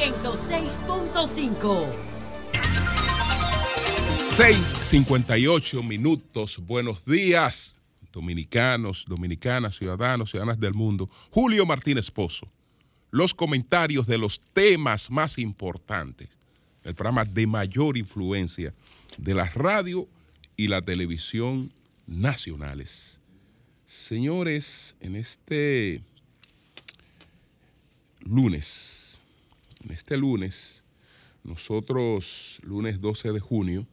106.5. 6:58 minutos. Buenos días, dominicanos, dominicanas, ciudadanos, ciudadanas del mundo. Julio Martínez Pozo. Los comentarios de los temas más importantes. El programa de mayor influencia de la radio y la televisión nacionales. Señores, en este lunes, este lunes, nosotros, lunes 12 de junio,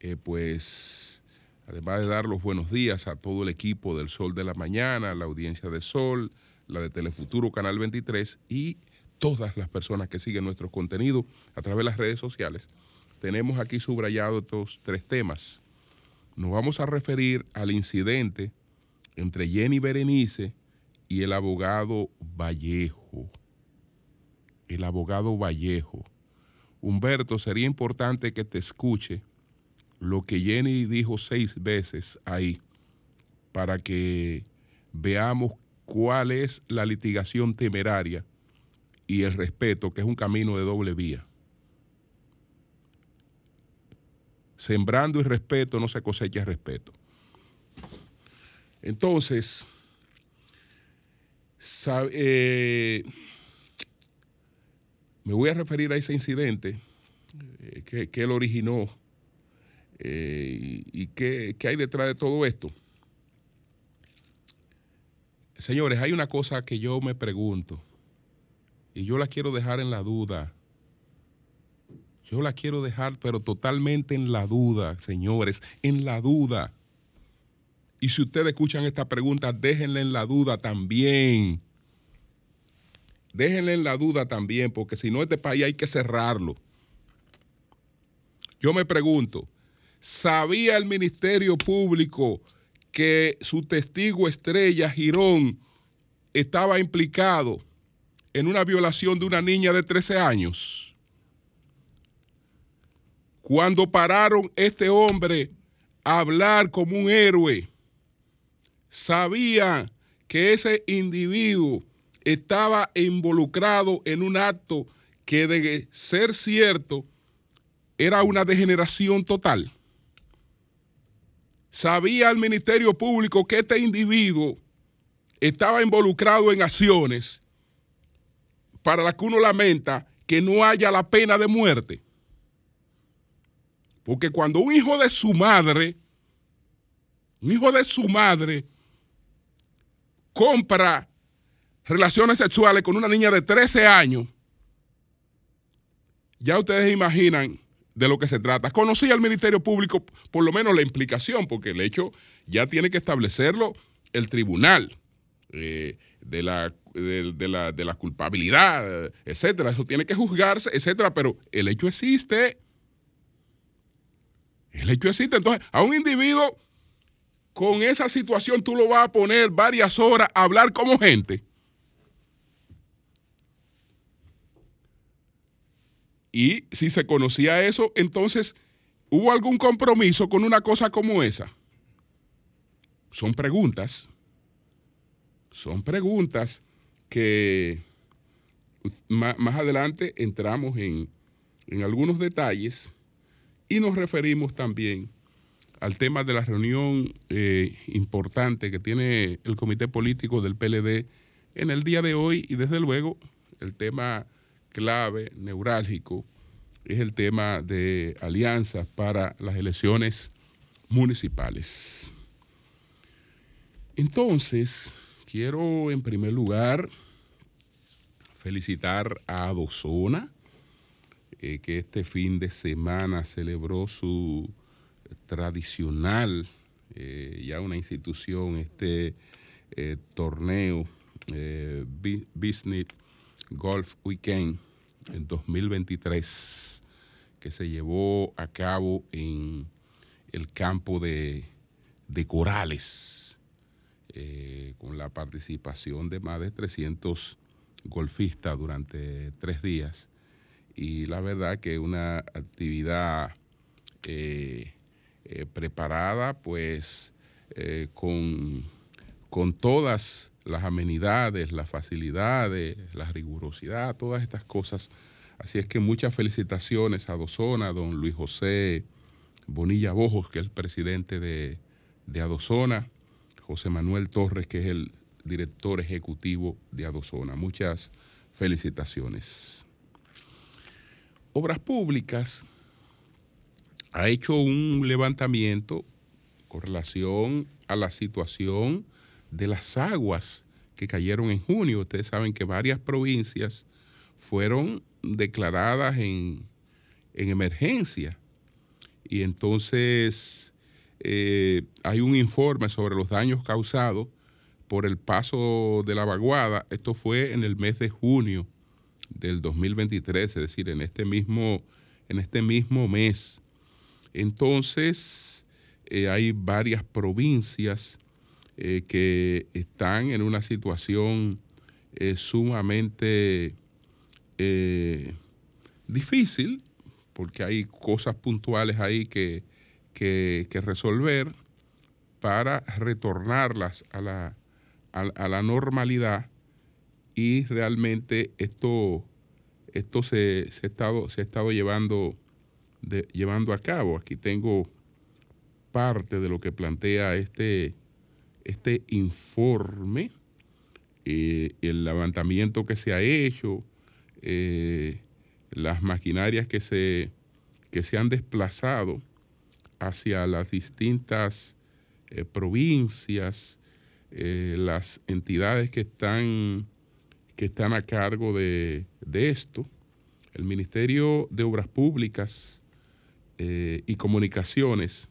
eh, pues además de dar los buenos días a todo el equipo del Sol de la Mañana, la audiencia de Sol, la de Telefuturo Canal 23 y todas las personas que siguen nuestro contenido a través de las redes sociales, tenemos aquí subrayados estos tres temas. Nos vamos a referir al incidente entre Jenny Berenice y el abogado Vallejo. El abogado Vallejo. Humberto, sería importante que te escuche lo que Jenny dijo seis veces ahí para que veamos cuál es la litigación temeraria y el respeto, que es un camino de doble vía. Sembrando y respeto no se cosecha respeto. Entonces, eh, me voy a referir a ese incidente eh, que, él originó eh, y, qué, qué hay detrás de todo esto. Señores, hay una cosa que yo me pregunto y yo la quiero dejar en la duda. Yo la quiero dejar, pero totalmente en la duda, señores, en la duda. Y si ustedes escuchan esta pregunta, déjenla en la duda también. Déjenla en la duda también, porque si no, este país hay que cerrarlo. Yo me pregunto, ¿sabía el Ministerio Público que su testigo estrella, Girón, estaba implicado en una violación de una niña de 13 años. Cuando pararon este hombre a hablar como un héroe, sabía que ese individuo estaba involucrado en un acto que de ser cierto era una degeneración total. Sabía el Ministerio Público que este individuo estaba involucrado en acciones para las que uno lamenta que no haya la pena de muerte. Porque cuando un hijo de su madre, un hijo de su madre, compra relaciones sexuales con una niña de 13 años, ya ustedes imaginan de lo que se trata. Conocí al Ministerio Público por lo menos la implicación, porque el hecho ya tiene que establecerlo el tribunal. Eh, de, la, de, la, de la culpabilidad, etcétera. Eso tiene que juzgarse, etcétera, pero el hecho existe. El hecho existe. Entonces, a un individuo con esa situación tú lo vas a poner varias horas a hablar como gente. Y si se conocía eso, entonces, ¿hubo algún compromiso con una cosa como esa? Son preguntas son preguntas que más, adelante entramos en, algunos detalles y nos referimos también al tema de la reunión eh, importante que tiene el comité político del PLD en el día de hoy y desde luego el tema clave, neurálgico, es el tema de alianzas para las elecciones municipales. Entonces, quiero en primer lugar felicitar a Adozona, eh, que este fin de semana celebró su tradicional, eh, ya una institución, este eh, torneo Business Golf Weekend en 2023, que se llevó a cabo en el campo de, de Corales eh, con la participación de más de 300 golfistas durante tres días. Y la verdad que una actividad eh, eh, preparada, pues con, con todas las amenidades, las facilidades, la rigurosidad, todas estas cosas. Así es que muchas felicitaciones a Dozona, don Luis José Bonilla Bojos, que es el presidente de, de Adozona, José Manuel Torres, que es el director ejecutivo de Adozona. Muchas felicitaciones. Obras Públicas ha hecho un levantamiento con relación a la situación de las aguas que cayeron en junio. Ustedes saben que varias provincias fueron declaradas en, emergencia. Y entonces eh, hay un informe sobre los daños causados por el paso de la vaguada. Esto fue en el mes de junio del 2023, es decir, en este mismo, en este mismo mes. Entonces, eh, hay varias provincias eh, que están en una situación eh, sumamente difícil, porque hay cosas puntuales ahí que, que, resolver para retornarlas a la, a, la normalidad y realmente esto, esto se, se, ha estado, se ha estado llevando, llevando a cabo. Aquí tengo parte de lo que plantea este, este informe, eh, el levantamiento que se ha hecho, eh, las maquinarias que se, que se han desplazado hacia las distintas eh, provincias, las entidades que están, que están a cargo de, de esto. El Ministerio de Obras Públicas y Comunicaciones,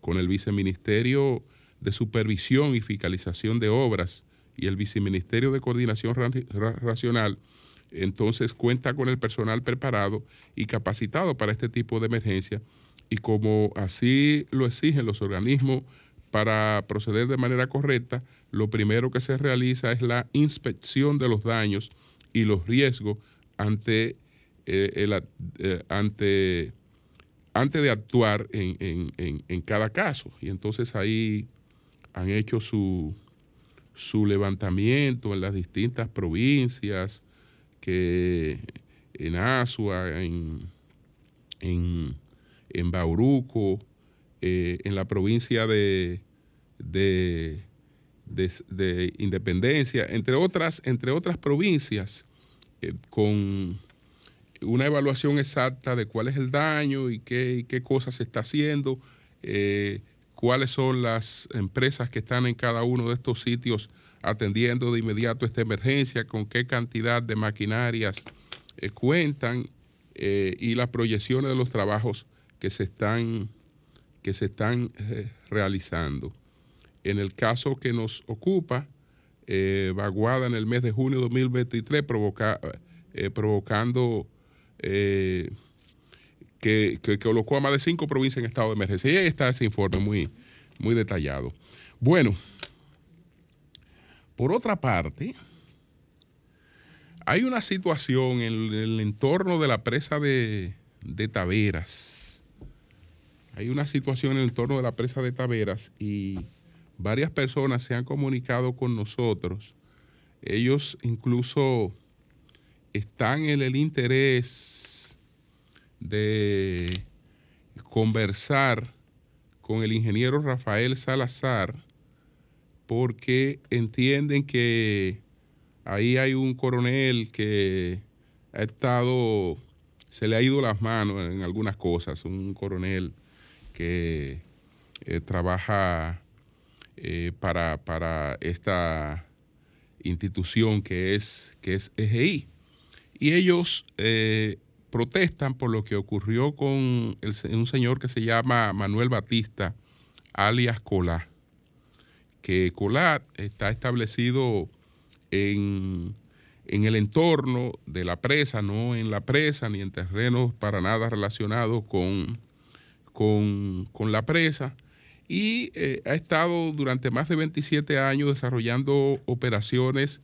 con el Viceministerio de Supervisión y Fiscalización de Obras y el Viceministerio de Coordinación Racional, entonces cuenta con el personal preparado y capacitado para este tipo de emergencia y como así lo exigen los organismos para proceder de manera correcta, lo primero que se realiza es la inspección de los daños y los riesgos ante, eh, el, eh, ante antes de actuar en, cada caso. Y entonces ahí han hecho su, su levantamiento en las distintas provincias, que en Asua, en, en, Bauruco, eh, en la provincia de, de, Independencia, entre otras, entre otras provincias, eh, con una evaluación exacta de cuál es el daño y qué, qué cosas se está haciendo, eh, cuáles son las empresas que están en cada uno de estos sitios atendiendo de inmediato esta emergencia, con qué cantidad de maquinarias eh, cuentan eh, y las proyecciones de los trabajos que se están, que se están realizando. En el caso que nos ocupa, Vaguada en el mes de junio de 2023 provoca, provocando que, colocó a más de cinco provincias en estado de emergencia. Y ahí está ese informe muy, muy detallado. Bueno, por otra parte, hay una situación en el entorno de la presa de, de Taveras. Hay una situación en el entorno de la presa de Taveras y varias personas se han comunicado con nosotros. Ellos incluso están en el interés de conversar con el ingeniero Rafael Salazar porque entienden que ahí hay un coronel que ha estado, se le ha ido las manos en algunas cosas, un coronel que eh, trabaja eh, para, para, esta institución que es, que es EGI y ellos eh, protestan por lo que ocurrió con un señor que se llama Manuel Batista, alias Colá, que Colá está establecido en, el entorno de la presa, no en la presa ni en terrenos para nada relacionados con, con, la presa, y eh, ha estado durante más de 27 años desarrollando operaciones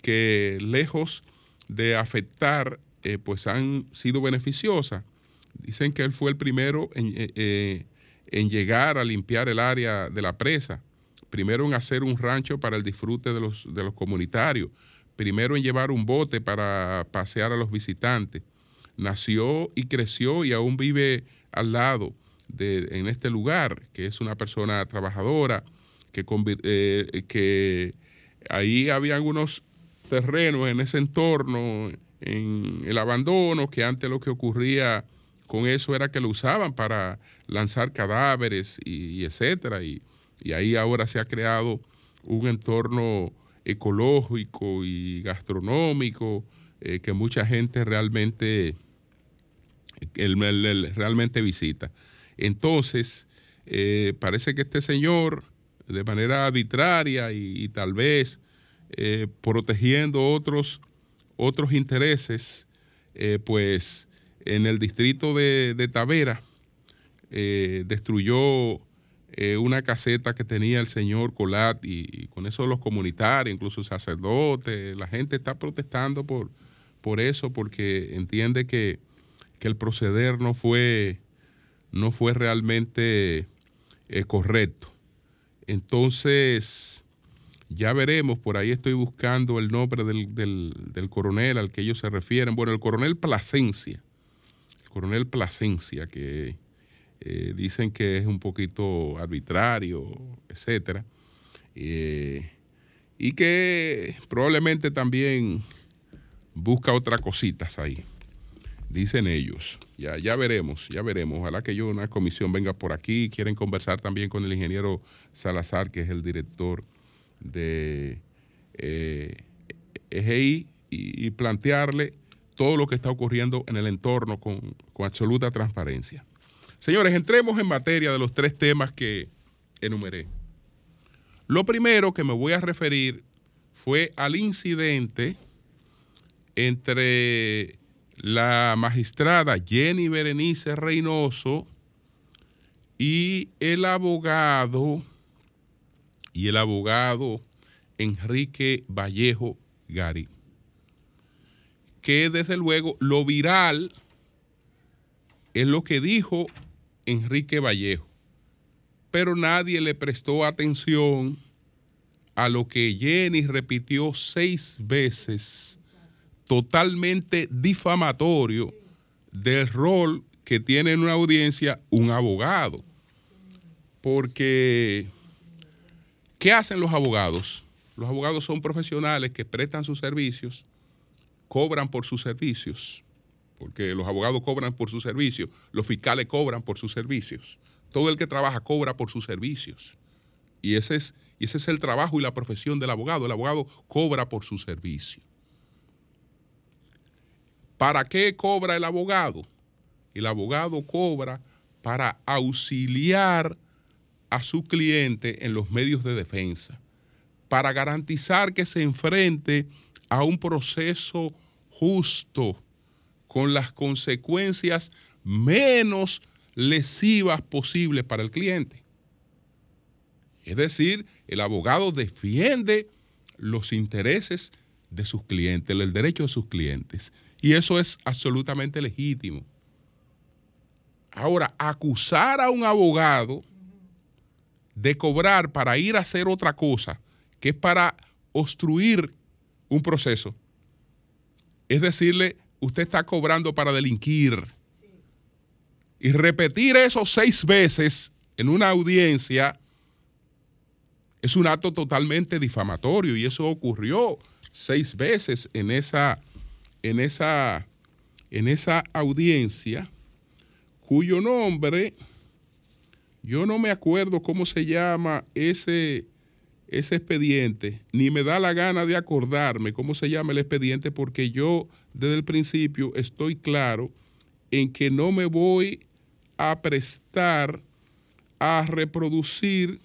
que lejos de afectar, eh, pues han sido beneficiosas. Dicen que él fue el primero en, eh, eh, en, llegar a limpiar el área de la presa primero en hacer un rancho para el disfrute de los, de los comunitarios, primero en llevar un bote para pasear a los visitantes. Nació y creció y aún vive al lado de, en este lugar, que es una persona trabajadora, que, que ahí había algunos terrenos en ese entorno, en el abandono, que antes lo que ocurría con eso era que lo usaban para lanzar cadáveres y, etcétera. Y, ahí ahora se ha creado un entorno ecológico y gastronómico eh, que mucha gente realmente, realmente visita. Entonces, eh, parece que este señor, de manera arbitraria y, tal vez eh, protegiendo otros, otros intereses, eh, pues en el distrito de, Tavera destruyó una caseta que tenía el señor Colat y, con eso los comunitarios, incluso sacerdotes, la gente está protestando por, por eso porque entiende que, que el proceder no fue no fue realmente eh, correcto. Entonces, ya veremos, por ahí estoy buscando el nombre del, coronel al que ellos se refieren. Bueno, el coronel Plasencia, el coronel Plasencia, que eh, dicen que es un poquito arbitrario, etcétera, eh, y que probablemente también busca otras cositas ahí dicen ellos. Ya, ya veremos, ya veremos. Ojalá que yo una comisión venga por aquí. Quieren conversar también con el ingeniero Salazar, que es el director de eh, y, plantearle todo lo que está ocurriendo en el entorno con, con absoluta transparencia. Señores, entremos en materia de los tres temas que enumeré. Lo primero que me voy a referir fue al incidente entre la magistrada Jenny Berenice Reynoso y el abogado y el abogado Enrique Vallejo Gari. Que desde luego lo viral es lo que dijo Enrique Vallejo, pero nadie le prestó atención a lo que Jenny repitió seis veces totalmente difamatorio del rol que tiene en una audiencia un abogado. Porque, ¿qué hacen los abogados? Los abogados son profesionales que prestan sus servicios, cobran por sus servicios, porque los abogados cobran por sus servicios, los fiscales cobran por sus servicios, todo el que trabaja cobra por sus servicios. Y ese es, ese es el trabajo y la profesión del abogado. El abogado cobra por su servicio. ¿Para qué cobra el abogado? El abogado cobra para auxiliar a su cliente en los medios de defensa, para garantizar que se enfrente a un proceso justo con las consecuencias menos lesivas posibles para el cliente. Es decir, el abogado defiende los intereses de sus clientes, el derecho de sus clientes. Y eso es absolutamente legítimo. Ahora, acusar a un abogado de cobrar para ir a hacer otra cosa, que es para obstruir un proceso, es decirle, usted está cobrando para delinquir. Y repetir eso seis veces en una audiencia es un acto totalmente difamatorio y eso ocurrió seis veces en esa en esa, en esa audiencia, cuyo nombre, yo no me acuerdo cómo se llama ese, ese expediente, ni me da la gana de acordarme cómo se llama el expediente, porque yo desde el principio estoy claro en que no me voy a prestar a reproducir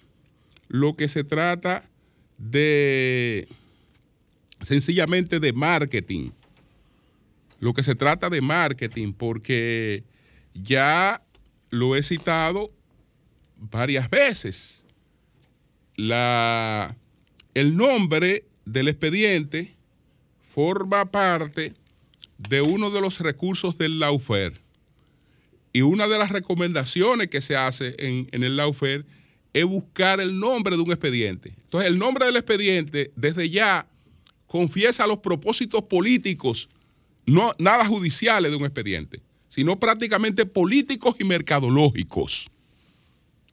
lo que se trata de sencillamente de marketing. Lo que se trata de marketing, porque ya lo he citado varias veces. La, el nombre del expediente forma parte de uno de los recursos del Laufer. Y una de las recomendaciones que se hace en, en el Laufer es buscar el nombre de un expediente. Entonces, el nombre del expediente, desde ya, confiesa los propósitos políticos, no nada judiciales de un expediente, sino prácticamente políticos y mercadológicos.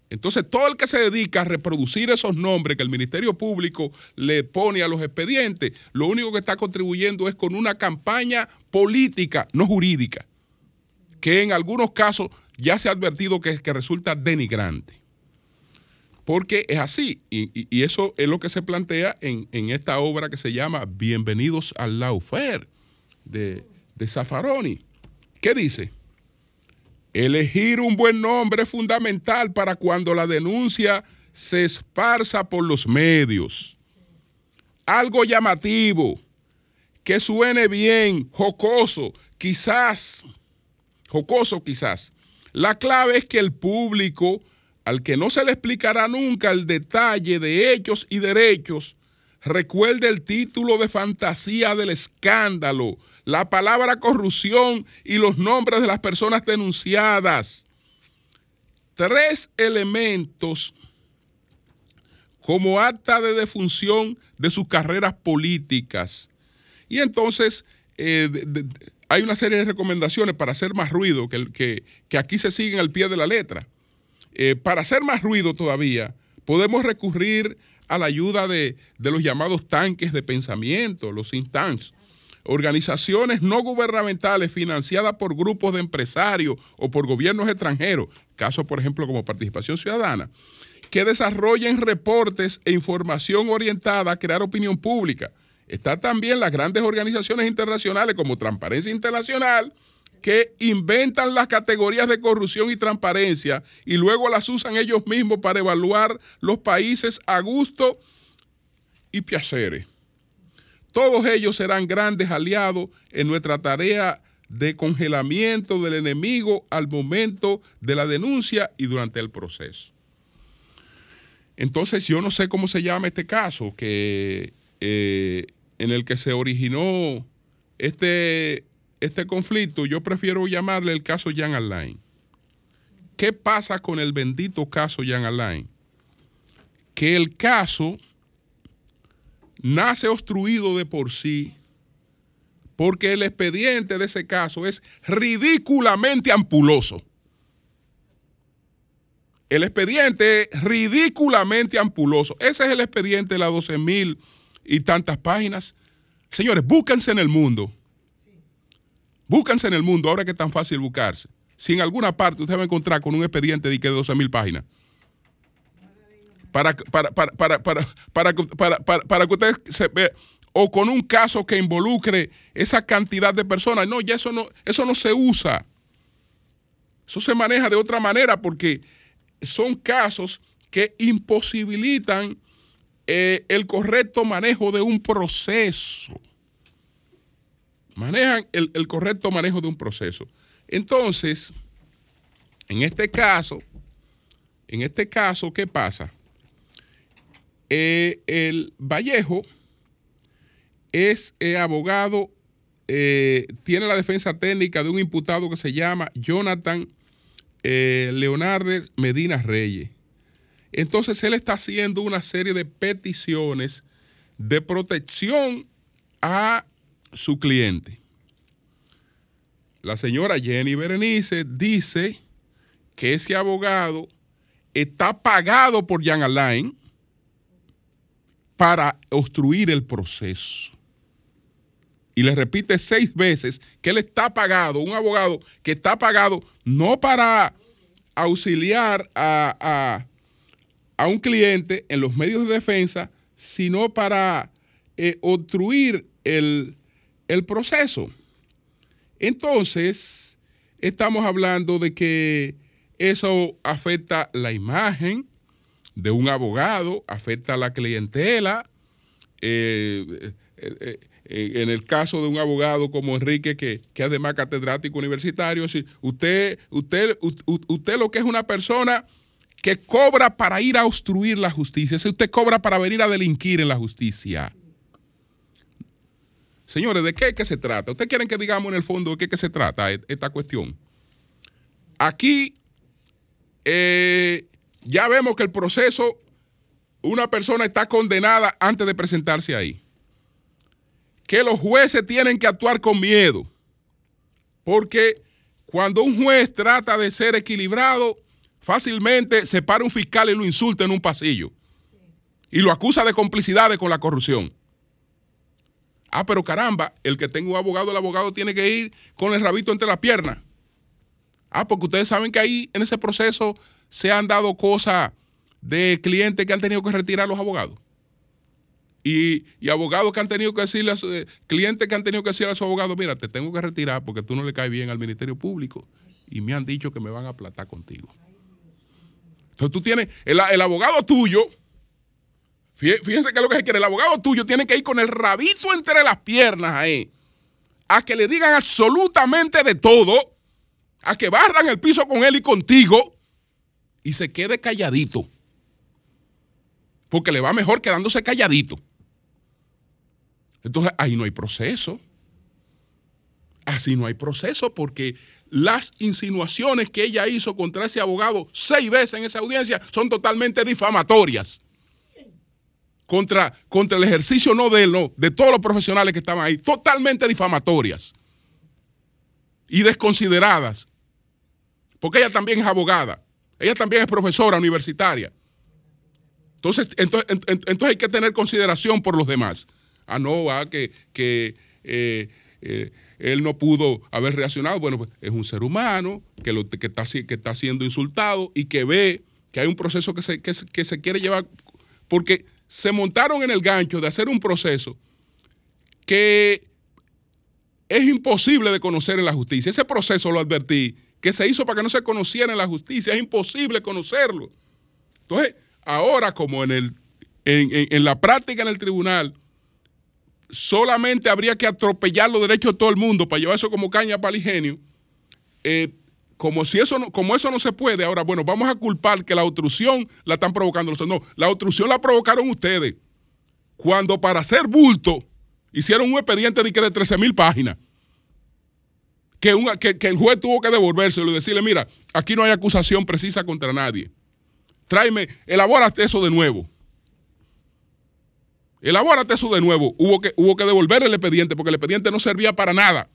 Entonces, todo el que se dedica a reproducir esos nombres que el Ministerio Público le pone a los expedientes, lo único que está contribuyendo es con una campaña política, no jurídica, que en algunos casos ya se ha advertido que, resulta denigrante. Porque es así, y, eso es lo que se plantea en, esta obra que se llama Bienvenidos al Laufer de, de. ¿Qué dice? Elegir un buen nombre es fundamental para cuando la denuncia se esparza por los medios. Algo llamativo, que suene bien, jocoso, quizás, jocoso quizás. La clave es que el público, al que no se le explicará nunca el detalle de hechos y derechos, recuerde el título de fantasía del escándalo, la palabra corrupción y los nombres de las personas denunciadas. Tres elementos como acta de defunción de sus carreras políticas. Y entonces eh, hay una serie de recomendaciones para hacer más ruido, que, que, aquí se siguen al pie de la letra. Eh, para hacer más ruido todavía, podemos recurrir a la ayuda de, los llamados tanques de pensamiento, los think tanks, organizaciones no gubernamentales financiadas por grupos de empresarios o por gobiernos extranjeros, casos por ejemplo como Participación Ciudadana, que desarrollen reportes e información orientada a crear opinión pública. Está también las grandes organizaciones internacionales como Transparencia Internacional, que inventan las categorías de corrupción y transparencia y luego las usan ellos mismos para evaluar los países a gusto y piacere. Todos ellos serán grandes aliados en nuestra tarea de congelamiento del enemigo al momento de la denuncia y durante el proceso. Entonces yo no sé cómo se llama este caso que, eh, en el que se originó este este conflicto, yo prefiero llamarle el caso Jan Alain. ¿Qué pasa con el bendito caso Jan Alain? Que el caso nace obstruido de por sí porque el expediente de ese caso es ridículamente ampuloso. El expediente es ridículamente ampuloso. Ese es el expediente de las 12 mil y tantas páginas. Señores, búsquense en el mundo Búsquense en el mundo, ahora que es tan fácil buscarse. Si en alguna parte usted va a encontrar con un expediente de, que 12 mil páginas. Para, para, para, para, que usted se vea, o con un caso que involucre esa cantidad de personas. No, ya eso no, eso no se usa. Eso se maneja de otra manera porque son casos que imposibilitan eh, el correcto manejo de un proceso manejan el, correcto manejo de un proceso. Entonces, en este caso, en este caso, ¿qué pasa? Eh, el Vallejo es eh, abogado, eh, tiene la defensa técnica de un imputado que se llama Jonathan Leonardo Medina Reyes. Entonces él está haciendo una serie de peticiones de protección a su cliente. La señora Jenny Berenice dice que ese abogado está pagado por Jan Alain para obstruir el proceso. Y le repite seis veces que él está pagado, un abogado que está pagado no para auxiliar a, un cliente en los medios de defensa, sino para eh, obstruir el, el proceso. Entonces, estamos hablando de que eso afecta la imagen de un abogado, afecta la clientela. Eh, eh, eh, en el caso de un abogado como Enrique, que, que además catedrático universitario, si usted, usted, usted lo que es una persona que cobra para ir a obstruir la justicia, si usted cobra para venir a delinquir en la justicia. Señores, ¿de qué, que se trata? ¿Ustedes quieren que digamos en el fondo de qué que se trata esta cuestión? Aquí, eh, ya vemos que el proceso, una persona está condenada antes de presentarse ahí. Que los jueces tienen que actuar con miedo. Porque cuando un juez trata de ser equilibrado, fácilmente se para un fiscal y lo insulta en un pasillo. Y lo acusa de complicidades con la corrupción. Ah, pero caramba, el que tenga un abogado, el abogado tiene que ir con el rabito entre las piernas. Ah, porque ustedes saben que ahí en ese proceso se han dado cosas de clientes que han tenido que retirar los abogados. Y, abogados que han tenido que decirle a eh, clientes que han tenido que decirle a su abogado, mira, te tengo que retirar porque tú no le caes bien al Ministerio Público y me han dicho que me van a aplatar contigo. Entonces tú tienes, el, abogado tuyo, fíjense que es lo que se quiere, el abogado tuyo tiene que ir con el rabito entre las piernas ahí, a que le digan absolutamente de todo, a que barran el piso con él y contigo y se quede calladito. Porque le va mejor quedándose calladito. Entonces ahí no hay proceso. Así no hay proceso porque las insinuaciones que ella hizo contra ese abogado seis veces en esa audiencia son totalmente difamatorias. Contra, contra el ejercicio no de él, no, de todos los profesionales que estaban ahí, totalmente difamatorias y desconsideradas. Porque ella también es abogada, ella también es profesora universitaria. Entonces, entonces, entonces hay que tener consideración por los demás. Ah, no, ah, que, que eh, eh, él no pudo haber reaccionado. Bueno, pues es un ser humano que, lo, que, está, que está siendo insultado y que ve que hay un proceso que se, que, se quiere llevar, porque se montaron en el gancho de hacer un proceso que es imposible de conocer en la justicia. Ese proceso lo advertí, que se hizo para que no se conociera en la justicia, es imposible conocerlo. Entonces, ahora como en, el, en la práctica en el tribunal, solamente habría que atropellar los derechos de todo el mundo para llevar eso como caña para el ingenio. Eh, como, si eso no, como eso no se puede, ahora, bueno, vamos a culpar que la obstrucción la están provocando. No, la obstrucción la provocaron ustedes. Cuando para hacer bulto hicieron un expediente de, de 13 mil páginas. Que, que, el juez tuvo que devolvérselo y decirle, mira, aquí no hay acusación precisa contra nadie. Tráeme, elabórate eso de nuevo. Elabórate eso de nuevo. Hubo que, hubo que devolver el expediente porque el expediente no servía para nada.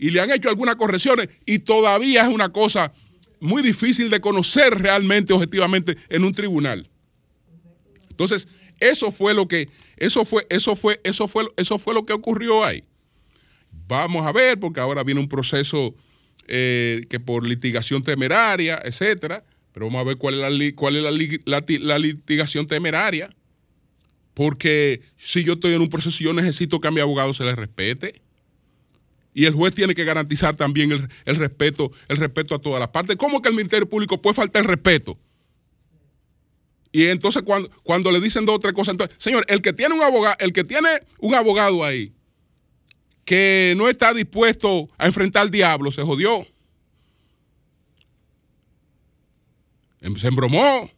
Y le han hecho algunas correcciones y todavía es una cosa muy difícil de conocer realmente, objetivamente, en un tribunal. Entonces, eso fue lo que, eso fue, eso fue, eso fue, eso fue lo que ocurrió ahí. Vamos a ver, porque ahora viene un proceso eh, que por litigación temeraria, etcétera. Pero vamos a ver cuál es la, cuál es la litigación temeraria. Porque si yo estoy en un proceso yo necesito que a mi abogado se le respete. Y el juez tiene que garantizar también el, respeto, el respeto a todas las partes. ¿Cómo que el Ministerio Público puede faltar el respeto? Y entonces cuando, le dicen dos o tres cosas, entonces, señor, el que tiene un abogado, el que tiene un abogado ahí que no está dispuesto a enfrentar al diablo, se jodió. Se embromó.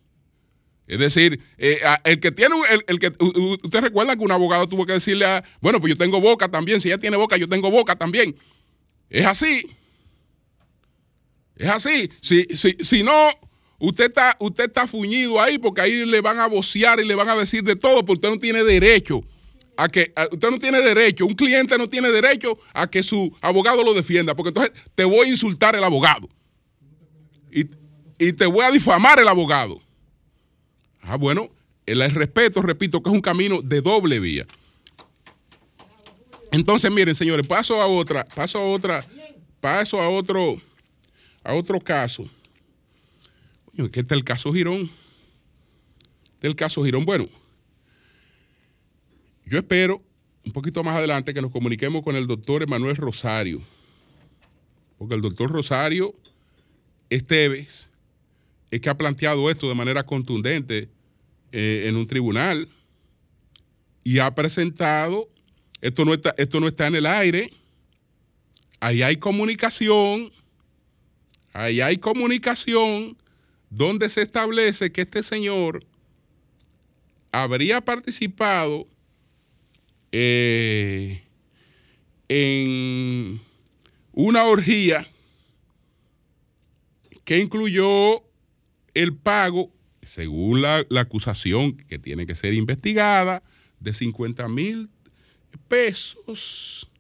Es decir, eh, el que tiene, el, que, usted recuerda que un abogado tuvo que decirle a, bueno, pues yo tengo boca también, si ella tiene boca, yo tengo boca también. Es así. Es así. Si, si, si no, usted está, usted está fuñido ahí porque ahí le van a vocear y le van a decir de todo, porque usted no tiene derecho a que, usted no tiene derecho, un cliente no tiene derecho a que su abogado lo defienda, porque entonces te voy a insultar el abogado. Y, y te voy a difamar el abogado. Ah, bueno, el respeto, repito, que es un camino de doble vía. Entonces, miren, señores, paso a otra, paso a otra, paso a otro, a otro caso. Coño, ¿qué está el caso Girón? Del caso Girón. Bueno, yo espero un poquito más adelante que nos comuniquemos con el doctor Emanuel Rosario, porque el doctor Rosario Esteves es que ha planteado esto de manera contundente eh, en un tribunal y ha presentado, esto no, está, esto no está en el aire, ahí hay comunicación, ahí hay comunicación donde se establece que este señor habría participado eh, en una orgía que incluyó el pago, según la, acusación que tiene que ser investigada, de 50 mil pesos,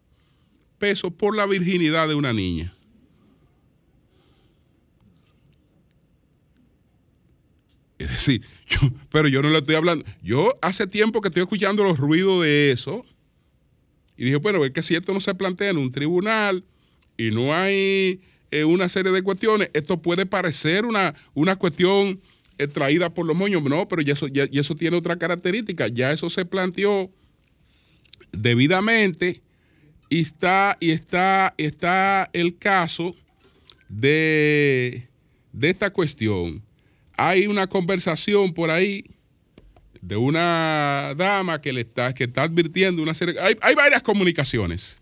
pesos por la virginidad de una niña. Es decir, pero yo no le estoy hablando. Yo hace tiempo que estoy escuchando los ruidos de eso. Y dije, bueno, es que si esto no se plantea en un tribunal y no hay eh, una serie de cuestiones, esto puede parecer una, una cuestión eh, traída por los moños. No, pero ya eso, ya, eso tiene otra característica. Ya eso se planteó debidamente y está, y está, está el caso de, de esta cuestión hay una conversación por ahí de una dama que le está, que está advirtiendo una serie. Hay, hay varias comunicaciones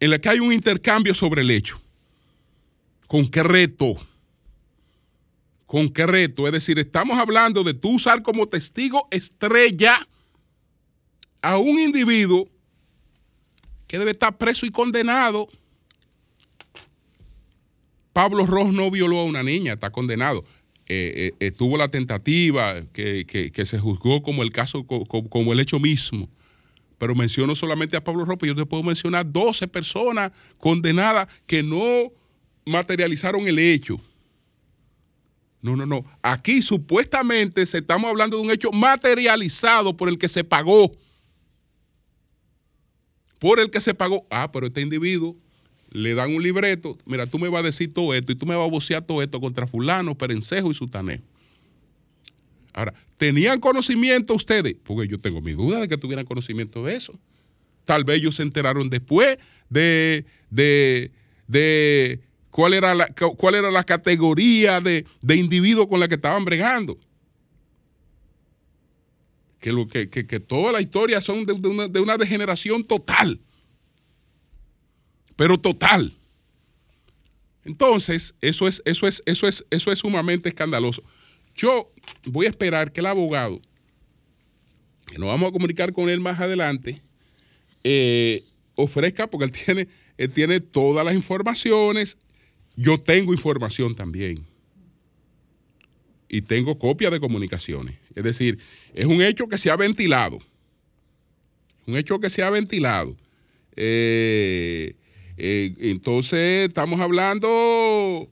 en las que hay un intercambio sobre el hecho. ¿Con qué reto? ¿Con qué reto? Es decir, estamos hablando de tú usar como testigo estrella a un individuo que debe estar preso y condenado. Pablo Ross no violó a una niña, está condenado. Eh, eh, estuvo la tentativa que, se juzgó como el caso, como, el hecho mismo. Pero menciono solamente a Pablo Ropa, yo te puedo mencionar 12 personas condenadas que no materializaron el hecho. No, no, no. Aquí supuestamente se estamos hablando de un hecho materializado por el que se pagó. Por el que se pagó. Ah, pero este individuo le dan un libreto, mira, tú me vas a decir todo esto y tú me vas a vocear todo esto contra fulano, perencejo y sutaneo. Ahora, ¿tenían conocimiento ustedes? Porque yo tengo mi duda de que tuvieran conocimiento de eso. Tal vez ellos se enteraron después de, de, cuál, era la, cuál era la categoría de, de individuo con la que estaban bregando. Que, lo, que, que, toda la historia son de, una, de una degeneración total pero total. Entonces, eso es, eso es, eso es, eso es sumamente escandaloso. Yo voy a esperar que el abogado, que nos vamos a comunicar con él más adelante, eh, ofrezca, porque él tiene, él tiene todas las informaciones. Yo tengo información también. Y tengo copia de comunicaciones. Es decir, es un hecho que se ha ventilado. Un hecho que se ha ventilado. Eh, eh, entonces, estamos hablando,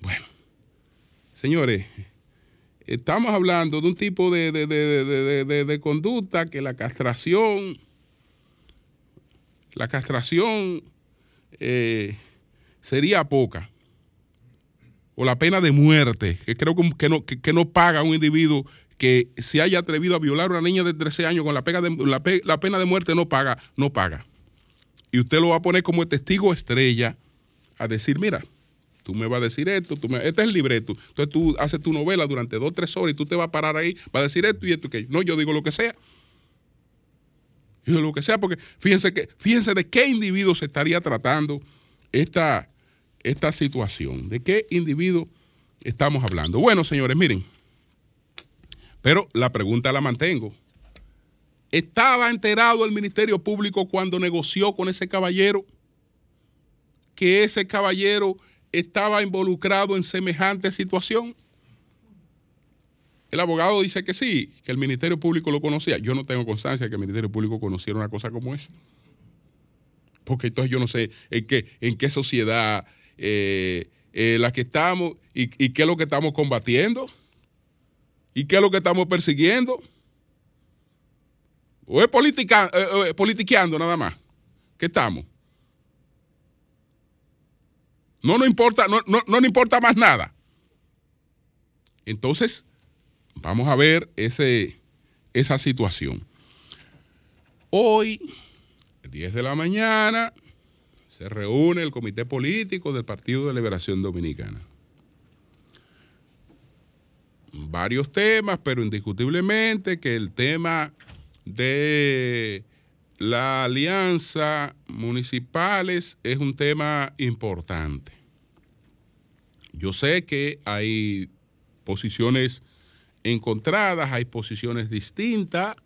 bueno, señores, estamos hablando de un tipo de, conducta que la castración, la castración eh, sería poca. O la pena de muerte, que creo que, no, que, no paga un individuo que se haya atrevido a violar a una niña de 13 años con la, pena de, la, pena de muerte no paga, no paga. Y usted lo va a poner como testigo estrella a decir, mira, tú me vas a decir esto, tú me, este es el libreto. Entonces tú haces tu novela durante dos, tres horas y tú te vas a parar ahí, vas a decir esto y esto y aquello. No, yo digo lo que sea. Digo lo que sea, porque fíjense, que, fíjense de qué individuo se estaría tratando esta, esta situación. ¿De qué individuo estamos hablando? Bueno, señores, miren. Pero la pregunta la mantengo. ¿Estaba enterado el Ministerio Público cuando negoció con ese caballero que ese caballero estaba involucrado en semejante situación? El abogado dice que sí, que el Ministerio Público lo conocía. Yo no tengo constancia de que el Ministerio Público conociera una cosa como esa. Porque entonces yo no sé en qué, en qué sociedad eh, eh, la que estamos y, qué es lo que estamos combatiendo. ¿Y qué es lo que estamos persiguiendo? ¿O es politica, eh, politiqueando nada más? ¿Qué estamos? No importa, no, no, no nos importa más nada. Entonces, vamos a ver ese, esa situación. Hoy, 10 de la mañana, se reúne el comité político del Partido de Liberación Dominicana varios temas, pero indiscutiblemente que el tema de la alianza municipales es un tema importante. Yo sé que hay posiciones encontradas, hay posiciones distintas.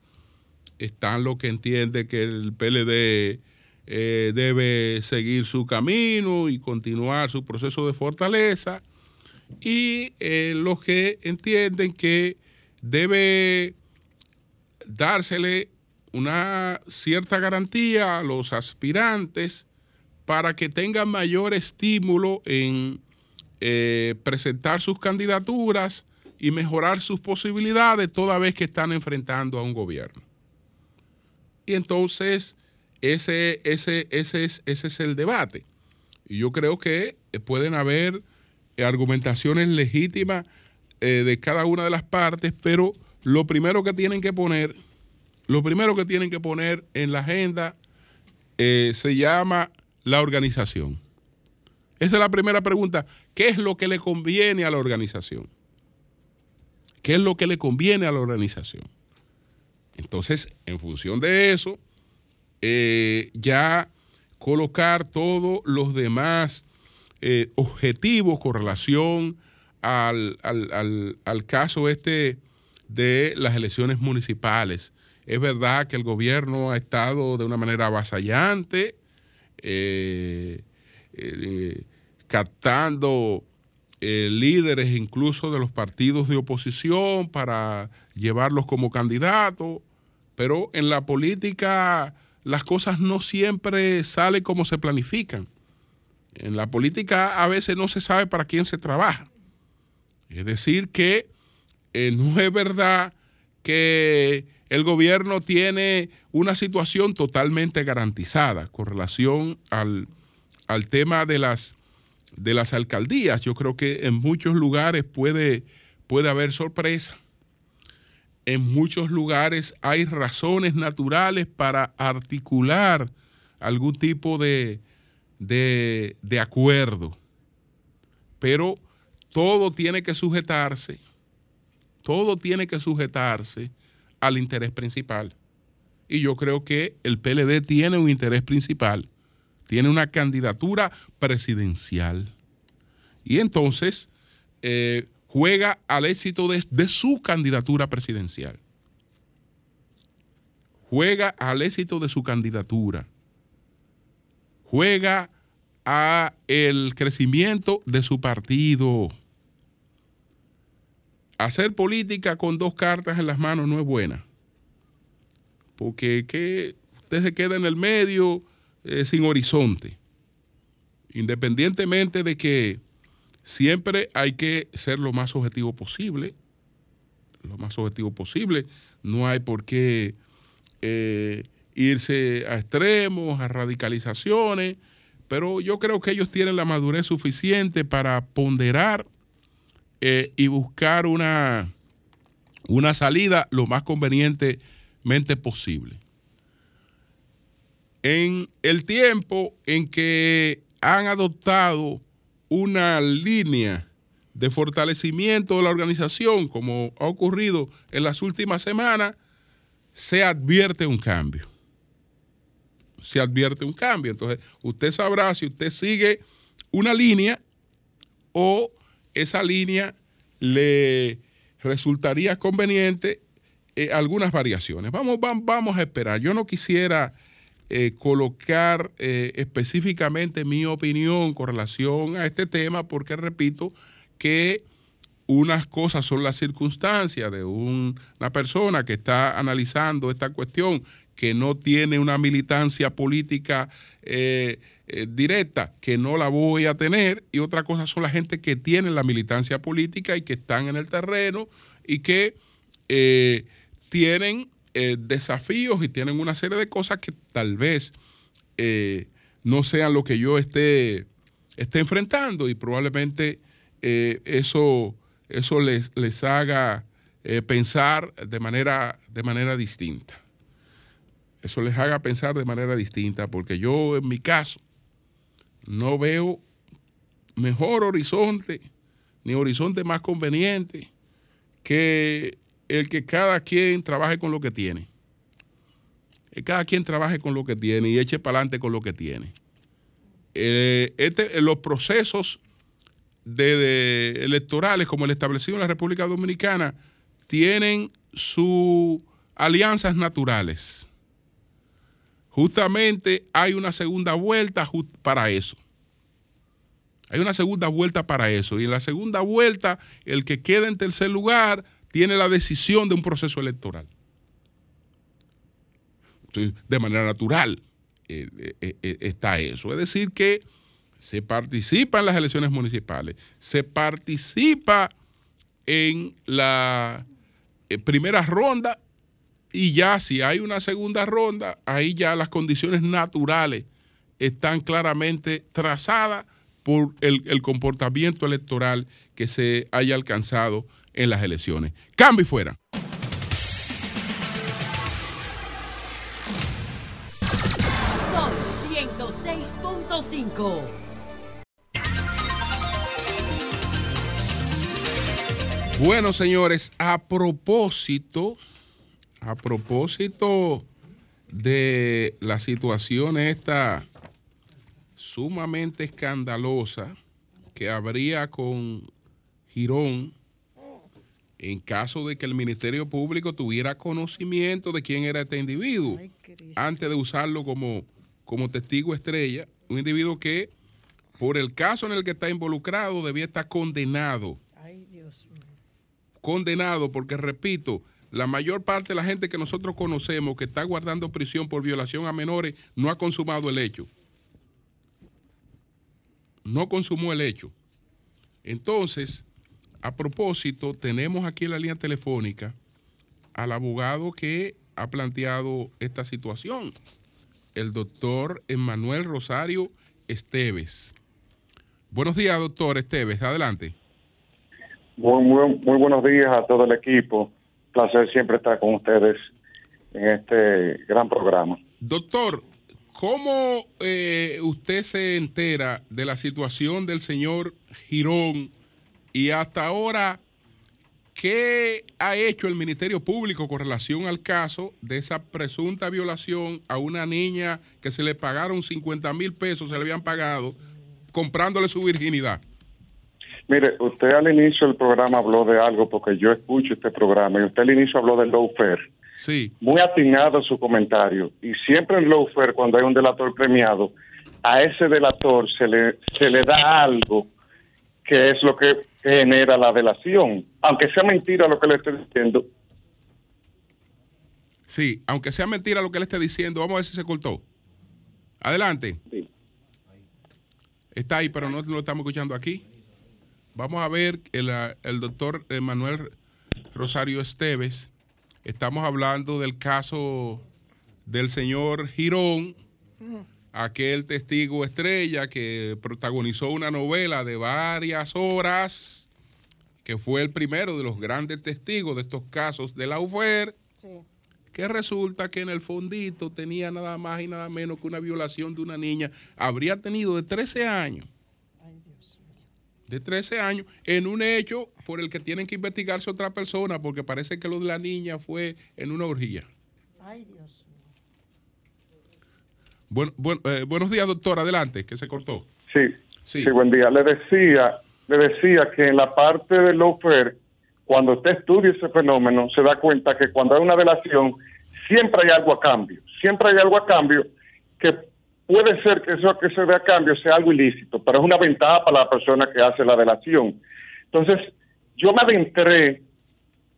Están los que entienden que el PLD eh, debe seguir su camino y continuar su proceso de fortaleza y eh, los que entienden que debe dársele una cierta garantía a los aspirantes para que tengan mayor estímulo en eh, presentar sus candidaturas y mejorar sus posibilidades toda vez que están enfrentando a un gobierno. Y entonces ese, ese, ese, es, ese es el debate. Y yo creo que pueden haber argumentaciones legítimas eh, de cada una de las partes, pero lo primero que tienen que poner, lo primero que tienen que poner en la agenda eh, se llama la organización. Esa es la primera pregunta. ¿Qué es lo que le conviene a la organización? ¿Qué es lo que le conviene a la organización? Entonces, en función de eso, eh, ya colocar todos los demás eh, objetivos con relación al, caso este de las elecciones municipales. Es verdad que el gobierno ha estado de una manera avasallante, eh, captando líderes incluso de los partidos de oposición para llevarlos como candidatos, pero en la política las cosas no siempre salen como se planifican. En la política a veces no se sabe para quién se trabaja. Es decir, que eh, no es verdad que el gobierno tiene una situación totalmente garantizada con relación al, al tema de las, de las alcaldías. Yo creo que en muchos lugares puede, puede haber sorpresa en muchos lugares hay razones naturales para articular algún tipo de, de, acuerdo, pero todo tiene que sujetarse, todo tiene que sujetarse al interés principal. Y yo creo que el PLD tiene un interés principal, tiene una candidatura presidencial. Y entonces, eh, juega al éxito de, su candidatura presidencial. Juega al éxito de su candidatura. Juega a el crecimiento de su partido. Hacer política con dos cartas en las manos no es buena. Porque que usted se queda en el medio sin horizonte. Independientemente de que Siempre hay que ser lo más objetivo posible, lo más objetivo posible. No hay por qué eh, irse a extremos, a radicalizaciones, pero yo creo que ellos tienen la madurez suficiente para ponderar eh, y buscar una, una salida lo más convenientemente posible. En el tiempo en que han adoptado una línea de fortalecimiento de la organización, como ha ocurrido en las últimas semanas, se advierte un cambio. Se advierte un cambio. Entonces, usted sabrá si usted sigue una línea o esa línea le resultaría conveniente eh, algunas variaciones. Vamos, vamos, vamos a esperar. Yo no quisiera eh, colocar eh, específicamente mi opinión con relación a este tema, porque repito que unas cosas son las circunstancias de una persona que está analizando esta cuestión, que no tiene una militancia política eh, directa, que no la voy a tener, y otra cosa son la gente que tiene la militancia política y que están en el terreno y que tienen eh, desafíos y tienen una serie de cosas que tal vez eh, no sean lo que yo esté, esté enfrentando y probablemente eh, eso, eso les, les haga pensar de manera, de manera distinta. Eso les haga pensar de manera distinta, porque yo en mi caso no veo mejor horizonte, ni horizonte más conveniente que el que cada quien trabaje con lo que tiene. Cada quien trabaje con lo que tiene y eche para adelante con lo que tiene. Eh, este, los procesos electorales como el establecido en la República Dominicana tienen sus alianzas naturales. Justamente hay una segunda vuelta para eso. Hay una segunda vuelta para eso. Y en la segunda vuelta, el que queda en tercer lugar tiene la decisión de un proceso electoral. de manera natural eh, eh, eh, está eso. Es decir, que se participa en las elecciones municipales, se participa en la primera ronda y ya si hay una segunda ronda, ahí ya las condiciones naturales están claramente trazadas por el, comportamiento electoral que se haya alcanzado en las elecciones. Cambio y fuera. Son 106.5. Bueno, señores, a propósito, a propósito de la situación esta sumamente escandalosa que habría con Girón en caso de que el Ministerio Público tuviera conocimiento de quién era este individuo antes de usarlo como, como testigo estrella, un individuo que por el caso en el que está involucrado debía estar condenado. Condenado porque, repito, la mayor parte de la gente que nosotros conocemos que está guardando prisión por violación a menores no ha consumado el hecho no consumó el hecho. Entonces, a propósito, tenemos aquí en la línea telefónica al abogado que ha planteado esta situación, el doctor Emanuel Rosario Esteves. Buenos días, doctor Esteves, adelante. Muy, muy, muy buenos días a todo el equipo. Placer siempre estar con ustedes en este gran programa. Doctor, ¿Cómo eh, usted se entera de la situación del señor Girón y hasta ahora qué ha hecho el Ministerio Público con relación al caso de esa presunta violación a una niña que se le pagaron 50 mil pesos, se le habían pagado, comprándole su virginidad? Mire, usted al inicio del programa habló de algo porque yo escucho este programa y usted al inicio habló del lawfare. Sí. Muy atinado su comentario. Y siempre en lawfare, cuando hay un delator premiado, a ese delator se le, se le da algo que es lo que genera la delación. Aunque sea mentira lo que le estoy diciendo. Sí, aunque sea mentira lo que le esté diciendo, vamos a ver si se cortó. Adelante. Sí. Está ahí, pero no lo estamos escuchando aquí. Vamos a ver el, el doctor Manuel Rosario Esteves Estamos hablando del caso del señor Girón, aquel testigo estrella que protagonizó una novela de varias horas, que fue el primero de los grandes testigos de estos casos de la UFER, que resulta que en el fondito tenía nada más y nada menos que una violación de una niña, habría tenido de 13 años. De 13 años en un hecho por el que tienen que investigarse otra persona porque parece que lo de la niña fue en una orgía. Ay, Dios Bueno, eh, buenos días, doctor. Adelante, que se cortó. Sí, sí, buen día. Le decía, le decía que en la parte del lofer, cuando usted estudia ese fenómeno, se da cuenta que cuando hay una delación, siempre hay algo a cambio. Siempre hay algo a cambio que puede ser que eso que se vea a cambio sea algo ilícito, pero es una ventaja para la persona que hace la delación. Entonces, yo me adentré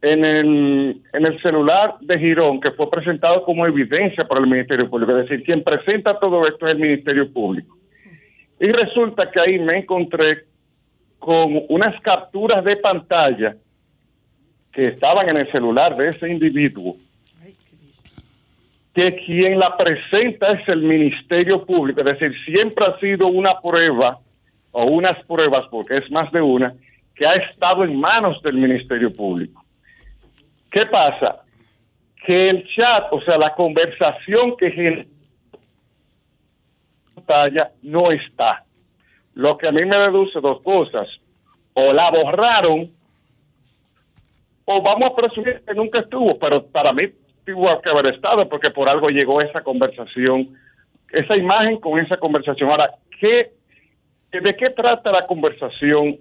en el, en el celular de Girón, que fue presentado como evidencia por el Ministerio Público, es decir, quien presenta todo esto es el Ministerio Público. Y resulta que ahí me encontré con unas capturas de pantalla que estaban en el celular de ese individuo que quien la presenta es el Ministerio Público, es decir, siempre ha sido una prueba o unas pruebas, porque es más de una, que ha estado en manos del Ministerio Público. ¿Qué pasa? Que el chat, o sea, la conversación que genera pantalla no está. Lo que a mí me deduce dos cosas. O la borraron, o vamos a presumir que nunca estuvo, pero para mí tuvo que haber estado porque por algo llegó esa conversación, esa imagen con esa conversación. Ahora, ¿qué, ¿de qué trata la conversación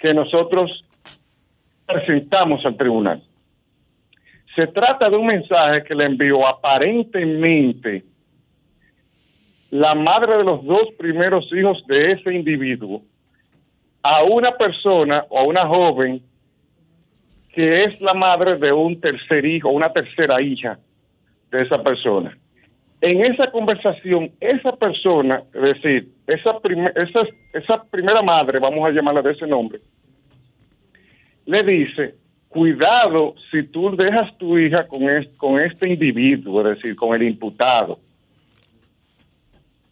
que nosotros presentamos al tribunal? Se trata de un mensaje que le envió aparentemente la madre de los dos primeros hijos de ese individuo a una persona o a una joven que es la madre de un tercer hijo, una tercera hija de esa persona. En esa conversación, esa persona, es decir, esa, esa, primera madre, vamos a llamarla de ese nombre, le dice, cuidado si tú dejas tu hija con, este individuo, es decir, con el imputado.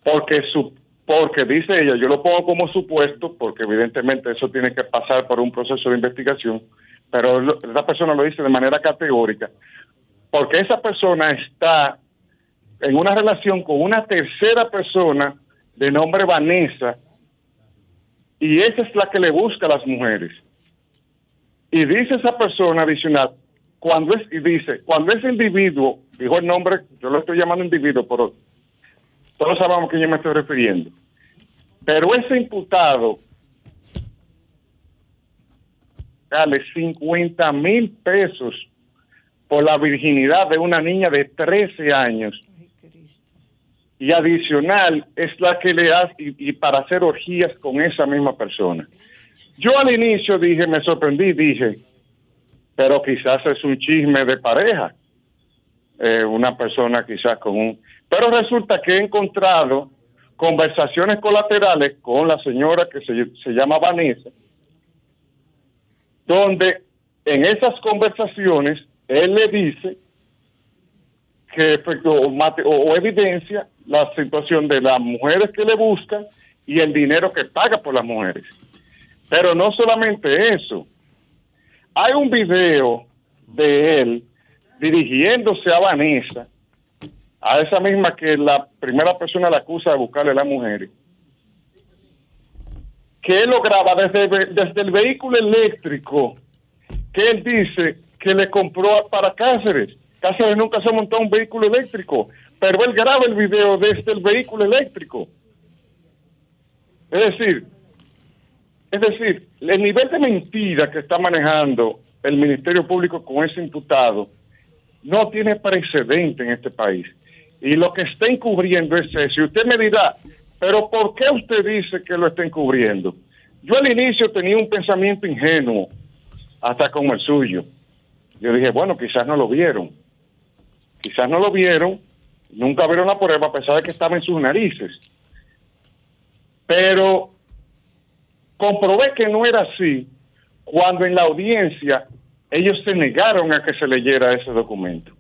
Porque dice ella, yo lo pongo como supuesto, porque evidentemente eso tiene que pasar por un proceso de investigación, pero esa persona lo dice de manera categórica, porque esa persona está en una relación con una tercera persona de nombre Vanessa, y esa es la que le busca a las mujeres. Y dice esa persona adicional, cuando es, y dice, cuando ese individuo, dijo el nombre, yo lo estoy llamando individuo, pero todos sabemos a quién yo me estoy refiriendo. Pero ese imputado dale 50 mil pesos por la virginidad de una niña de 13 años. Y adicional es la que le hace y, para hacer orgías con esa misma persona. Yo al inicio dije, me sorprendí, dije, pero quizás es un chisme de pareja. Eh, una persona quizás con un... Pero resulta que he encontrado conversaciones colaterales con la señora que se, se llama Vanessa, donde en esas conversaciones él le dice que o, evidencia la situación de las mujeres que le buscan y el dinero que paga por las mujeres. Pero no solamente eso. Hay un video de él dirigiéndose a Vanessa, a esa misma que la primera persona la acusa de buscarle a las mujeres, que él lo graba desde, desde el vehículo eléctrico que él dice que le compró para Cáceres. Cáceres nunca se montó un vehículo eléctrico, pero él graba el video desde el vehículo eléctrico. Es decir, es decir, el nivel de mentira que está manejando el Ministerio Público con ese imputado no tiene precedente en este país. Y lo que está encubriendo es eso. Y usted me dirá, pero ¿por qué usted dice que lo está encubriendo? Yo al inicio tenía un pensamiento ingenuo, hasta como el suyo. Yo dije, bueno, quizás no lo vieron. Quizás no lo vieron, nunca vieron la prueba a pesar de que estaba en sus narices. Pero comprobé que no era así cuando en la audiencia ellos se negaron a que se leyera ese documento.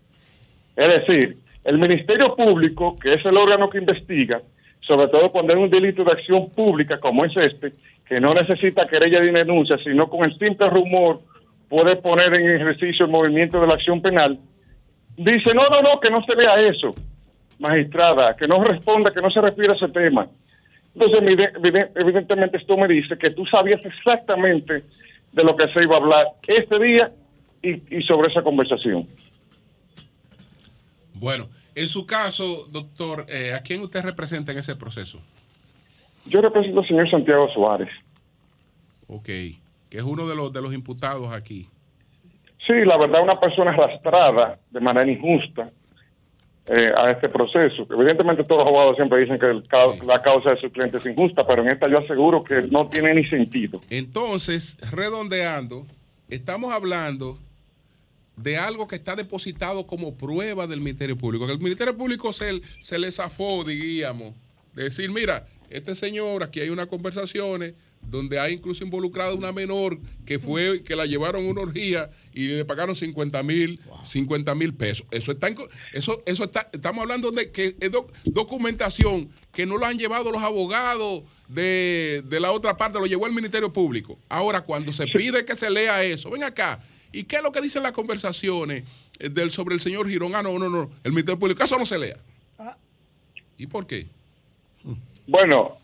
Es decir, el Ministerio Público, que es el órgano que investiga, sobre todo cuando hay un delito de acción pública como es este, que no necesita querella de denuncia, sino con el simple rumor puede poner en ejercicio el movimiento de la acción penal, dice, no, no, no, que no se vea eso, magistrada, que no responda, que no se refiere a ese tema. Entonces, evidentemente esto me dice que tú sabías exactamente de lo que se iba a hablar este día y, sobre esa conversación. Bueno, en su caso, doctor, eh, ¿a quién usted representa en ese proceso? Yo represento al señor Santiago Suárez. Ok, que es uno de los, de los imputados aquí. Sí, la verdad, una persona arrastrada de manera injusta eh, a este proceso. Evidentemente todos los abogados siempre dicen que la causa de su cliente es injusta, pero en esta yo aseguro que no tiene ni sentido. Entonces, redondeando, estamos hablando de algo que está depositado como prueba del Ministerio Público. Que el Ministerio Público se, se le zafó, diríamos, de decir, mira, este señor, aquí hay unas conversaciones donde hay incluso involucrada una menor que fue, que la llevaron a una orgía y le pagaron 50 mil, 50 mil pesos. Eso está, eso, eso está, estamos hablando de que es documentación que no lo han llevado los abogados de, de, la otra parte, lo llevó el Ministerio Público. Ahora, cuando se pide que se lea eso, ven acá, ¿y qué es lo que dicen las conversaciones eh, del, sobre el señor Girón? Ah, no, no, no, el Ministerio Público, eso no se lea. Ah. ¿Y por qué? Bueno,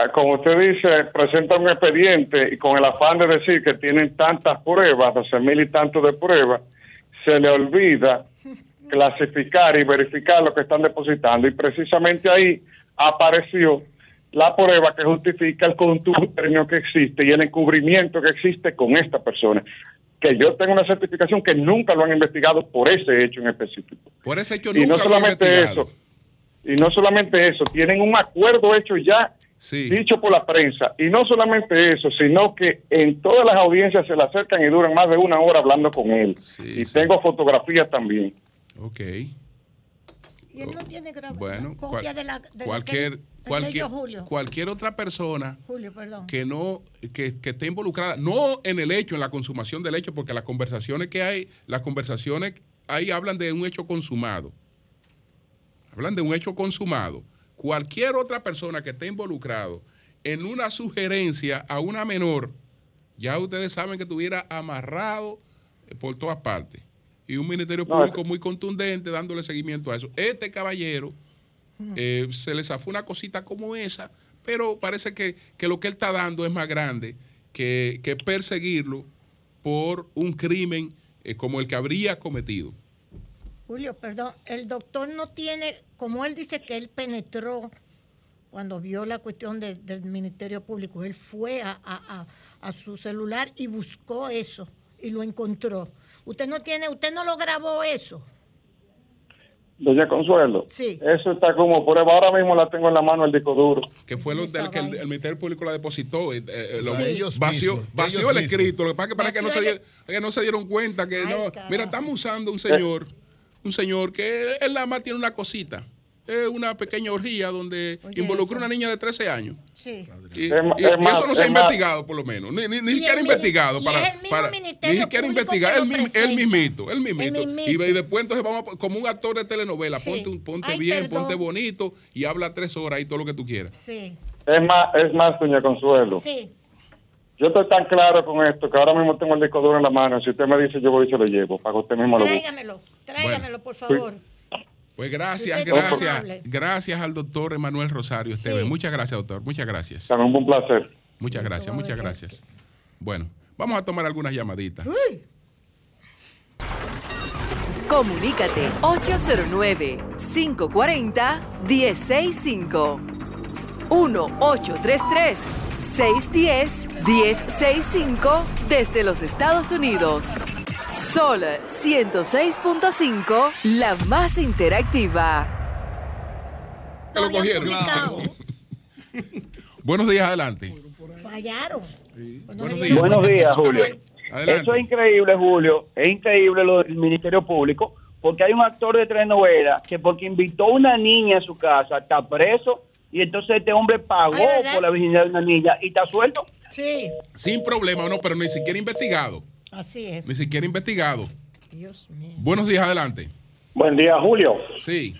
Ah, como usted dice, presenta un expediente y con el afán de decir que tienen tantas pruebas, 12 mil y tantos de pruebas, se le olvida clasificar y verificar lo que están depositando. Y precisamente ahí apareció la prueba que justifica el contubernio que existe y el encubrimiento que existe con esta persona. Que yo tengo una certificación que nunca lo han investigado por ese hecho en específico. Por ese hecho y nunca no solamente eso, y no solamente eso, tienen un acuerdo hecho ya dicho por la prensa. Y no solamente eso, sino que en todas las audiencias se le acercan y duran más de una hora hablando con él. y tengo fotografías también. Ok. Y él no tiene bueno, copia de la, cualquier, cualquier, cualquier otra persona que no que, que, esté involucrada, no en el hecho, en la consumación del hecho, porque las conversaciones que hay, las conversaciones ahí hablan de un hecho consumado. Hablan de un hecho consumado. Cualquier otra persona que esté involucrado en una sugerencia a una menor, ya ustedes saben que estuviera amarrado por todas partes y un Ministerio Público muy contundente dándole seguimiento a eso. Este caballero eh, se le zafó una cosita como esa, pero parece que, lo que él está dando es más grande que, perseguirlo por un crimen eh, como el que habría cometido. Julio, perdón, el doctor no tiene, como él dice que él penetró cuando vio la cuestión del Ministerio Público, él fue a su celular y buscó eso y lo encontró. Usted no tiene, usted no lo grabó eso. Doña Consuelo. Sí. Eso está como prueba. Ahora mismo la tengo en la mano el disco duro. Que fue lo del que el, Ministerio Público la depositó. Eh, eh ellos vació, vació el escrito. Lo que pasa es que, que, no se, dieron, que no se dieron cuenta que no. Mira, estamos usando un señor, un señor que él nada más tiene una cosita es una pequeña orgía donde involucró a una niña de 13 años. Sí. Y, eso no se ha investigado, por lo menos. Ni, ni, siquiera investigado. para, para, ni siquiera investigar. El, mismito. El mismito. Y, después entonces vamos, como un actor de telenovela, ponte, ponte bien, ponte bonito y habla tres horas y todo lo que tú quieras. Sí. Es más, es más, doña Consuelo. Sí. Yo estoy tan claro con esto que ahora mismo tengo el disco duro en la mano. Si usted me dice, yo voy y se lo llevo. Para que usted mismo lo Tráigamelo, tráigamelo, por favor. Pues gracias, gracias, gracias al doctor Emanuel Rosario Esteban. Muchas gracias, doctor. Muchas gracias. Un placer. Muchas gracias, muchas gracias. Bueno, vamos a tomar algunas llamaditas. Comunícate 809-540-1065. 1-833-610-1065 desde los Estados Unidos. Sol 106.5, la más interactiva. lo cogieron. Buenos días, adelante. Fallaron. Buenos días, Julio. Eso es increíble, Julio. Es increíble lo del Ministerio Público, porque hay un actor de telenovela que porque invitó a una niña a su casa está preso y entonces este hombre pagó por la virginidad de una niña y está suelto. Sí. Sin problema, no, pero ni siquiera investigado. Así es. Ni siquiera investigado. Dios mío. Buenos días, adelante. Buen día, Julio. Sí.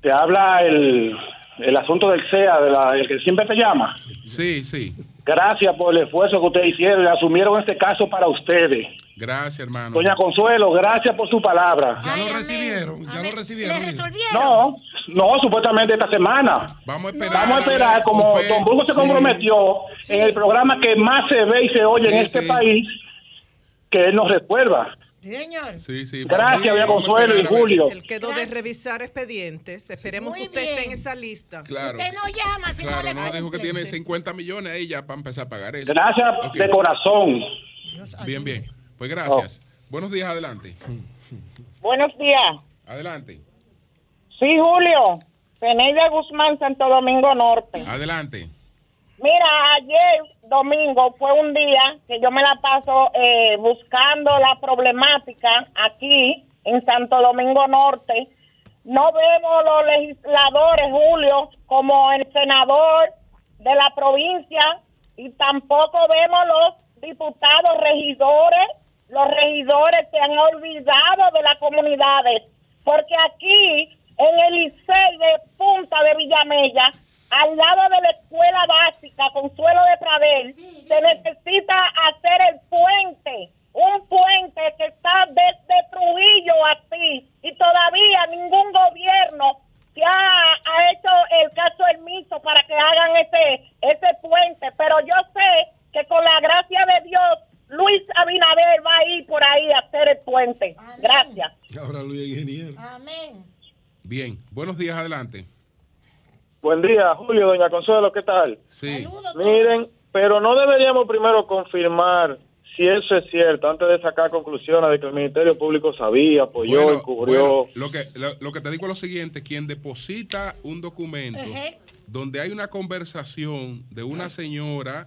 Te habla el, el asunto del CEA, de la, el que siempre te llama. Sí, sí. Gracias por el esfuerzo que ustedes hicieron y asumieron este caso para ustedes. Gracias, hermano. Doña Consuelo, gracias por su palabra. Ya lo recibieron, ya lo recibieron. No, no, supuestamente esta semana. Vamos a esperar. Vamos a esperar, como Don Brujo se comprometió en el programa que más se ve y se oye en este país, que él nos recuerda. Señor. Sí, sí. Gracias, Doña Consuelo y Julio. Él quedó de revisar expedientes. Esperemos que usted esté en esa lista. Claro. Usted no llama si claro, no le no, dijo que tiene 50 millones ahí ya para empezar a pagar eso. Gracias de corazón. Bien, bien. Pues gracias. Buenos días, adelante. Buenos días. Adelante. Sí, Julio. Peneida Guzmán, Santo Domingo Norte. Adelante. Mira, ayer domingo fue un día que yo me la paso eh, buscando la problemática aquí en Santo Domingo Norte. No vemos los legisladores, Julio, como el senador de la provincia y tampoco vemos los diputados regidores. Los regidores se han olvidado de las comunidades, porque aquí en el liceo de Punta de Villamella al lado de la escuela básica Consuelo de Pradel, se necesita hacer el puente, un puente que está desde Trujillo así, y todavía ningún gobierno se ha, hecho el caso miso para que hagan ese, ese puente, pero yo sé que con la gracia de Dios, Luis Abinader va a ir por ahí a hacer el puente. Gracias. Ahora Luis Ingeniero. Amén. Bien, buenos días, adelante. Buen día, Julio, doña Consuelo, ¿qué tal? Sí. Miren, pero no deberíamos primero confirmar si eso es cierto, antes de sacar conclusiones de que el Ministerio Público sabía, apoyó y cubrió. lo, que, lo, que te digo es lo siguiente, quien deposita un documento donde hay una conversación de una señora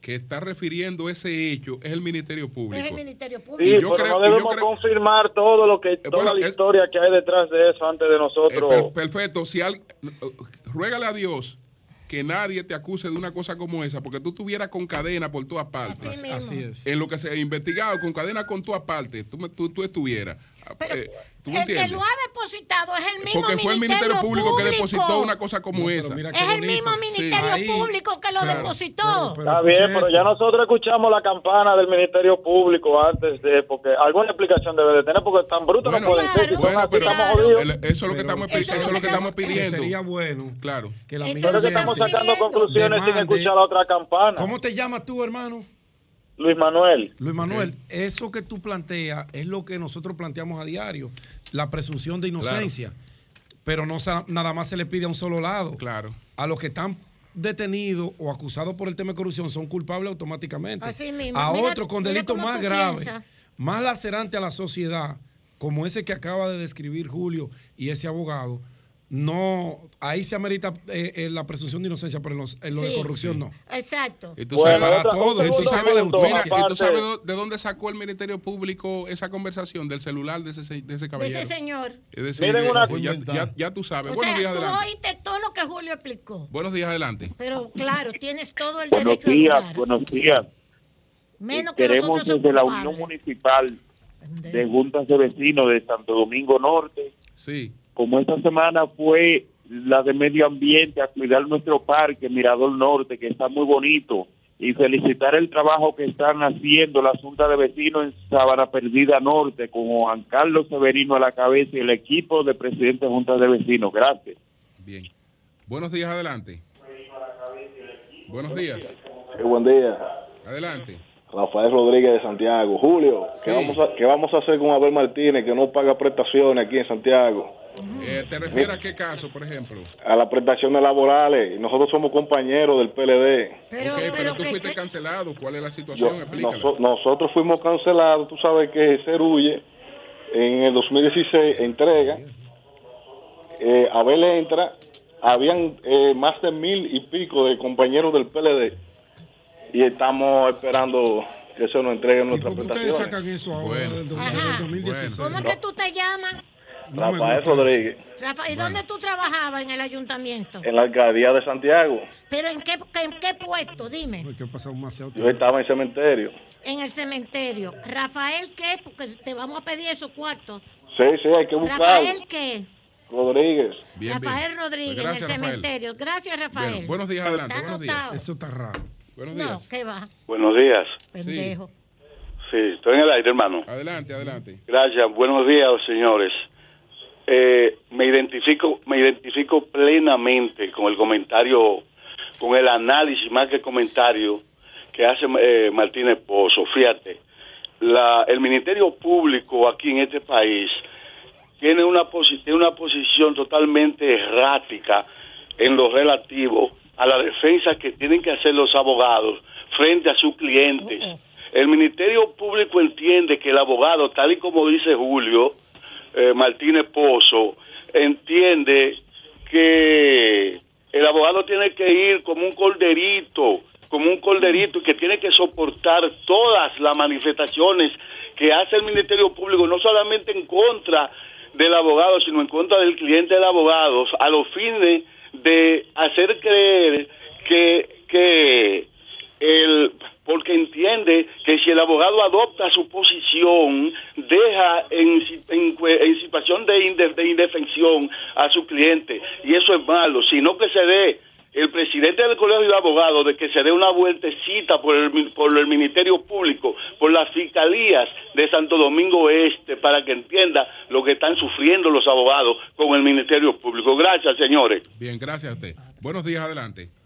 que está refiriendo ese hecho es el Ministerio Público. Es el Ministerio Sí, Público. yo pero creo- no y yo debemos creo- confirmar todo lo que, toda bueno, la es- historia que hay detrás de eso antes de Eh, nosotros. per- perfecto, si al, ruégale a Dios que nadie te acuse de una cosa como esa, porque tú estuvieras con cadena por todas partes. Así mismo. Así es. En lo que se ha investigado, con cadena con todas partes, tú, me- tú, tú estuvieras. Pero Eh, ¿Tú el que entiendes? lo ha depositado es el mismo Porque fue el Ministerio Público, que depositó una cosa como No, pero esa. Es el mismo Ministerio Ahí- Público que lo claro. depositó. Pero- Está bien, pero ya nosotros escuchamos la campana del Ministerio Público antes de, porque alguna explicación debe de tener, porque tan bruto Bueno, no pueden ser. Si son bueno, pero estamos jodidos. el- eso es lo que Pero- estamos, Eso eso es es lo que estamos Que pidiendo. Sería bueno Claro. que la Eso es Pero que estamos sacando conclusiones sin escuchar la otra campana. ¿Cómo te llamas tú, hermano? Luis Manuel. Luis Manuel, eso que tú planteas es lo que nosotros planteamos a diario, la presunción de inocencia. Pero no nada más se le pide a un solo lado. Claro. A los que están detenidos o acusados por el tema de corrupción son culpables automáticamente. Así mismo. A Mira- otros con delitos más graves, piensas. más lacerantes a la sociedad, como ese que acaba de describir Julio y ese abogado, no, ahí se amerita eh, eh, la presunción de inocencia, pero en, los- en lo de Sí. corrupción no. Exacto. Y tú Bueno, sabes, para todos, y tú sabes de ¿y tú aparte- sabes de dónde sacó el Ministerio Público esa conversación del celular de ese, se- de ese De caballero? ese señor. Es decir, Miren eh, una- ya, ya- ya tú sabes. O Buenos sea, días, tú adelante. oíste todo lo que Julio explicó. Buenos días, adelante. Pero claro, tienes todo el Buenos derecho a días, dudar. buenos días. Menos que Queremos desde la. Unión Municipal de Juntas de Vecinos de Santo Domingo Norte, Sí. Como esta semana fue la de medio ambiente, a cuidar nuestro parque Mirador Norte, que está muy bonito, y felicitar el trabajo que están haciendo la Junta de Vecinos en Sabana Perdida Norte, con Juan Carlos Severino a la cabeza y el equipo de presidente de Juntas de Vecinos. Gracias. Bien. Buenos días, adelante. Buenos días. buen día. Adelante. Rafael Rodríguez de Santiago. Julio, ¿qué, Sí. vamos a, ¿qué vamos a hacer con Abel Martínez que no paga prestaciones aquí en Santiago? Eh, ¿Te refieres a qué caso, por ejemplo? A las prestaciones laborales. Nosotros somos compañeros del PLD. Pero, pero pero tú fuiste que- cancelado. ¿Cuál es la situación? Yo- nosotros fuimos cancelados. Tú sabes que Cerulle en el 2016 entrega. Eh, Abel entra. Habían eh, más de mil y pico de compañeros del PLD. Y estamos esperando que eso nos entregue ¿Y nuestras por qué ustedes prestaciones. sacan eso ahora Bueno. del, do- Ajá. del 2016? ¿Cómo es que tú te llamas? No Rafael Rodríguez, Rafa, ¿y dónde tú trabajabas en el ayuntamiento? en la alcaldía de Santiago. ¿Pero en qué, en qué puesto? Dime. Yo estaba en cementerio. En el cementerio. ¿Rafael qué? Porque te vamos a pedir esos cuartos. Sí, sí, hay que buscarlo. ¿Rafael qué? Rodríguez. Bien, Rafael bien. Rodríguez Pues gracias, en el Rafael. cementerio. Gracias, Rafael. Bueno, buenos días, adelante. Buenos días. Eso está raro. Buenos No, días. ¿qué va? Buenos días. Pendejo. Sí, estoy en el aire, hermano. Adelante, adelante. Gracias. Buenos días, señores. Eh, me identifico, me identifico plenamente con el comentario, con el análisis más que el comentario que hace eh, Martínez Pozo. Fíjate, la, el Ministerio Público aquí en este país tiene una, posi- tiene una posición totalmente errática en lo relativo a la defensa que tienen que hacer los abogados frente a sus clientes. El Ministerio Público entiende que el abogado, tal y como dice Julio eh, Martínez Pozo, entiende que el abogado tiene que ir como un corderito, como un corderito que tiene que soportar todas las manifestaciones que hace el Ministerio Público, no solamente en contra del abogado, sino en contra del cliente del abogado, a los fines de hacer creer que, que el porque entiende que si el abogado adopta su posición, deja en, en, en situación de, de indefensión a su cliente. Y eso es malo, sino que se dé el presidente del Colegio de Abogados de que se dé una vueltecita por el, por el Ministerio Público, por las fiscalías de Santo Domingo Este, para que entienda lo que están sufriendo los abogados con el Ministerio Público. Gracias, señores. Bien, gracias a usted. Buenos días, adelante.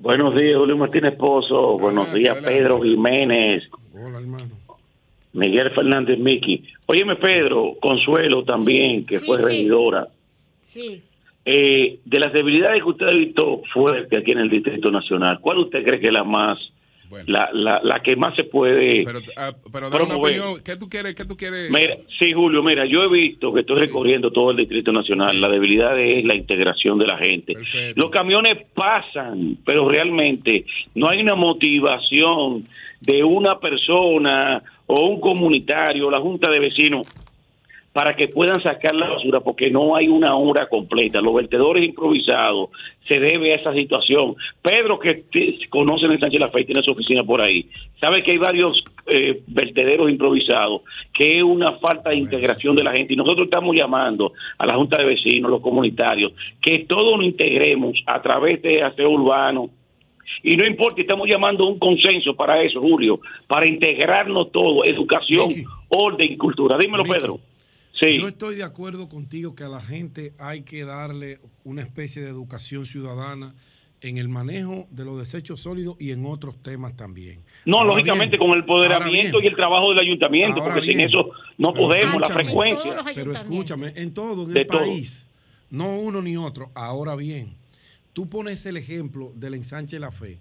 Buenos días, Julio Martínez Pozo. Buenos Adelante, días. Pedro Jiménez. Hola, hermano. Miguel Fernández Miki. Óyeme, Pedro, Consuelo también, que Sí, fue sí. regidora. Sí. Eh, de las debilidades que usted ha visto fuerte aquí en el Distrito Nacional, ¿cuál usted cree que es la más la, la, la, que más se puede pero, pero una opinión, ¿qué tú quieres? ¿Qué tú quieres? Mira, sí, Julio, mira, yo he visto que estoy recorriendo todo el Distrito Nacional, la debilidad es la integración de la gente. Perfecto. Los camiones pasan, pero realmente no hay una motivación de una persona o un comunitario, la junta de vecinos, para que puedan sacar la basura, porque no hay una hora completa. Los vertedores improvisados se debe a esa situación. Pedro, que conoce el Sánchez La Fe, tiene su oficina por ahí, sabe que hay varios eh, vertederos improvisados, que es una falta de integración de la gente. Y nosotros estamos llamando a la Junta de Vecinos, los comunitarios, que todos nos integremos a través de aseo urbano, y no importa, estamos llamando a un consenso para eso, Julio, para integrarnos todo, educación, orden, cultura. Dímelo, Pedro. Yo estoy de acuerdo contigo que a la gente hay que darle una especie de educación ciudadana en el manejo de los desechos sólidos y en otros temas también. No, lógicamente con el poderamiento y el trabajo del ayuntamiento, porque sin eso no podemos, la frecuencia. Pero escúchame, en todo en el país, no uno ni otro. Ahora bien, tú pones el ejemplo del ensanche La Fe,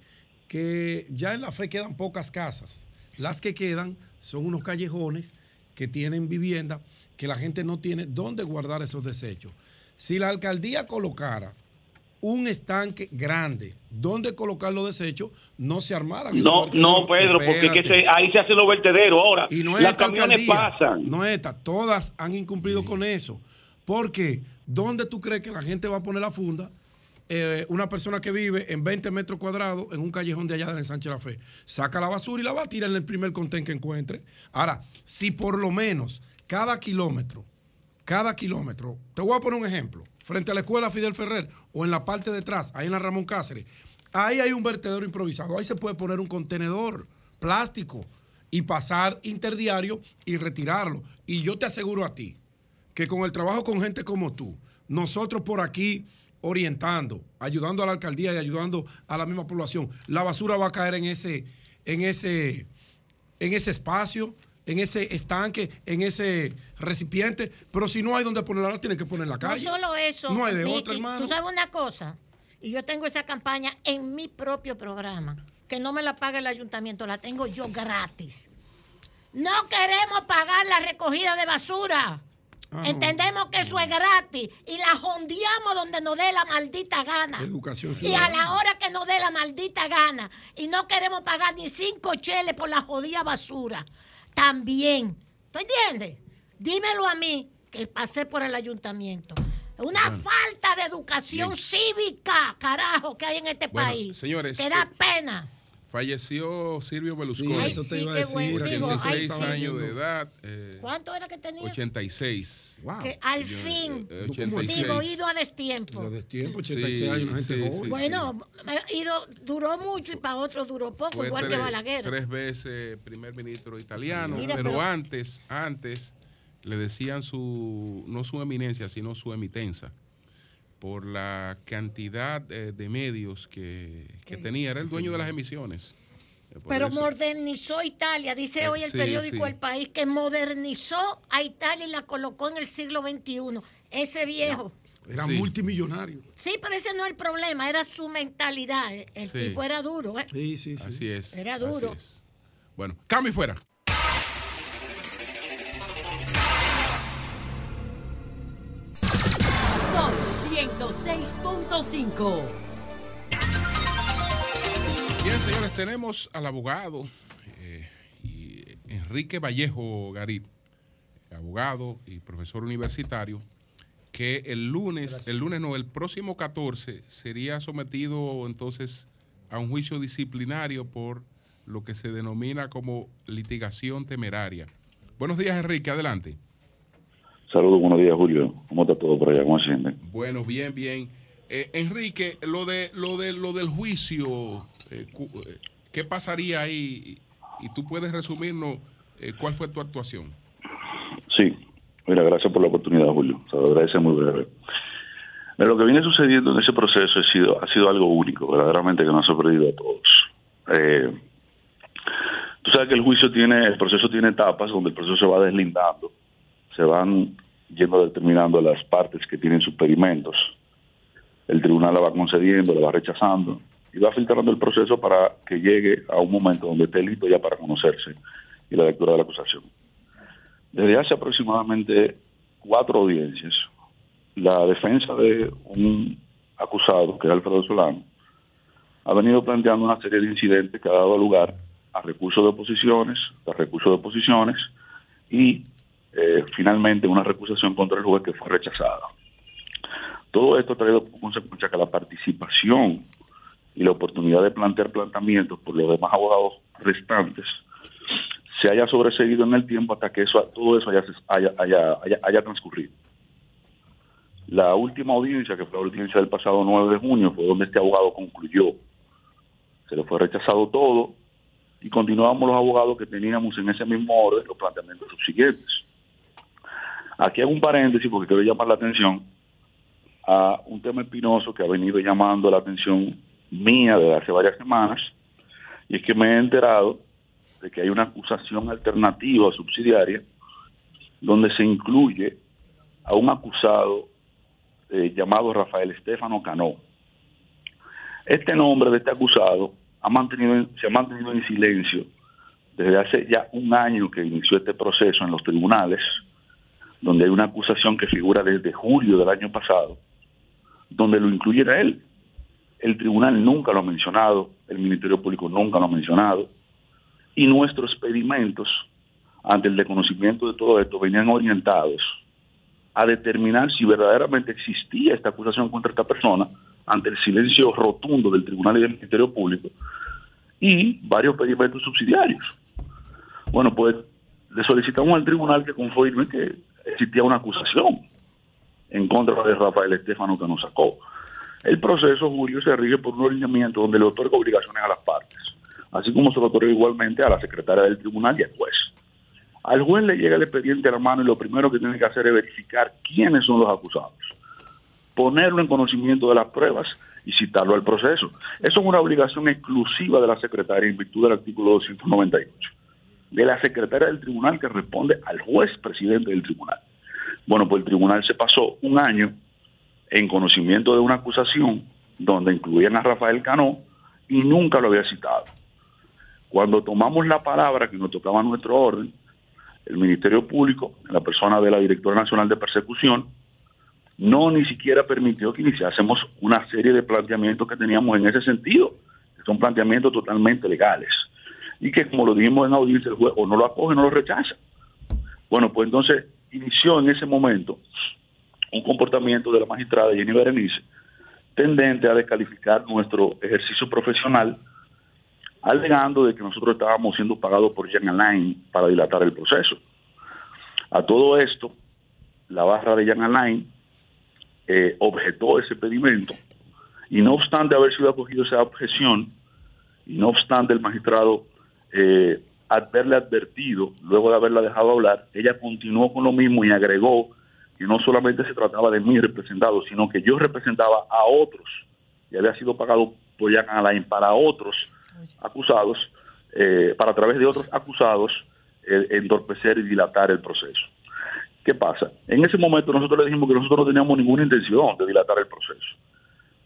que ya en La Fe quedan pocas casas. Las que quedan son unos callejones que tienen vivienda que la gente no tiene dónde guardar esos desechos. Si la alcaldía colocara un estanque grande donde colocar los desechos, no se armaran. No, no, Pedro, porque ahí se hacen los vertederos ahora. Y no las camiones pasan. No esta, todas han incumplido con eso. Porque, ¿dónde tú crees que la gente va a poner la funda? Eh, una persona que vive en 20 metros cuadrados en un callejón de allá de la Sánchez La Fe. Saca la basura y la va a tirar en el primer contén que encuentre. Ahora, si por lo menos cada kilómetro, cada kilómetro, te voy a poner un ejemplo, frente a la escuela Fidel Ferrer o en la parte de atrás, ahí en la Ramón Cáceres, ahí hay un vertedero improvisado, ahí se puede poner un contenedor plástico y pasar interdiario y retirarlo. Y yo te aseguro a ti que con el trabajo con gente como tú, nosotros por aquí orientando, ayudando a la alcaldía y ayudando a la misma población, la basura va a caer en ese, en ese, en ese espacio en ese estanque, en ese recipiente, pero si no hay donde ponerla, tienen que poner en la calle. No solo eso. No hay de otra, hermano. Tú sabes una cosa, y yo tengo esa campaña en mi propio programa, que no me la paga el ayuntamiento, la tengo yo gratis. No queremos pagar la recogida de basura. Ah, Entendemos que eso es gratis y la jondeamos donde nos dé la maldita gana. Educación y a la hora que nos dé la maldita gana. Y no queremos pagar ni cinco cheles por la jodida basura también. ¿Tú entiendes? Dímelo a mí, que pasé por el ayuntamiento. Una falta de educación cívica, carajo, que hay en este país. Señores. Que da eh, pena. Falleció Silvio Berlusconi. Sí, eso te iba a decir. 86 años de edad. Eh, ¿Cuánto era que tenía? 86. Wow. Que al fin, eh, 86. digo, ido a destiempo. A destiempo, 86 sí, años, gente sí, joven. bueno, ido, duró mucho y para otros duró poco, Fue igual tres, que Balaguer. Tres veces primer ministro italiano, Mira, pero, pero antes, antes le decían su, no su eminencia, sino su emitenza por la cantidad de, de medios que, que tenía. Era el dueño de las emisiones. Eh, Pero eso. modernizó Italia, dice hoy el sí, periódico sí. El País, que modernizó a Italia y la colocó en el siglo XXI. Ese viejo. No, era sí. multimillonario. Sí, pero ese no es el problema, era su mentalidad. El tipo era duro. ¿eh? Sí, sí, sí. Así es. Era duro. Es. Bueno, cambio y fuera. Son 106.5. Bien, señores, tenemos al abogado eh, y Enrique Vallejo Garib, abogado y profesor universitario, que el lunes, Gracias. el lunes no, el próximo 14 sería sometido entonces a un juicio disciplinario por lo que se denomina como litigación temeraria. Buenos días, Enrique, adelante. Saludos, buenos días, Julio. ¿Cómo está todo por allá? ¿Cómo se? Bueno, bien, bien. Eh, Enrique, lo de lo de lo del juicio, eh, ¿qué pasaría ahí? Y tú puedes resumirnos eh, cuál fue tu actuación. Sí, mira, gracias por la oportunidad, Julio. Se lo agradece muy breve. Pero lo que viene sucediendo en ese proceso ha sido, ha sido algo único, verdaderamente que nos ha sorprendido a todos. Eh, tú sabes que el juicio tiene, el proceso tiene etapas donde el proceso se va deslindando, se van yendo determinando las partes que tienen sus pedimentos el tribunal la va concediendo, la va rechazando, y va filtrando el proceso para que llegue a un momento donde esté listo ya para conocerse y la lectura de la acusación. Desde hace aproximadamente cuatro audiencias, la defensa de un acusado, que es Alfredo Solano, ha venido planteando una serie de incidentes que ha dado lugar a recursos de oposiciones, a recursos de oposiciones y eh, finalmente una recusación contra el juez que fue rechazada. Todo esto ha traído como consecuencia que la participación y la oportunidad de plantear planteamientos por los demás abogados restantes se haya sobreseguido en el tiempo hasta que eso, todo eso haya, haya, transcurrido. La última audiencia, que fue la audiencia del pasado 9 de junio, fue donde este abogado concluyó. Se le fue rechazado todo y continuamos los abogados que teníamos en ese mismo orden los planteamientos subsiguientes. Aquí hago un paréntesis porque quiero llamar la atención a un tema espinoso que ha venido llamando la atención mía desde hace varias semanas, y es que me he enterado de que hay una acusación alternativa subsidiaria donde se incluye a un acusado eh, llamado Rafael Estefano Cano. Este nombre de este acusado ha mantenido, se ha mantenido en silencio desde hace ya un año que inició este proceso en los tribunales, donde hay una acusación que figura desde julio del año pasado, donde lo incluyen a él. El tribunal nunca lo ha mencionado, el Ministerio Público nunca lo ha mencionado, y nuestros pedimentos ante el desconocimiento de todo esto venían orientados a determinar si verdaderamente existía esta acusación contra esta persona ante el silencio rotundo del Tribunal y del Ministerio Público y varios pedimentos subsidiarios. Bueno, pues le solicitamos al tribunal que confirme que existía una acusación en contra de Rafael Estefano que nos sacó. El proceso, Julio, se rige por un ordenamiento donde le otorga obligaciones a las partes, así como se lo otorga igualmente a la secretaria del tribunal y al juez. Al juez le llega el expediente a la mano y lo primero que tiene que hacer es verificar quiénes son los acusados, ponerlo en conocimiento de las pruebas y citarlo al proceso. Eso es una obligación exclusiva de la secretaria en virtud del artículo 298, de la secretaria del tribunal que responde al juez presidente del tribunal. Bueno, pues el tribunal se pasó un año en conocimiento de una acusación donde incluían a Rafael Cano y nunca lo había citado. Cuando tomamos la palabra que nos tocaba nuestro orden, el Ministerio Público, en la persona de la Directora Nacional de Persecución, no ni siquiera permitió que iniciásemos una serie de planteamientos que teníamos en ese sentido, que son planteamientos totalmente legales, y que como lo dijimos en audiencia, el juez o no lo acoge o no lo rechaza. Bueno, pues entonces inició en ese momento un comportamiento de la magistrada Jenny Berenice tendente a descalificar nuestro ejercicio profesional, alegando de que nosotros estábamos siendo pagados por Jan Alain para dilatar el proceso. A todo esto, la barra de Jan Alain eh, objetó ese pedimento y no obstante haber sido acogido esa objeción, y no obstante el magistrado eh, haberle advertido, luego de haberla dejado hablar, ella continuó con lo mismo y agregó que no solamente se trataba de mí representado, sino que yo representaba a otros y había sido pagado por Jan Alain para otros acusados, eh, para a través de otros acusados, entorpecer y dilatar el proceso. ¿Qué pasa? En ese momento nosotros le dijimos que nosotros no teníamos ninguna intención de dilatar el proceso.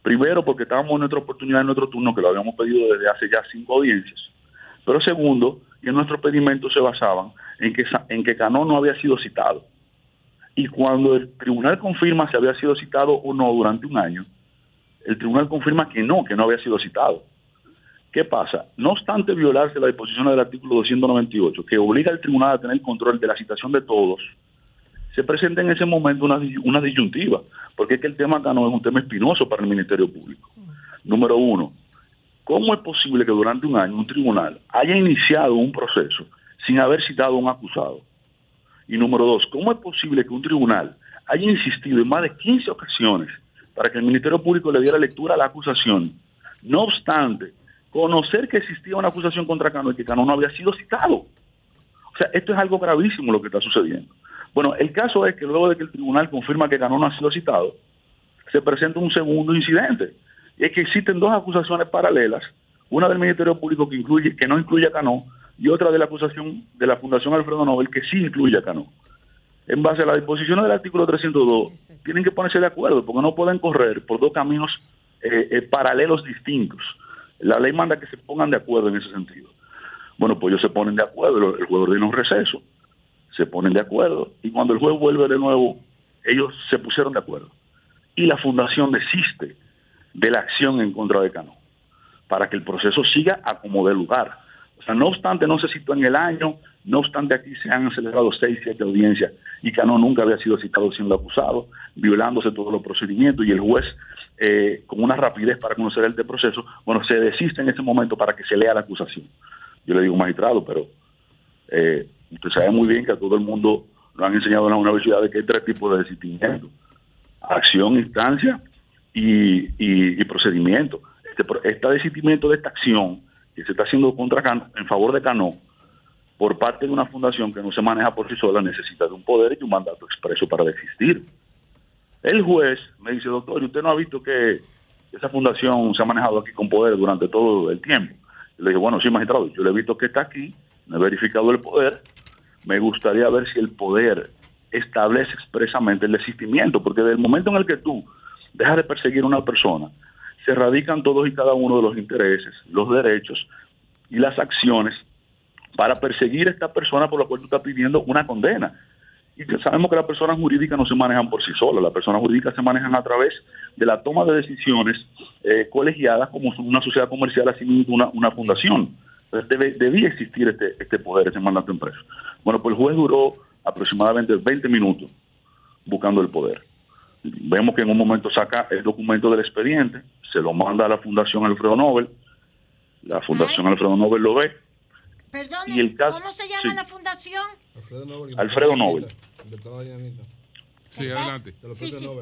Primero porque estábamos en nuestra oportunidad, en nuestro turno, que lo habíamos pedido desde hace ya cinco audiencias. Pero segundo, que nuestros pedimentos se basaban en que, en que Cano no había sido citado. Y cuando el tribunal confirma si había sido citado o no durante un año, el tribunal confirma que no, que no había sido citado. ¿Qué pasa? No obstante violarse la disposición del artículo 298, que obliga al tribunal a tener control de la citación de todos, se presenta en ese momento una, una disyuntiva, porque es que el tema no es un tema espinoso para el Ministerio Público. Número uno, ¿cómo es posible que durante un año un tribunal haya iniciado un proceso sin haber citado a un acusado? Y número dos, ¿cómo es posible que un tribunal haya insistido en más de 15 ocasiones para que el Ministerio Público le diera lectura a la acusación? No obstante, conocer que existía una acusación contra Cano y que Cano no había sido citado. O sea, esto es algo gravísimo lo que está sucediendo. Bueno, el caso es que luego de que el tribunal confirma que Cano no ha sido citado, se presenta un segundo incidente. Es que existen dos acusaciones paralelas, una del Ministerio Público que incluye, que no incluye a Cano, y otra de la acusación de la Fundación Alfredo Nobel que sí incluye a Cano. En base a las disposiciones del artículo 302, tienen que ponerse de acuerdo, porque no pueden correr por dos caminos eh, eh, paralelos distintos. La ley manda que se pongan de acuerdo en ese sentido. Bueno, pues ellos se ponen de acuerdo, el juez ordena un receso, se ponen de acuerdo y cuando el juez vuelve de nuevo, ellos se pusieron de acuerdo. Y la fundación desiste de la acción en contra de Cano para que el proceso siga a como de lugar. O sea, no obstante, no se citó en el año, no obstante, aquí se han celebrado seis, siete audiencias y Cano nunca había sido citado siendo acusado, violándose todos los procedimientos y el juez, eh, con una rapidez para conocer el proceso, bueno, se desiste en ese momento para que se lea la acusación. Yo le digo magistrado, pero eh, usted sabe muy bien que a todo el mundo lo han enseñado en la universidad de que hay tres tipos de desistimiento. Acción, instancia y, procedimiento. Este, este desistimiento de esta acción que se está haciendo contra Cano, en favor de Cano, por parte de una fundación que no se maneja por sí sola, necesita de un poder y un mandato expreso para desistir. El juez me dice, doctor, ¿y usted no ha visto que esa fundación se ha manejado aquí con poder durante todo el tiempo? le dije, bueno, sí, magistrado, yo le he visto que está aquí, me he verificado el poder, me gustaría ver si el poder establece expresamente el desistimiento, porque desde el momento en el que tú dejas de perseguir a una persona, se radican todos y cada uno de los intereses, los derechos y las acciones para perseguir a esta persona por la cual tú estás pidiendo una condena. Y sabemos que las personas jurídicas no se manejan por sí solas, las personas jurídicas se manejan a través de la toma de decisiones eh, colegiadas como una sociedad comercial, así una, una fundación. Entonces debía existir este, este poder, este mandato impreso. Bueno, pues el juez duró aproximadamente 20 minutos buscando el poder. Vemos que en un momento saca el documento del expediente, se lo manda a la Fundación Alfredo Nobel, la Fundación Alfredo Nobel lo ve. Perdón, ¿cómo se llama la fundación? Alfredo Nobel. Alfredo Nobel. Sí, adelante.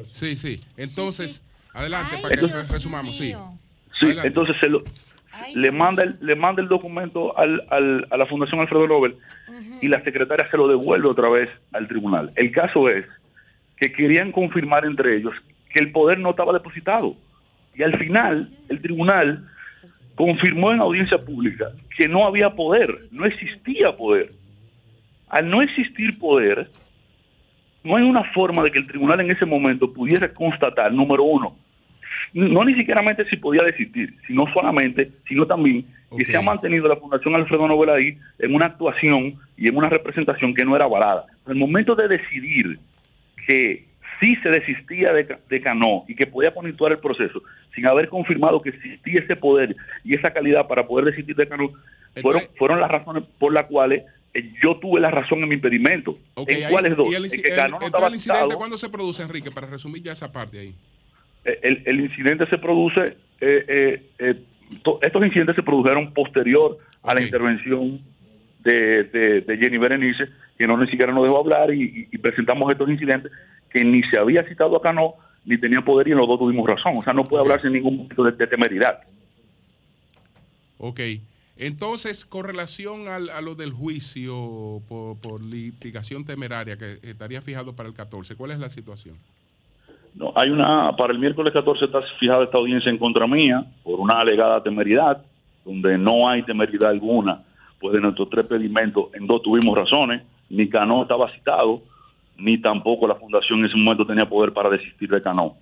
Sí, sí. Entonces, adelante para que resumamos. Sí. Sí, entonces se lo, le manda el, le manda el documento al, al, a la Fundación Alfredo Nobel y la secretaria se lo devuelve otra vez al tribunal. El caso es que querían confirmar entre ellos que el poder no estaba depositado. Y al final, el tribunal confirmó en audiencia pública que no había poder, no existía poder. Al no existir poder, no hay una forma de que el tribunal en ese momento pudiera constatar, número uno, no ni siquiera si podía desistir, sino solamente, sino también que se ha mantenido la Fundación Alfredo Nobel ahí en una actuación y en una representación que no era avalada. En el momento de decidir que sí se desistía de, de Cano y que podía conituar el proceso sin haber confirmado que existía ese poder y esa calidad para poder desistir de Cano, fueron, fueron las razones por las cuales eh, yo tuve la razón en mi impedimento. ¿En cuáles dos? el, incidente cuándo se produce, Enrique? Para resumir ya esa parte ahí. Eh, el, incidente se produce, eh, estos incidentes se produjeron posterior a la intervención de, de, Jenny Berenice, que no ni siquiera nos dejó hablar y, presentamos estos incidentes que ni se había citado acá no, ni tenía poder y en los dos tuvimos razón. O sea, no puede hablarse en ningún momento de, de temeridad. Ok. Entonces, con relación al, a lo del juicio por, litigación temeraria que estaría fijado para el 14, ¿cuál es la situación? No, hay una, para el miércoles 14 está fijada esta audiencia en contra mía por una alegada temeridad, donde no hay temeridad alguna, pues de nuestros tres pedimentos, en dos tuvimos razones, ni Cano estaba citado, ni tampoco la fundación en ese momento tenía poder para desistir de Cano.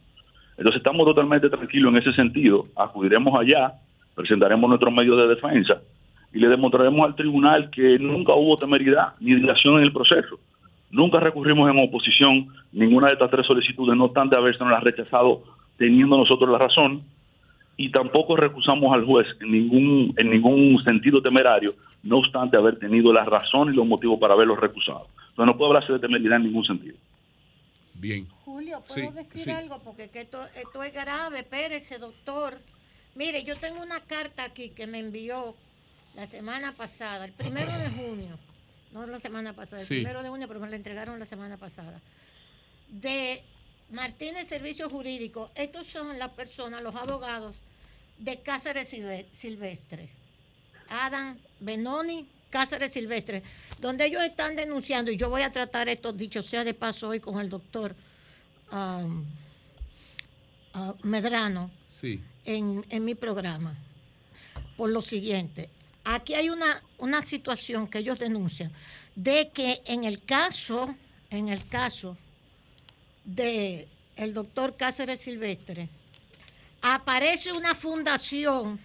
Entonces estamos totalmente tranquilos en ese sentido, acudiremos allá, presentaremos nuestros medios de defensa y le demostraremos al tribunal que nunca hubo temeridad ni dilación en el proceso. Nunca recurrimos en oposición ninguna de estas tres solicitudes, no obstante haberse rechazado teniendo nosotros la razón, y tampoco recusamos al juez en ningún, en ningún sentido temerario, no obstante haber tenido la razón y los motivos para haberlo recusado. Entonces no puede hablarse de temeridad en ningún sentido. Bien. Julio, ¿puedo decir algo? Porque esto, esto es grave, Pérez, doctor. Mire, yo tengo una carta aquí que me envió la semana pasada, el primero de junio, no la semana pasada, el primero de junio, pero me la entregaron la semana pasada, de Martínez Servicio Jurídico. Estos son las personas, los abogados de Cáceres Silvestre. Adam Benoni, Cáceres Silvestre, donde ellos están denunciando, y yo voy a tratar esto, dicho sea de paso hoy, con el doctor um, uh, Medrano, en, mi programa por lo siguiente. Aquí hay una, una situación que ellos denuncian de que en el caso, en el caso de el doctor Cáceres Silvestre, aparece una fundación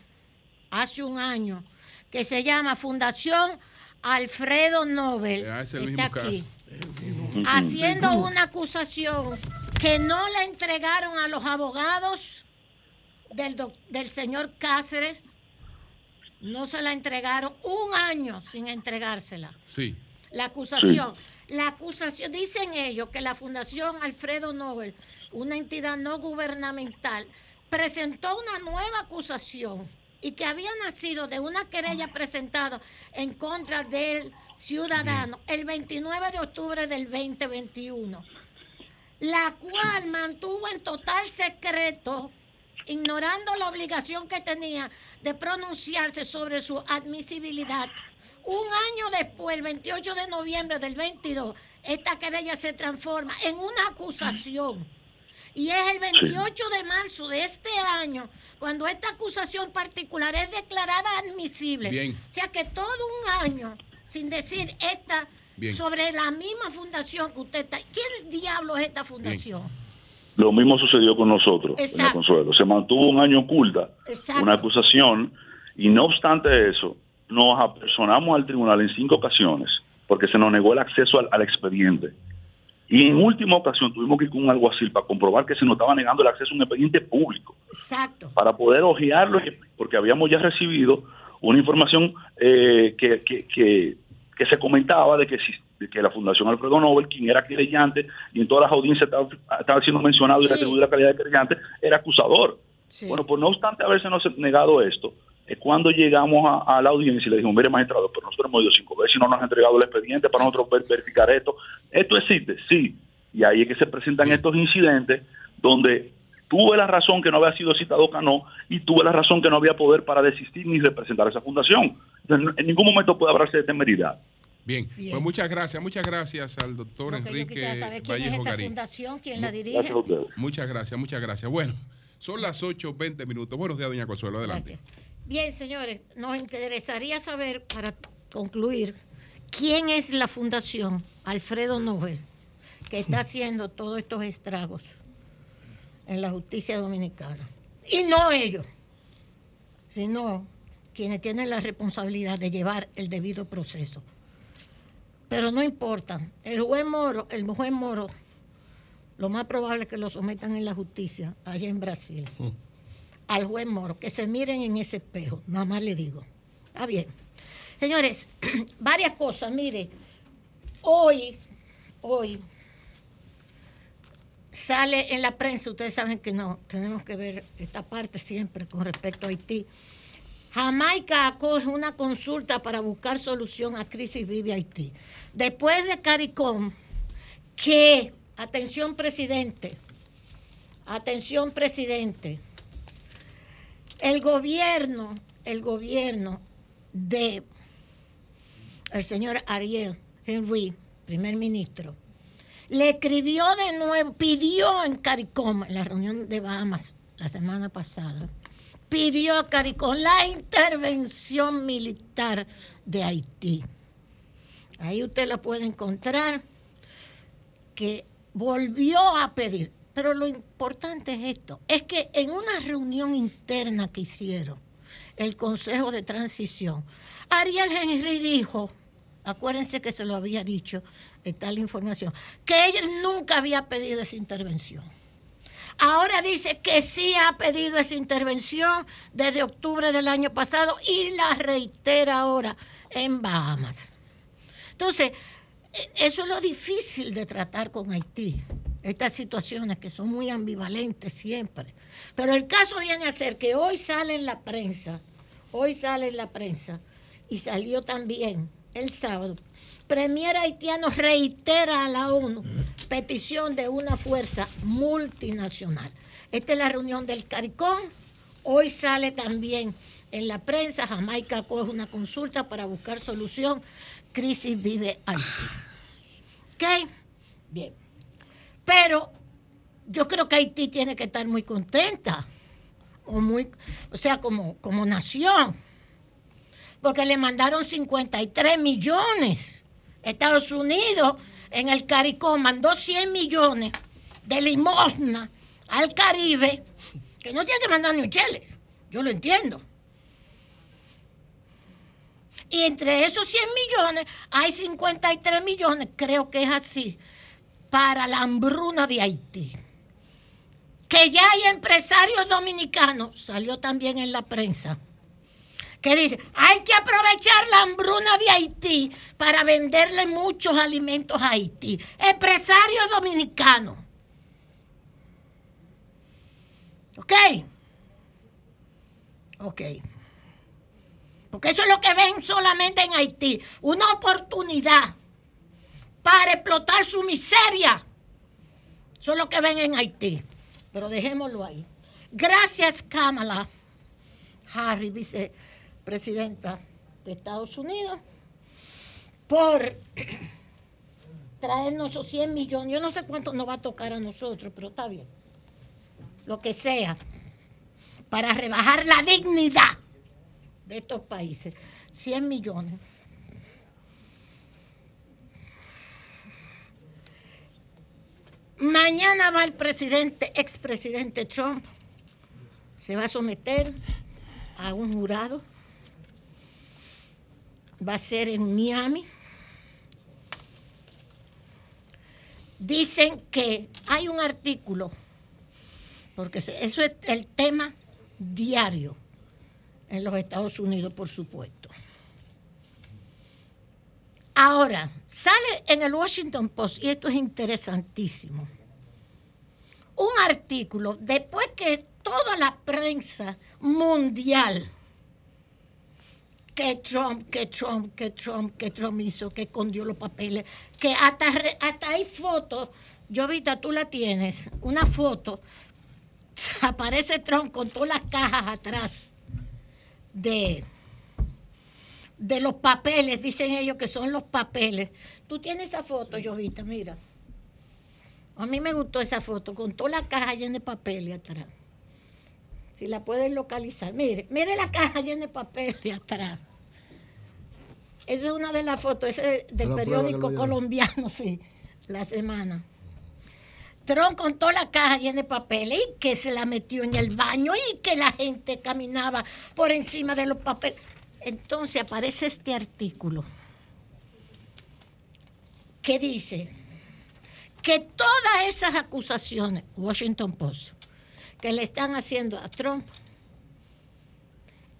hace un año, que se llama Fundación Alfredo Nobel. está aquí. Haciendo una acusación que no le entregaron a los abogados del, del señor Cáceres. No se la entregaron un año sin entregársela. Sí. La acusación. La acusación, dicen ellos que la Fundación Alfredo Nobel, una entidad no gubernamental, presentó una nueva acusación y que había nacido de una querella presentada en contra del ciudadano el 29 de octubre del 2021, la cual mantuvo en total secreto, ignorando la obligación que tenía de pronunciarse sobre su admisibilidad. Un año después, el 28 de noviembre del 22, esta querella se transforma en una acusación y es el 28 de marzo de este año cuando esta acusación particular es declarada admisible. O sea que todo un año sin decir esta sobre la misma fundación que usted está. ¿Quién diablo es esta fundación? Lo mismo sucedió con nosotros en la Consuelo. Se mantuvo un año oculta una acusación y no obstante eso, nos apersonamos al tribunal en cinco ocasiones porque se nos negó el acceso al expediente. Y en última ocasión tuvimos que ir con un alguacil para comprobar que se nos estaba negando el acceso a un expediente público. Exacto. Para poder ojearlo, porque habíamos ya recibido una información eh, que, que, se comentaba de que, que la Fundación Alfredo Nobel, quien era querellante, y en todas las audiencias estaba, siendo mencionado y la la calidad de querellante, era acusador. Bueno, pues no obstante haberse negado esto, es cuando llegamos a, la audiencia y le dijimos, mire magistrado, pero nosotros hemos ido cinco veces y no nos han entregado el expediente para nosotros verificar esto. Esto existe, sí. Y ahí es que se presentan estos incidentes donde tuve la razón que no había sido citado Cano y tuve la razón que no había poder para desistir ni representar esa fundación. en ningún momento puede hablarse de temeridad. Bien. pues muchas gracias, muchas gracias al doctor Enrique Vallejo fundación, quién la dirige. Muchas gracias, muchas gracias. Bueno, son las 8.20 minutos. Buenos días, doña Consuelo, adelante. Bien, señores, nos interesaría saber, para concluir, quién es la Fundación Alfredo Nobel que está haciendo todos estos estragos en la justicia dominicana. Y no ellos, sino quienes tienen la responsabilidad de llevar el debido proceso. Pero no importa, el juez Moro, el juez Moro, lo más probable es que lo sometan en la justicia allá en Brasil. Mm al juez Moro, que se miren en ese espejo, nada más le digo. Está bien. Señores, varias cosas, mire, hoy, hoy sale en la prensa, ustedes saben que no, tenemos que ver esta parte siempre con respecto a Haití. Jamaica acoge una consulta para buscar solución a crisis vive Haití. Después de CARICOM, que, atención presidente, atención presidente, el gobierno, el gobierno de el señor Ariel Henry, primer ministro, le escribió de nuevo, pidió en CARICOM, en la reunión de Bahamas la semana pasada, pidió a CARICOM la intervención militar de Haití. Ahí usted la puede encontrar, que volvió a pedir, pero lo importante es esto, es que en una reunión interna que hicieron el Consejo de Transición, Ariel Henry dijo, acuérdense que se lo había dicho, la información, que él nunca había pedido esa intervención. Ahora dice que sí ha pedido esa intervención desde octubre del año pasado y la reitera ahora en Bahamas. Entonces, e, eso es lo difícil de tratar con Haití estas situaciones que son muy ambivalentes siempre. Pero el caso viene a ser que hoy sale en la prensa, hoy sale en la prensa, y salió también el sábado. Premier haitiano reitera a la ONU petición de una fuerza multinacional. Esta es la reunión del CARICOM. Hoy sale también en la prensa. Jamaica coge una consulta para buscar solución. Crisis vive Haití. ¿Ok? Bien. Pero yo creo que Haití tiene que estar muy contenta, o, muy, o sea, como, como nación, porque le mandaron 53 millones. Estados Unidos en el CARICOM mandó 100 millones de limosna al Caribe, que no tiene que mandar ni cheles, yo lo entiendo. Y entre esos 100 millones hay 53 millones, creo que es así, para la hambruna de Haití. Que ya hay empresarios dominicanos, salió también en la prensa, que dice, hay que aprovechar la hambruna de Haití para venderle muchos alimentos a Haití. Empresarios dominicanos. ¿Ok? Ok. Porque eso es lo que ven solamente en Haití. Una oportunidad para explotar su miseria. Eso es lo que ven en Haití. Pero dejémoslo ahí. Gracias, Kamala Harris, dice presidenta de Estados Unidos, por traernos esos 100 millones. Yo no sé cuánto nos va a tocar a nosotros, pero está bien. Lo que sea, para rebajar la dignidad de estos países. 100 millones. Mañana va el presidente, expresidente Trump, se va a someter a un jurado va a ser en Miami. Dicen que hay un artículo, porque eso es el tema diario en los Estados Unidos, por supuesto. Ahora, sale en el Washington Post, y esto es interesantísimo, un artículo después que toda la prensa mundial que Trump, que Trump, que Trump, que Trump hizo, que escondió los papeles, que hasta, hasta hay fotos, ahorita tú la tienes, una foto, aparece Trump con todas las cajas atrás de, de los papeles, dicen ellos que son los papeles. Tú tienes esa foto, Jovita, mira. A mí me gustó esa foto, con toda la caja llena de papeles atrás. Si la pueden localizar. Mire, mire la caja llena de papel de atrás. Esa es una de las fotos, ese del periódico colombiano, sí, la semana. Trump con toda la caja llena de papel y que se la metió en el baño y que la gente caminaba por encima de los papeles. Entonces aparece este artículo que dice que todas esas acusaciones, Washington Post, que le están haciendo a Trump,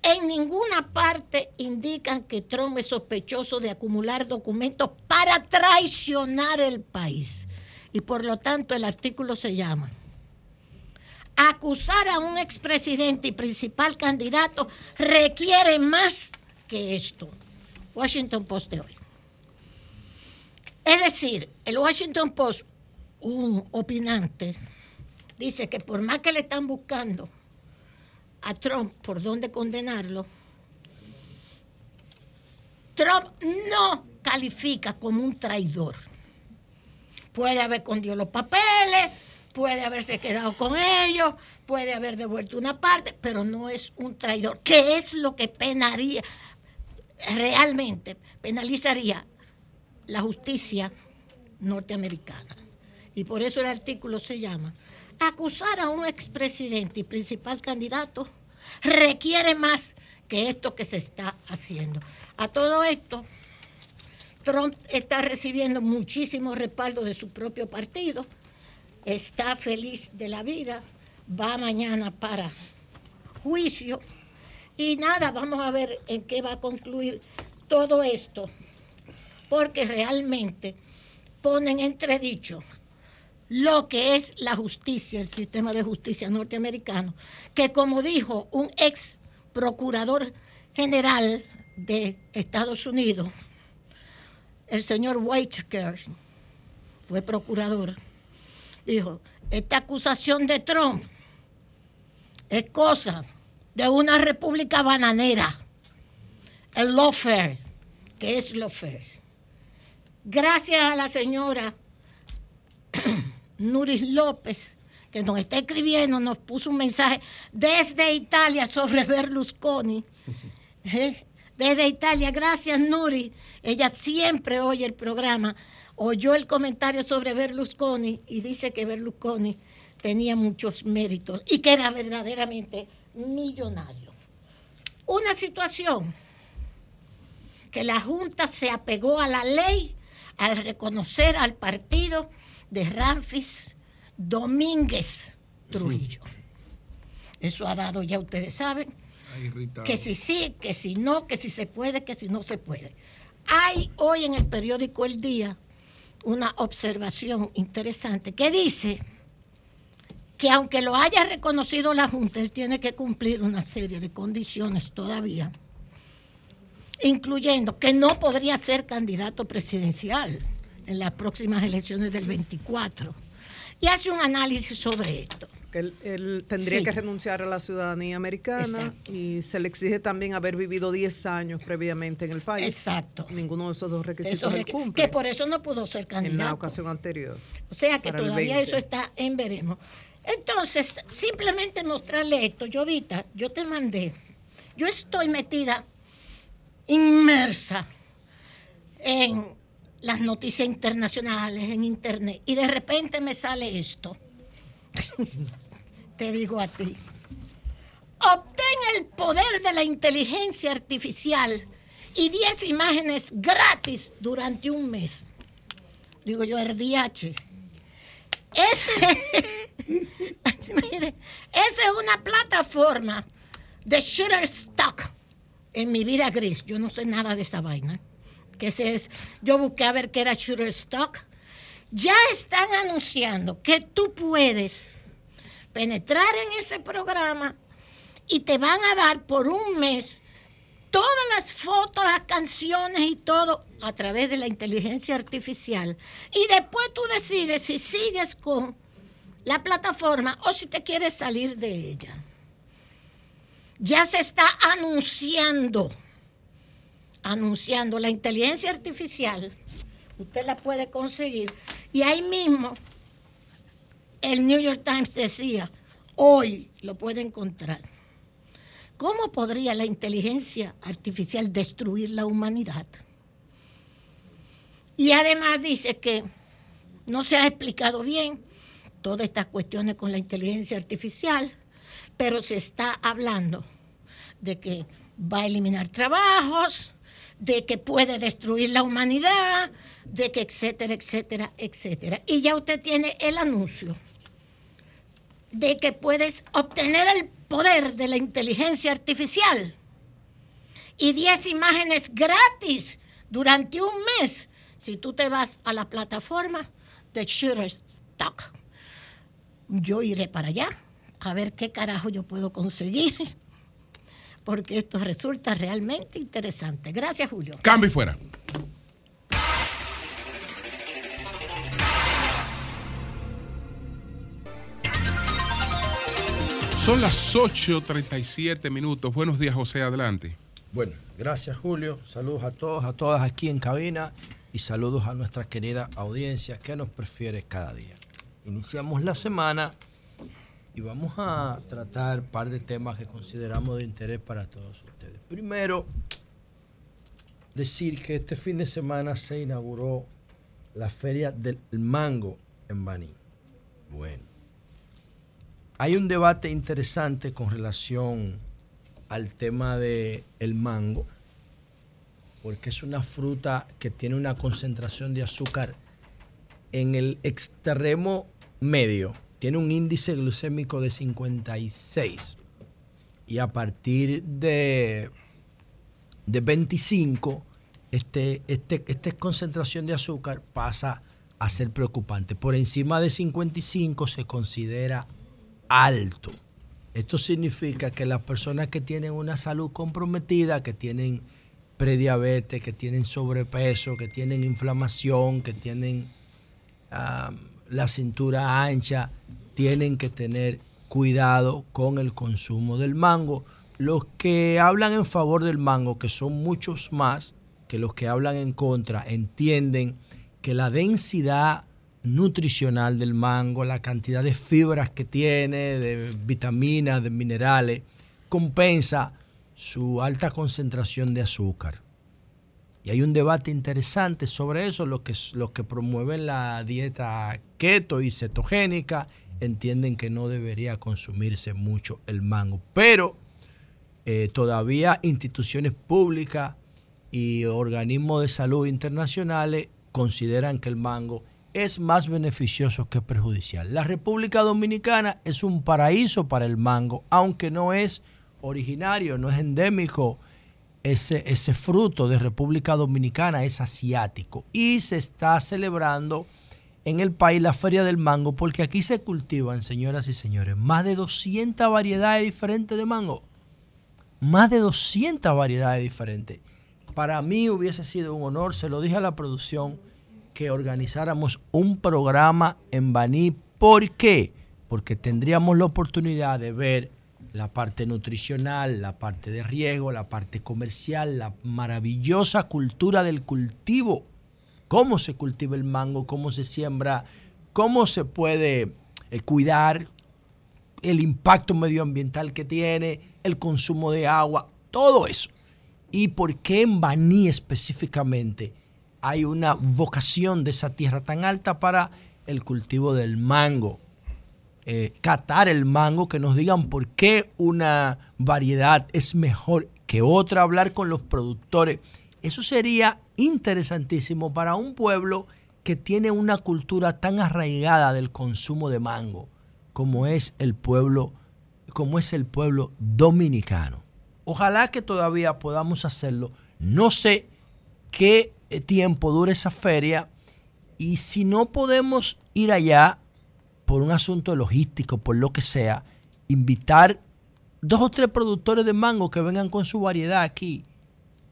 en ninguna parte indican que Trump es sospechoso de acumular documentos para traicionar el país. Y por lo tanto el artículo se llama Acusar a un expresidente y principal candidato requiere más que esto. Washington Post de hoy. Es decir, el Washington Post, un opinante, dice que por más que le están buscando a Trump por dónde condenarlo, Trump no califica como un traidor. Puede haber escondido los papeles, puede haberse quedado con ellos, puede haber devuelto una parte, pero no es un traidor. ¿Qué es lo que penaría, realmente penalizaría la justicia norteamericana? Y por eso el artículo se llama acusar a un expresidente y principal candidato requiere más que esto que se está haciendo. A todo esto, Trump está recibiendo muchísimo respaldo de su propio partido, está feliz de la vida, va mañana para juicio y nada, vamos a ver en qué va a concluir todo esto, porque realmente ponen entredicho lo que es la justicia, el sistema de justicia norteamericano, que como dijo un ex procurador general de Estados Unidos, el señor Whitaker, fue procurador, dijo, esta acusación de Trump es cosa de una república bananera, el lawfare, que es lawfare. Gracias a la señora Nuris López, que nos está escribiendo, nos puso un mensaje desde Italia sobre Berlusconi. ¿Eh? Desde Italia, gracias Nuri. Ella siempre oye el programa, oyó el comentario sobre Berlusconi y dice que Berlusconi tenía muchos méritos y que era verdaderamente millonario. Una situación que la Junta se apegó a la ley al reconocer al partido de Ramfis Domínguez Trujillo. Eso ha dado, ya ustedes saben, que si sí, que si no, que si se puede, que si no se puede. Hay hoy en el periódico El Día una observación interesante que dice que aunque lo haya reconocido la Junta, él tiene que cumplir una serie de condiciones todavía, incluyendo que no podría ser candidato presidencial en las próximas elecciones del 24. Y hace un análisis sobre esto él, tendría que renunciar a la ciudadanía americana y se le exige también haber vivido 10 años previamente en el país. Exacto. Ninguno de esos dos requisitos cumple. Que por eso no pudo ser candidato. En la ocasión anterior. O sea que todavía eso está en veremos. Entonces, simplemente mostrarle esto. Yo ahorita, yo te mandé, yo estoy metida, inmersa en las noticias internacionales, en internet, y de repente me sale esto. te digo a ti. Obtén el poder de la inteligencia artificial y 10 imágenes gratis durante un mes. Digo yo, RDH. Ese, mire, esa es una plataforma de Shutterstock en mi vida gris. Yo no sé nada de esa vaina. Que es, yo busqué a ver qué era Shutterstock. Ya están anunciando que tú puedes penetrar en ese programa y te van a dar por un mes todas las fotos, las canciones y todo a través de la inteligencia artificial. Y después tú decides si sigues con la plataforma o si te quieres salir de ella. Ya se está anunciando, anunciando la inteligencia artificial. Usted la puede conseguir. Y ahí mismo el New York Times decía, hoy lo puede encontrar. ¿Cómo podría la inteligencia artificial destruir la humanidad? Y además dice que no se ha explicado bien todas estas cuestiones con la inteligencia artificial, pero se está hablando de que va a eliminar trabajos, de que puede destruir la humanidad, de que etcétera, etcétera, etcétera. Y ya usted tiene el anuncio de que puedes obtener el poder de la inteligencia artificial y 10 imágenes gratis durante un mes si tú te vas a la plataforma de Shutterstock. Yo iré para allá a ver qué carajo yo puedo conseguir, porque esto resulta realmente interesante. Gracias, Julio. Cambio fuera. Son las 8.37 minutos. Buenos días, José. Adelante. Bueno, gracias, Julio. Saludos a todos, a todas aquí en cabina y saludos a nuestra querida audiencia que nos prefiere cada día. Iniciamos la semana y vamos a tratar un par de temas que consideramos de interés para todos ustedes. Primero, decir que este fin de semana se inauguró la Feria del Mango en Baní. Bueno hay un debate interesante con relación al tema del el mango, porque es una fruta que tiene una concentración de azúcar en el extremo medio. Tiene un índice glucémico de 56 y a partir de, de 25 este, este, esta concentración de azúcar pasa a ser preocupante. Por encima de 55 se considera alto. Esto significa que las personas que tienen una salud comprometida, que tienen prediabetes, que tienen sobrepeso, que tienen inflamación, que tienen ah, la cintura ancha, tienen que tener cuidado con el consumo del mango. Los que hablan en favor del mango, que son muchos más que los que hablan en contra, entienden que la densidad nutricional del mango, la cantidad de fibras que tiene, de vitaminas, de minerales, compensa su alta concentración de azúcar. Y hay un debate interesante sobre eso. Los que, los que promueven la dieta keto y cetogénica entienden que no debería consumirse mucho el mango. Pero eh, todavía instituciones públicas y organismos de salud internacionales consideran que el mango es más beneficioso que perjudicial. La República Dominicana es un paraíso para el mango, aunque no es originario, no es endémico. Ese, ese fruto de República Dominicana es asiático y se está celebrando en el país la Feria del Mango porque aquí se cultivan, señoras y señores, más de 200 variedades diferentes de mango. Más de 200 variedades diferentes. Para mí hubiese sido un honor, se lo dije a la producción, que organizáramos un programa en Baní. ¿Por qué? Porque tendríamos la oportunidad de ver la parte nutricional, la parte de riego, la parte comercial, la maravillosa cultura del cultivo cómo se cultiva el mango, cómo se siembra, cómo se puede eh, cuidar, el impacto medioambiental que tiene, el consumo de agua, todo eso. Y por qué en Baní específicamente hay una vocación de esa tierra tan alta para el cultivo del mango. Eh, catar el mango, que nos digan por qué una variedad es mejor que otra, hablar con los productores. Eso sería interesantísimo para un pueblo que tiene una cultura tan arraigada del consumo de mango como es el pueblo como es el pueblo dominicano. Ojalá que todavía podamos hacerlo. No sé qué tiempo dura esa feria. Y si no podemos ir allá por un asunto logístico, por lo que sea, invitar dos o tres productores de mango que vengan con su variedad aquí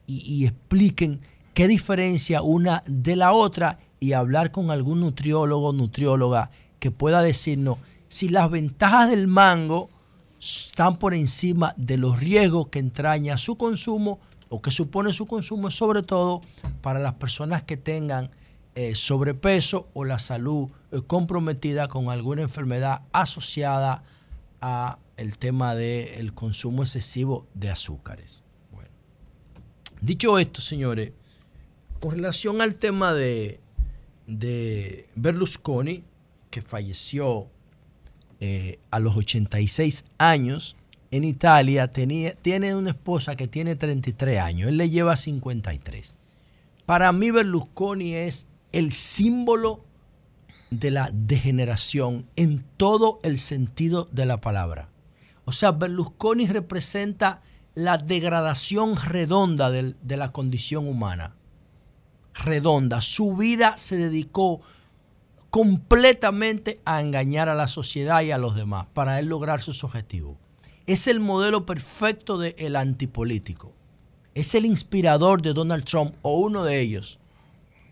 y, y expliquen qué diferencia una de la otra y hablar con algún nutriólogo o nutrióloga que pueda decirnos si las ventajas del mango están por encima de los riesgos que entraña su consumo o que supone su consumo, sobre todo para las personas que tengan eh, sobrepeso o la salud eh, comprometida con alguna enfermedad asociada a el tema del consumo excesivo de azúcares. Bueno. Dicho esto, señores, con relación al tema de, de Berlusconi, que falleció eh, a los 86 años en Italia, tenía, tiene una esposa que tiene 33 años, él le lleva 53. Para mí Berlusconi es el símbolo de la degeneración en todo el sentido de la palabra. O sea, Berlusconi representa la degradación redonda de la condición humana redonda. Su vida se dedicó completamente a engañar a la sociedad y a los demás para él lograr sus objetivos. Es el modelo perfecto del antipolítico. Es el inspirador de Donald Trump o uno de ellos.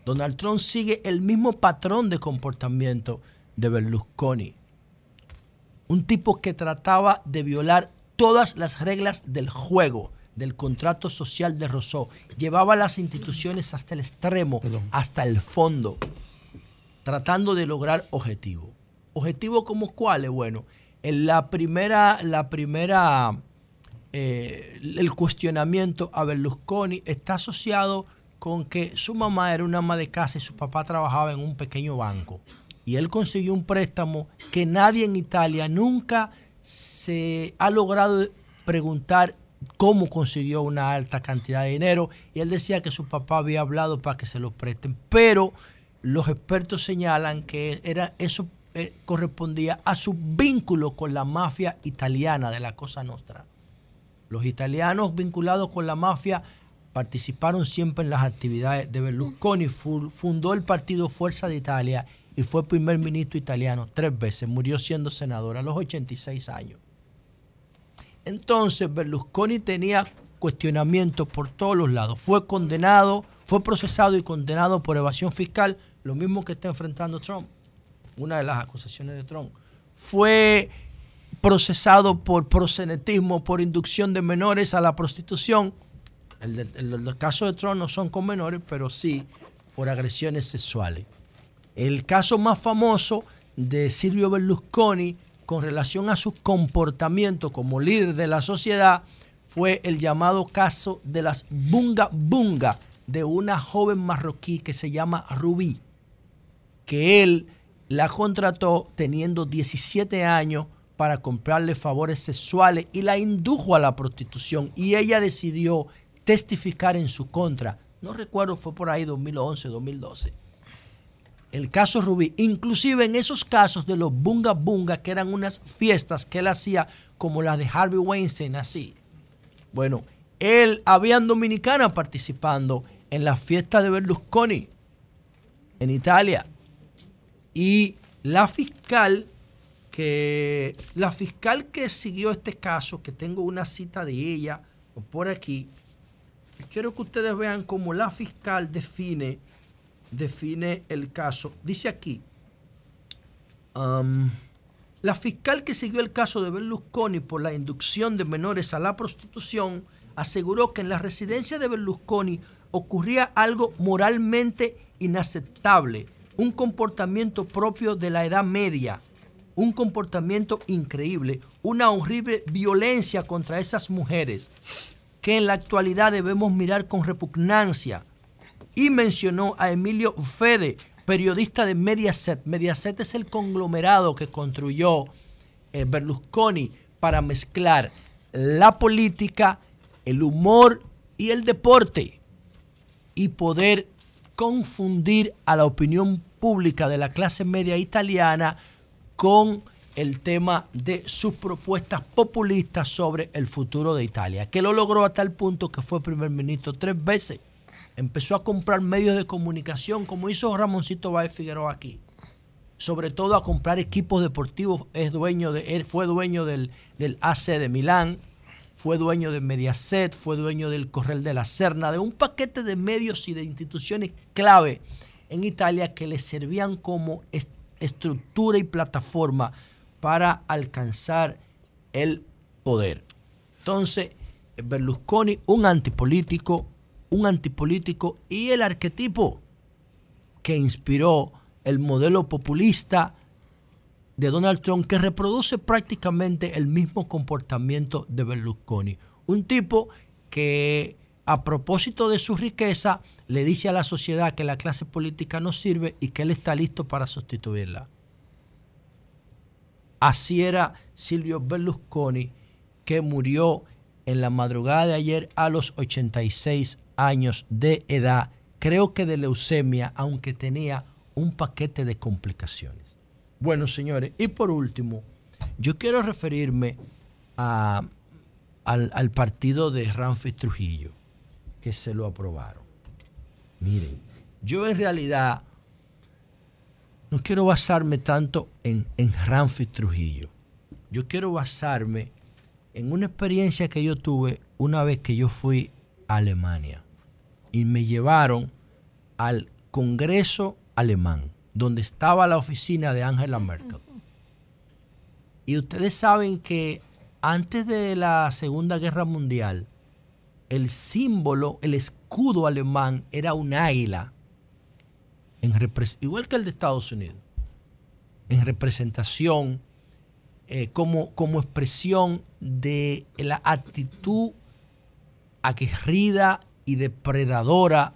Donald Trump sigue el mismo patrón de comportamiento de Berlusconi. Un tipo que trataba de violar todas las reglas del juego del contrato social de Rousseau llevaba las instituciones hasta el extremo, hasta el fondo, tratando de lograr objetivos. ¿Objetivos como cuáles? Bueno, en la primera, la primera, eh, el cuestionamiento a Berlusconi está asociado con que su mamá era una ama de casa y su papá trabajaba en un pequeño banco. Y él consiguió un préstamo que nadie en Italia nunca se ha logrado preguntar cómo consiguió una alta cantidad de dinero y él decía que su papá había hablado para que se lo presten, pero los expertos señalan que era eso eh, correspondía a su vínculo con la mafia italiana de la Cosa Nostra. Los italianos vinculados con la mafia participaron siempre en las actividades de Berlusconi, fundó el partido Fuerza de Italia y fue primer ministro italiano tres veces, murió siendo senador a los 86 años. Entonces Berlusconi tenía cuestionamientos por todos los lados. Fue condenado, fue procesado y condenado por evasión fiscal, lo mismo que está enfrentando Trump, una de las acusaciones de Trump. Fue procesado por prosenetismo, por inducción de menores a la prostitución. El, los casos de Trump no son con menores, pero sí por agresiones sexuales. El caso más famoso de Silvio Berlusconi con relación a su comportamiento como líder de la sociedad fue el llamado caso de las bunga bunga de una joven marroquí que se llama Rubí, que él la contrató teniendo 17 años para comprarle favores sexuales y la indujo a la prostitución y ella decidió testificar en su contra. No recuerdo, fue por ahí 2011, 2012. El caso Rubí, inclusive en esos casos de los bunga bunga, que eran unas fiestas que él hacía como la de Harvey Weinstein, así. Bueno, él había dominicana participando en la fiesta de Berlusconi en Italia. Y la fiscal que la fiscal que siguió este caso, que tengo una cita de ella por aquí, quiero que ustedes vean cómo la fiscal define, define el caso. Dice aquí, um, la fiscal que siguió el caso de Berlusconi por la inducción de menores a la prostitución aseguró que en la residencia de Berlusconi ocurría algo moralmente inaceptable, un comportamiento propio de la Edad Media un comportamiento increíble, una horrible violencia contra esas mujeres que en la actualidad debemos mirar con repugnancia. Y mencionó a Emilio Fede, periodista de Mediaset. Mediaset es el conglomerado que construyó eh, Berlusconi para mezclar la política, el humor y el deporte y poder confundir a la opinión pública de la clase media italiana con el tema de sus propuestas populistas sobre el futuro de Italia, que lo logró a tal punto que fue primer ministro tres veces. Empezó a comprar medios de comunicación, como hizo Ramoncito Báez Figueroa aquí. Sobre todo a comprar equipos deportivos. Es dueño de, él fue dueño del, del AC de Milán, fue dueño de Mediaset, fue dueño del Correl de la Serna, de un paquete de medios y de instituciones clave en Italia que le servían como estructura y plataforma para alcanzar el poder. Entonces, Berlusconi, un antipolítico, un antipolítico y el arquetipo que inspiró el modelo populista de Donald Trump, que reproduce prácticamente el mismo comportamiento de Berlusconi. Un tipo que a propósito de su riqueza, le dice a la sociedad que la clase política no sirve y que él está listo para sustituirla. Así era Silvio Berlusconi, que murió en la madrugada de ayer a los 86 años de edad, creo que de leucemia, aunque tenía un paquete de complicaciones. Bueno, señores, y por último, yo quiero referirme al, partido de Ramfis Trujillo que se lo aprobaron. Miren, yo en realidad no quiero basarme tanto en, en Ramfi Trujillo. Yo quiero basarme en una experiencia que yo tuve una vez que yo fui a Alemania y me llevaron al Congreso alemán, donde estaba la oficina de Angela Merkel. Y ustedes saben que antes de la Segunda Guerra Mundial, el símbolo, el escudo alemán era un águila, en igual que el de Estados Unidos, en representación, eh, como, como expresión de la actitud aguerrida y depredadora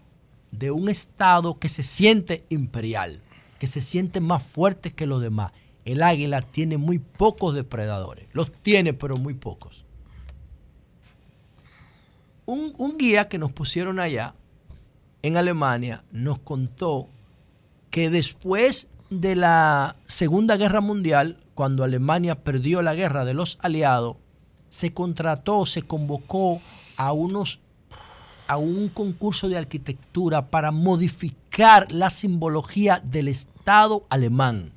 de un Estado que se siente imperial, que se siente más fuerte que los demás. El águila tiene muy pocos depredadores, los tiene pero muy pocos un, guía que nos pusieron allá en Alemania nos contó que después de la Segunda Guerra Mundial, cuando Alemania perdió la guerra de los aliados, se contrató, se convocó a unos a un concurso de arquitectura para modificar la simbología del Estado alemán,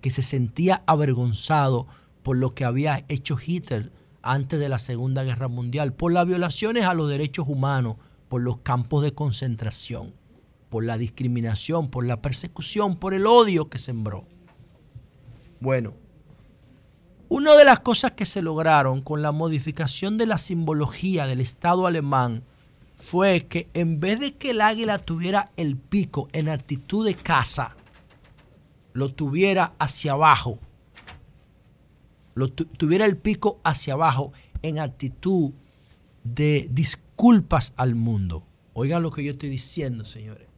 que se sentía avergonzado por lo que había hecho Hitler antes de la Segunda Guerra Mundial, por las violaciones a los derechos humanos, por los campos de concentración, por la discriminación, por la persecución, por el odio que sembró. Bueno, una de las cosas que se lograron con la modificación de la simbología del Estado alemán fue que en vez de que el águila tuviera el pico en actitud de caza, lo tuviera hacia abajo tuviera el pico hacia abajo en actitud de disculpas al mundo. Oigan lo que yo estoy diciendo, señores.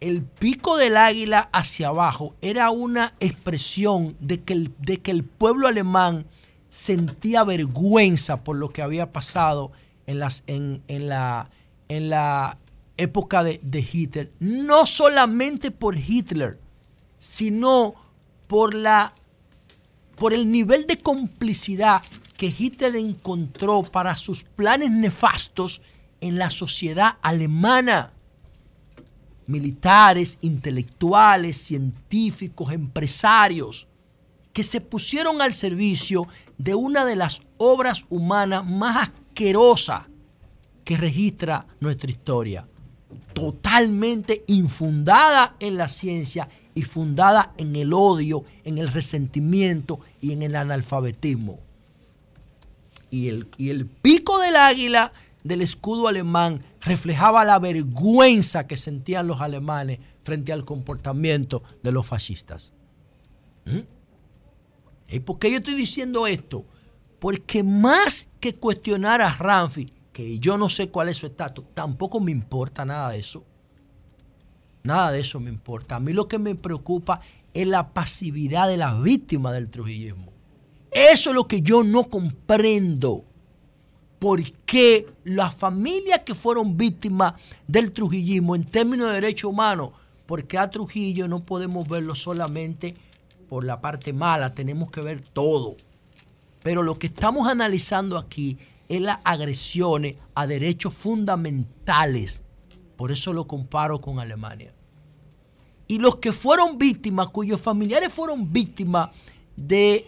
El pico del águila hacia abajo era una expresión de que el, de que el pueblo alemán sentía vergüenza por lo que había pasado en, en, la, en la época de, de Hitler, no solamente por Hitler, sino por, la, por el nivel de complicidad que Hitler encontró para sus planes nefastos en la sociedad alemana. Militares, intelectuales, científicos, empresarios, que se pusieron al servicio de una de las obras humanas más que registra nuestra historia. Totalmente infundada en la ciencia y fundada en el odio, en el resentimiento y en el analfabetismo. Y el, y el pico del águila del escudo alemán reflejaba la vergüenza que sentían los alemanes frente al comportamiento de los fascistas. ¿Mm? ¿Y por qué yo estoy diciendo esto? Porque más que cuestionar a Ramfi, que yo no sé cuál es su estatus, tampoco me importa nada de eso. Nada de eso me importa. A mí lo que me preocupa es la pasividad de las víctimas del trujillismo. Eso es lo que yo no comprendo. ¿Por qué las familias que fueron víctimas del trujillismo en términos de derechos humanos, porque a Trujillo no podemos verlo solamente por la parte mala, tenemos que ver todo. Pero lo que estamos analizando aquí es las agresiones a derechos fundamentales. Por eso lo comparo con Alemania. Y los que fueron víctimas, cuyos familiares fueron víctimas de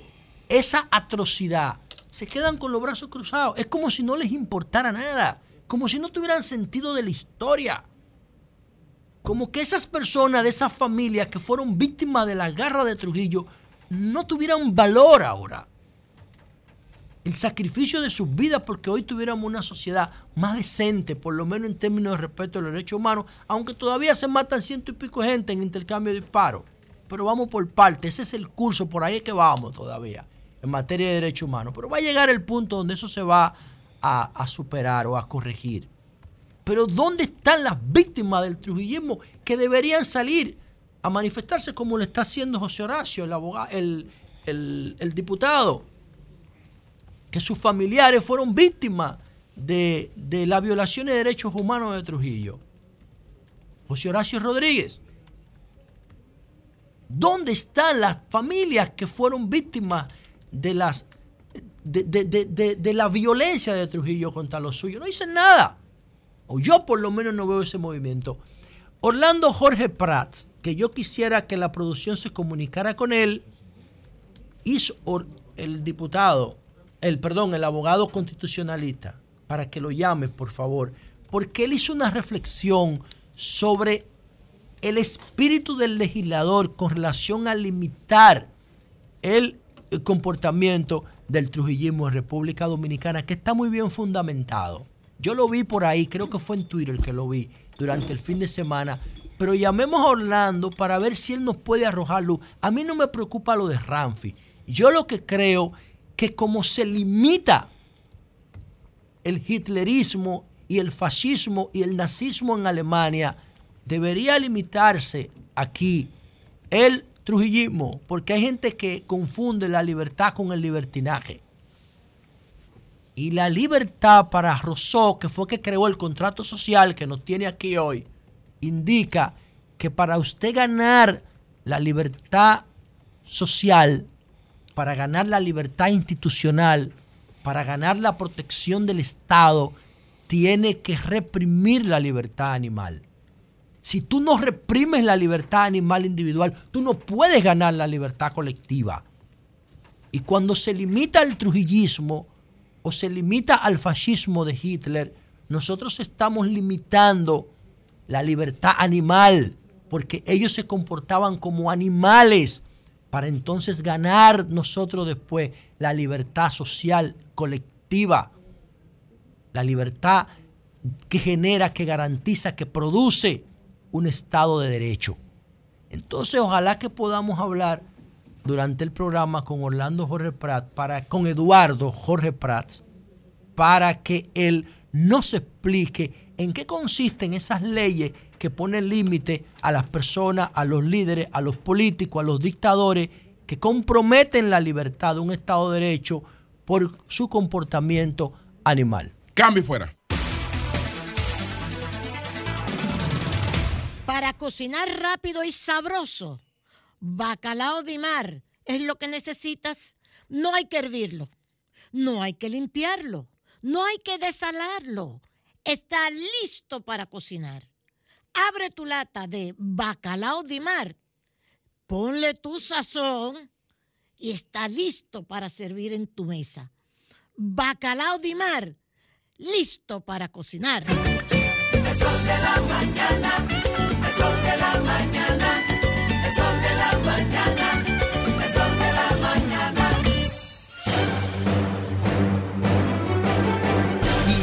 esa atrocidad, se quedan con los brazos cruzados. Es como si no les importara nada, como si no tuvieran sentido de la historia como que esas personas de esas familias que fueron víctimas de la garra de Trujillo no tuvieran valor ahora. El sacrificio de sus vidas porque hoy tuviéramos una sociedad más decente, por lo menos en términos de respeto a los derechos humanos, aunque todavía se matan ciento y pico gente en intercambio de disparos. Pero vamos por parte, ese es el curso, por ahí es que vamos todavía en materia de derechos humanos. Pero va a llegar el punto donde eso se va a, a superar o a corregir. Pero ¿dónde están las víctimas del trujillismo que deberían salir a manifestarse como lo está haciendo José Horacio, el, abogado, el, diputado? Que sus familiares fueron víctimas de, de las violaciones de derechos humanos de Trujillo. José Horacio Rodríguez. ¿Dónde están las familias que fueron víctimas de las de, de, la violencia de Trujillo contra los suyos? No dicen nada o yo por lo menos no veo ese movimiento. Orlando Jorge Prats, que yo quisiera que la producción se comunicara con él, hizo el diputado, el perdón, el abogado constitucionalista, para que lo llame, por favor, porque él hizo una reflexión sobre el espíritu del legislador con relación a limitar el comportamiento del trujillismo en República Dominicana, que está muy bien fundamentado. Yo lo vi por ahí, creo que fue en Twitter que lo vi durante el fin de semana. Pero llamemos a Orlando para ver si él nos puede arrojar luz. A mí no me preocupa lo de Ramfi. Yo lo que creo que como se limita el hitlerismo y el fascismo y el nazismo en Alemania, debería limitarse aquí el trujillismo, porque hay gente que confunde la libertad con el libertinaje. Y la libertad para Rousseau, que fue que creó el contrato social que nos tiene aquí hoy, indica que para usted ganar la libertad social, para ganar la libertad institucional, para ganar la protección del Estado, tiene que reprimir la libertad animal. Si tú no reprimes la libertad animal individual, tú no puedes ganar la libertad colectiva. Y cuando se limita el trujillismo, o se limita al fascismo de Hitler, nosotros estamos limitando la libertad animal, porque ellos se comportaban como animales para entonces ganar nosotros después la libertad social colectiva, la libertad que genera, que garantiza, que produce un Estado de Derecho. Entonces, ojalá que podamos hablar durante el programa con Orlando Jorge Prat, para, con Eduardo Jorge Prats, para que él nos explique en qué consisten esas leyes que ponen límite a las personas, a los líderes, a los políticos, a los dictadores, que comprometen la libertad de un Estado de Derecho por su comportamiento animal. Cambio fuera. Para cocinar rápido y sabroso, bacalao de mar es lo que necesitas. No hay que hervirlo, no hay que limpiarlo, no hay que desalarlo. Está listo para cocinar. Abre tu lata de bacalao de mar, ponle tu sazón y está listo para servir en tu mesa. Bacalao de mar, listo para cocinar. El de la mañana, el de la mañana,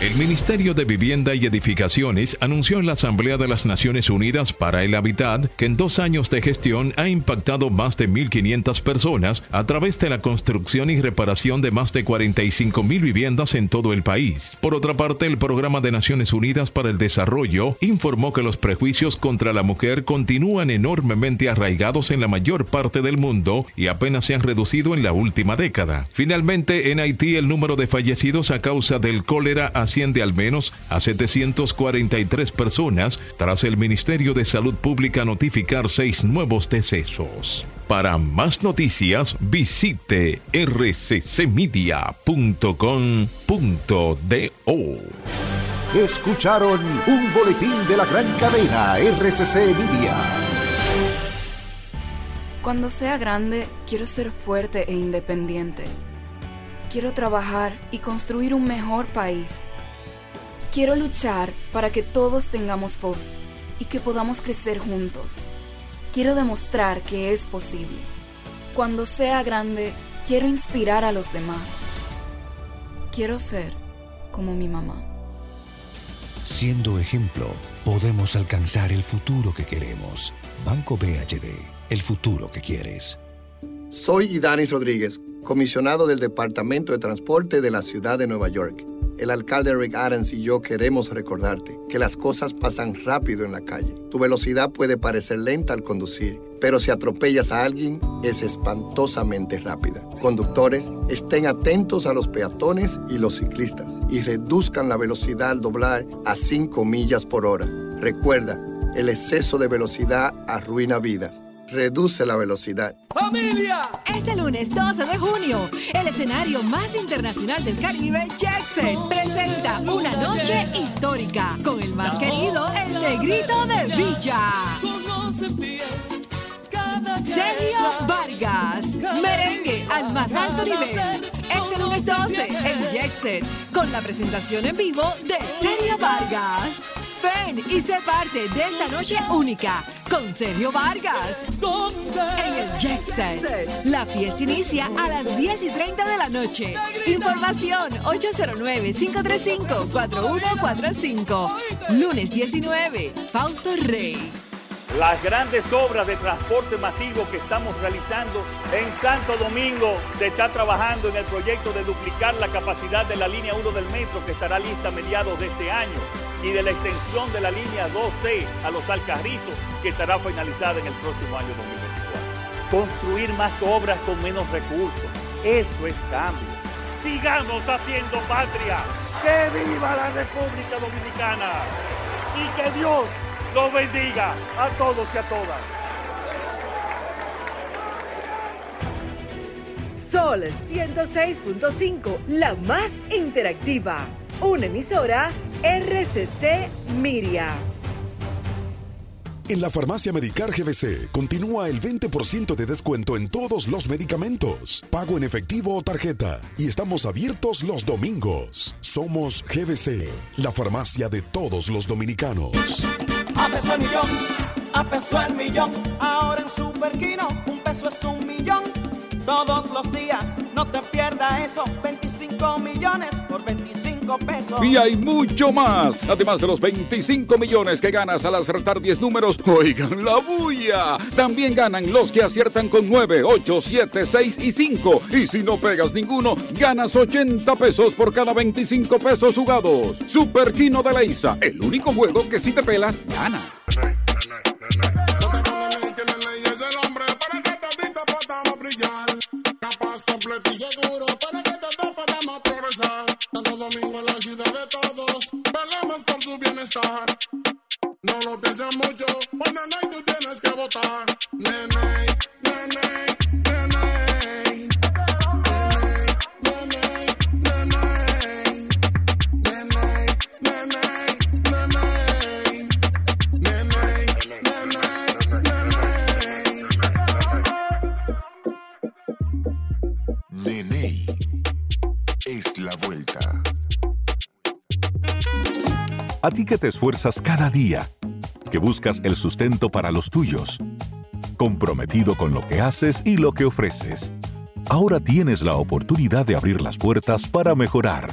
El Ministerio de Vivienda y Edificaciones anunció en la Asamblea de las Naciones Unidas para el Hábitat que en dos años de gestión ha impactado más de 1.500 personas a través de la construcción y reparación de más de 45.000 viviendas en todo el país. Por otra parte, el Programa de Naciones Unidas para el Desarrollo informó que los prejuicios contra la mujer continúan enormemente arraigados en la mayor parte del mundo y apenas se han reducido en la última década. Finalmente, en Haití el número de fallecidos a causa del cólera asciende al menos a 743 personas tras el Ministerio de Salud Pública notificar seis nuevos decesos. Para más noticias, visite rccmedia.com.do. Escucharon un boletín de la gran cadena RCC Media. Cuando sea grande, quiero ser fuerte e independiente. Quiero trabajar y construir un mejor país. Quiero luchar para que todos tengamos voz y que podamos crecer juntos. Quiero demostrar que es posible. Cuando sea grande, quiero inspirar a los demás. Quiero ser como mi mamá. Siendo ejemplo, podemos alcanzar el futuro que queremos. Banco BHD, el futuro que quieres. Soy Idanis Rodríguez, comisionado del Departamento de Transporte de la Ciudad de Nueva York. El alcalde Rick Adams y yo queremos recordarte que las cosas pasan rápido en la calle. Tu velocidad puede parecer lenta al conducir, pero si atropellas a alguien es espantosamente rápida. Conductores, estén atentos a los peatones y los ciclistas y reduzcan la velocidad al doblar a 5 millas por hora. Recuerda, el exceso de velocidad arruina vidas. Reduce la velocidad. ¡Familia! Este lunes 12 de junio, el escenario más internacional del Caribe, Jackson, presenta una noche histórica con el más querido, el negrito de Villa. Sergio Vargas, merengue al más alto nivel. Este lunes 12 en Jackson, con la presentación en vivo de Sergio Vargas. Ven y sé parte de esta noche única con Sergio Vargas en el Jackson. La fiesta inicia a las 10 y 30 de la noche. Información 809-535-4145. Lunes 19, Fausto Rey. Las grandes obras de transporte masivo que estamos realizando en Santo Domingo se está trabajando en el proyecto de duplicar la capacidad de la línea 1 del metro que estará lista a mediados de este año y de la extensión de la línea 2C a los Alcarrizos que estará finalizada en el próximo año 2024. Construir más obras con menos recursos. Eso es cambio. Sigamos haciendo patria. ¡Que viva la República Dominicana! Y que Dios los bendiga a todos y a todas. Sol 106.5, la más interactiva. Una emisora RCC Miria. En la farmacia Medicar GBC continúa el 20% de descuento en todos los medicamentos, pago en efectivo o tarjeta, y estamos abiertos los domingos. Somos GBC, la farmacia de todos los dominicanos. A peso el millón, a peso el millón. Ahora en Superquino, un peso es un millón. Todos los días, no te pierdas eso. 25 millones por 25 pesos. Y hay mucho más. Además de los 25 millones que ganas al acertar 10 números, oigan la bulla. También ganan los que aciertan con 9, 8, 7, 6 y 5. Y si no pegas ninguno, ganas 80 pesos por cada 25 pesos jugados. Super Kino de la Isa, el único juego que si te pelas, ganas. brillar. y seguro Santo Domingo la ciudad de todos, velemos por su bienestar. No lo pienses mucho, cuando no tú tienes que votar. Nene, nene, nene. Es la vuelta. A ti que te esfuerzas cada día, que buscas el sustento para los tuyos, comprometido con lo que haces y lo que ofreces. Ahora tienes la oportunidad de abrir las puertas para mejorar,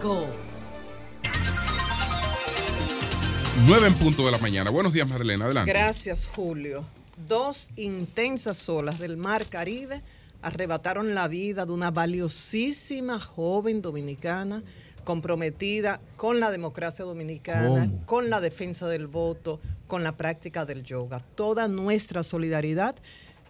5. 9 en punto de la mañana. Buenos días, Marlena. Adelante. Gracias, Julio. Dos intensas olas del mar Caribe arrebataron la vida de una valiosísima joven dominicana comprometida con la democracia dominicana, con la defensa del voto, con la práctica del yoga. Toda nuestra solidaridad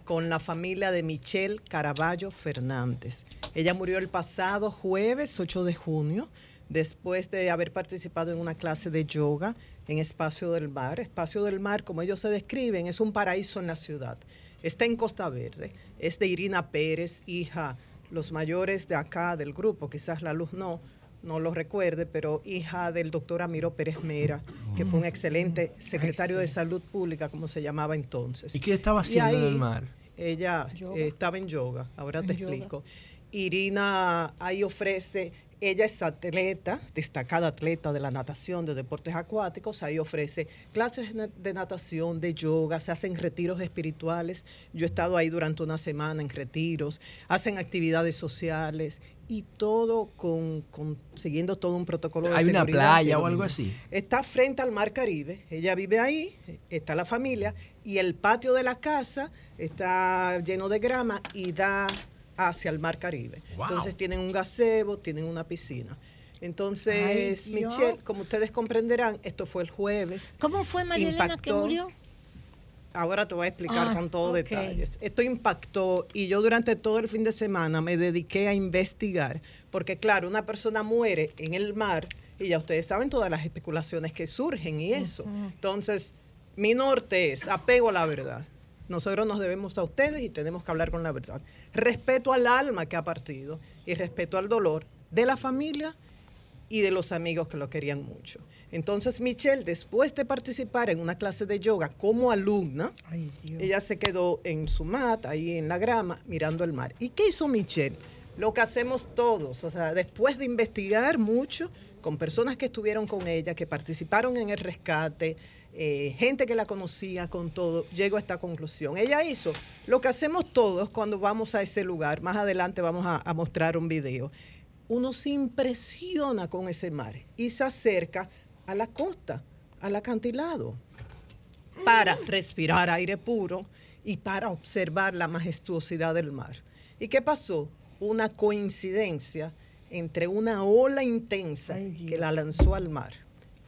con la familia de Michelle Caraballo Fernández. Ella murió el pasado jueves 8 de junio después de haber participado en una clase de yoga en Espacio del Mar. Espacio del Mar, como ellos se describen, es un paraíso en la ciudad. Está en Costa Verde. Es de Irina Pérez, hija, los mayores de acá del grupo, quizás la luz no, no lo recuerde, pero hija del doctor Amiro Pérez Mera, que fue un excelente secretario de Salud Pública, como se llamaba entonces. ¿Y qué estaba haciendo en el mar? Ella eh, estaba en yoga, ahora te yoga. explico. Irina ahí ofrece, ella es atleta, destacada atleta de la natación, de deportes acuáticos, ahí ofrece clases de natación, de yoga, se hacen retiros espirituales. Yo he estado ahí durante una semana en retiros, hacen actividades sociales y todo con, con- siguiendo todo un protocolo de ¿Hay una playa o algo así? Está frente al Mar Caribe, ella vive ahí, está la familia, y el patio de la casa está lleno de grama y da hacia el Mar Caribe. Wow. Entonces tienen un gazebo, tienen una piscina. Entonces, Ay. Michelle, como ustedes comprenderán, esto fue el jueves. ¿Cómo fue María Elena que murió? Ahora te voy a explicar Ah, con todos ok. detalles. Esto impactó y yo durante todo el fin de semana me dediqué a investigar, porque claro, una persona muere en el mar y ya ustedes saben todas las especulaciones que surgen y eso. Entonces, mi norte es apego a la verdad. Nosotros nos debemos a ustedes y tenemos que hablar con la verdad. Respeto al alma que ha partido y respeto al dolor de la familia y de los amigos que lo querían mucho. Entonces Michelle, después de participar en una clase de yoga como alumna, ella se quedó en su mat, ahí en la grama, mirando el mar. ¿Y qué hizo Michelle? Lo que hacemos todos, o sea, después de investigar mucho con personas que estuvieron con ella, que participaron en el rescate, eh, gente que la conocía con todo, llegó a esta conclusión. Ella hizo lo que hacemos todos cuando vamos a ese lugar. Más adelante vamos a, a mostrar un video. Uno se impresiona con ese mar y se acerca a la costa, al acantilado, para respirar aire puro y para observar la majestuosidad del mar. ¿Y qué pasó? Una coincidencia entre una ola intensa que la lanzó al mar.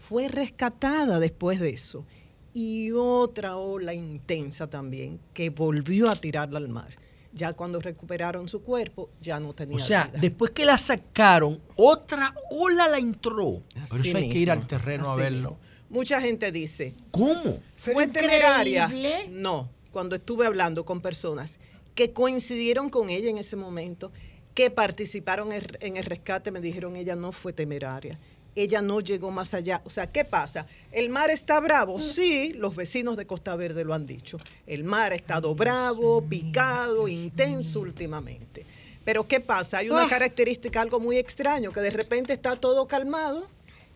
Fue rescatada después de eso. Y otra ola intensa también que volvió a tirarla al mar. Ya cuando recuperaron su cuerpo, ya no tenía O sea, vida. después que la sacaron, otra ola la entró. Por Así eso hay que ir al terreno a verlo. mismo. Mucha gente dice, ¿Cómo? ¿Fue temeraria? increíble. No, cuando estuve hablando con personas que coincidieron con ella en ese momento, que participaron en el rescate, me dijeron ella no fue temeraria. Ella no llegó más allá. O sea, ¿qué pasa? ¿El mar está bravo? Sí, los vecinos de Costa Verde lo han dicho. El mar ha estado bravo, picado, intenso últimamente. Pero ¿qué pasa? Hay una Ah. característica, algo muy extraño, que de repente está todo calmado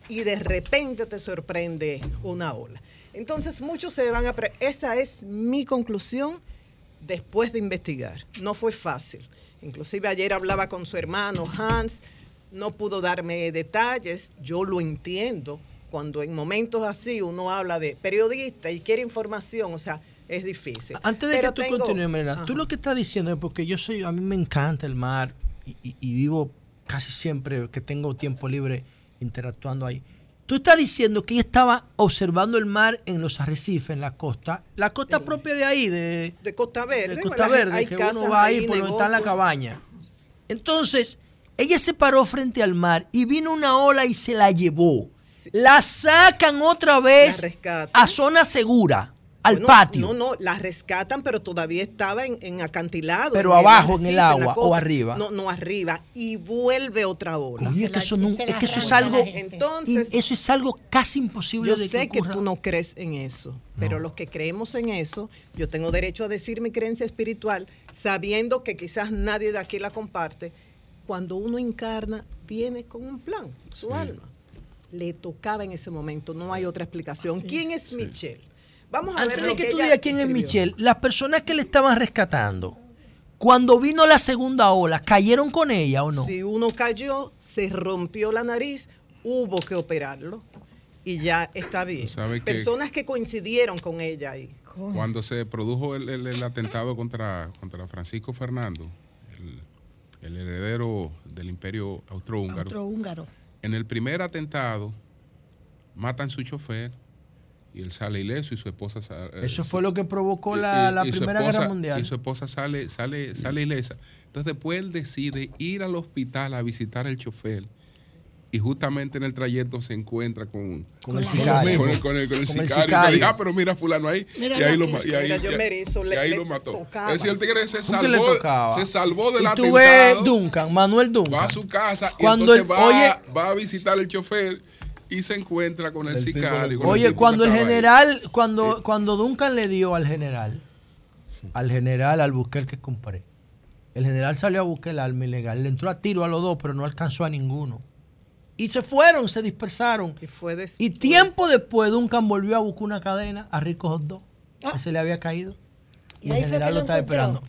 y de repente te sorprende una ola. Entonces muchos se van a... Esa es mi conclusión después de investigar. No fue fácil. Inclusive ayer hablaba con su hermano Hans, no pudo darme detalles, yo lo entiendo. Cuando en momentos así uno habla de periodista y quiere información, o sea, es difícil. Antes de Pero que tú tengo- continúes, Ajá. tú lo que estás diciendo es porque yo soy, a mí me encanta el mar y, y- y vivo casi siempre que tengo tiempo libre interactuando ahí. Tú estás diciendo que ella estaba observando el mar en los arrecifes, en la costa, la costa propia de ahí, de, de Costa Verde. de Costa Verde, que uno va ahí por donde está la cabaña. Entonces, ella se paró frente al mar y vino una ola y se la llevó. La sacan otra vez a zona segura, al Bueno, patio. No, no, la rescatan, pero todavía estaba en, en acantilado. Pero en el abajo, en el agua, o arriba. No, no, arriba. Y vuelve otra ola. Coño, es que eso, no- es que eso es algo, Entonces, eso es algo casi imposible yo de sé que tú no crees en eso, pero los que creemos en eso, yo tengo derecho a decir mi creencia espiritual, sabiendo que quizás nadie de aquí la comparte. Cuando uno encarna, viene con un plan, su alma. Le tocaba en ese momento, no hay otra explicación. ¿Quién es Michelle? Vamos a Antes ver de que que tú digas quién es. Michelle, las personas que le estaban rescatando, cuando vino la segunda ola, ¿cayeron con ella o no? Si uno cayó, se rompió la nariz, hubo que operarlo y ya está bien. Personas que coincidieron con ella ahí. Cuando se produjo el, el- el atentado contra, contra Francisco Fernando, el, el heredero del imperio austrohúngaro, Austrohúngaro. en el primer atentado matan su chofer y él sale ileso y su esposa sale. Eso fue lo que provocó la, la Primera Guerra Mundial. Y su esposa sale, sale, sale ilesa. Entonces después él decide ir al hospital a visitar al chofer. Y justamente en el trayecto se encuentra con, Con el sicario. Con el, con el Con el sicario. sicario. Y dice, ah, pero mira fulano ahí. Mira y ahí lo y ahí, mira, yo y- me erizo, y le- ahí le lo mató. tocaba. Es decir, el tigre se ¿Por qué le salvó, se salvó del y tú atentado. ves Duncan, Manuel Duncan. va a su casa Cuando y el- entonces va, oye- va a visitar al chofer y se encuentra con el sicario. con el Oye, cuando el ahí. general, cuando, cuando Duncan le dio al general, al general, al buscar que compré, el general salió a buscar el arma ilegal, le entró a tiro a los dos, pero no alcanzó a ninguno. Y se fueron, se dispersaron. Y fue Y tiempo después Duncan volvió a buscar una cadena a Rico Hot Dog, que se le había caído. Y, Ah. El general lo lo estaba esperando.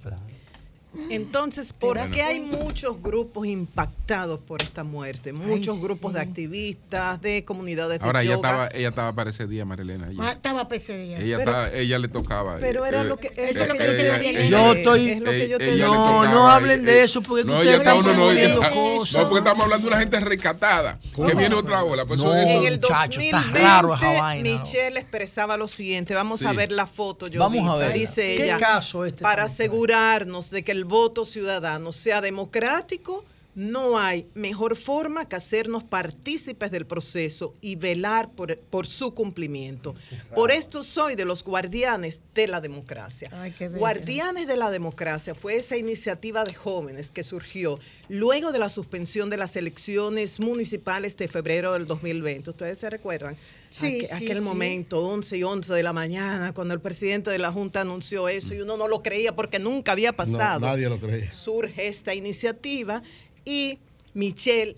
Entonces, ¿por Bueno. qué hay muchos grupos impactados por esta muerte? Muchos grupos de activistas, de comunidades de Ahora ella yoga. estaba, ella estaba para ese día, Marilena. Ella, Ah, Estaba para ese día. ella, Pero- estaba- ella le tocaba. pero era lo que- eso es lo que yo te ella- digo. ella- Yo estoy- Es lo que yo te digo. le No, tocaba, no hablen de eso, porque no, ustedes están uno, no, no, porque estamos hablando de una gente rescatada, que viene otra ola. Pues eso No, es- En el muchacho, está 2020, raro esa vaina. Michelle expresaba lo siguiente. Vamos a ver la foto, yo Vamos a verla. Dice ¿Qué ella, caso este para asegurarnos de que el voto ciudadano sea democrático, no hay mejor forma que hacernos partícipes del proceso y velar por, por su cumplimiento. Por esto soy de los guardianes de la democracia. Ay, qué bello. Guardianes de la Democracia fue esa iniciativa de jóvenes que surgió luego de la suspensión de las elecciones municipales de febrero del 2020. ¿Ustedes se recuerdan? Sí, Aqu- sí, aquel sí. momento, 11 y 11 de la mañana, cuando el presidente de la Junta anunció eso y uno no lo creía porque nunca había pasado. nadie lo creía. Surge esta iniciativa y Michelle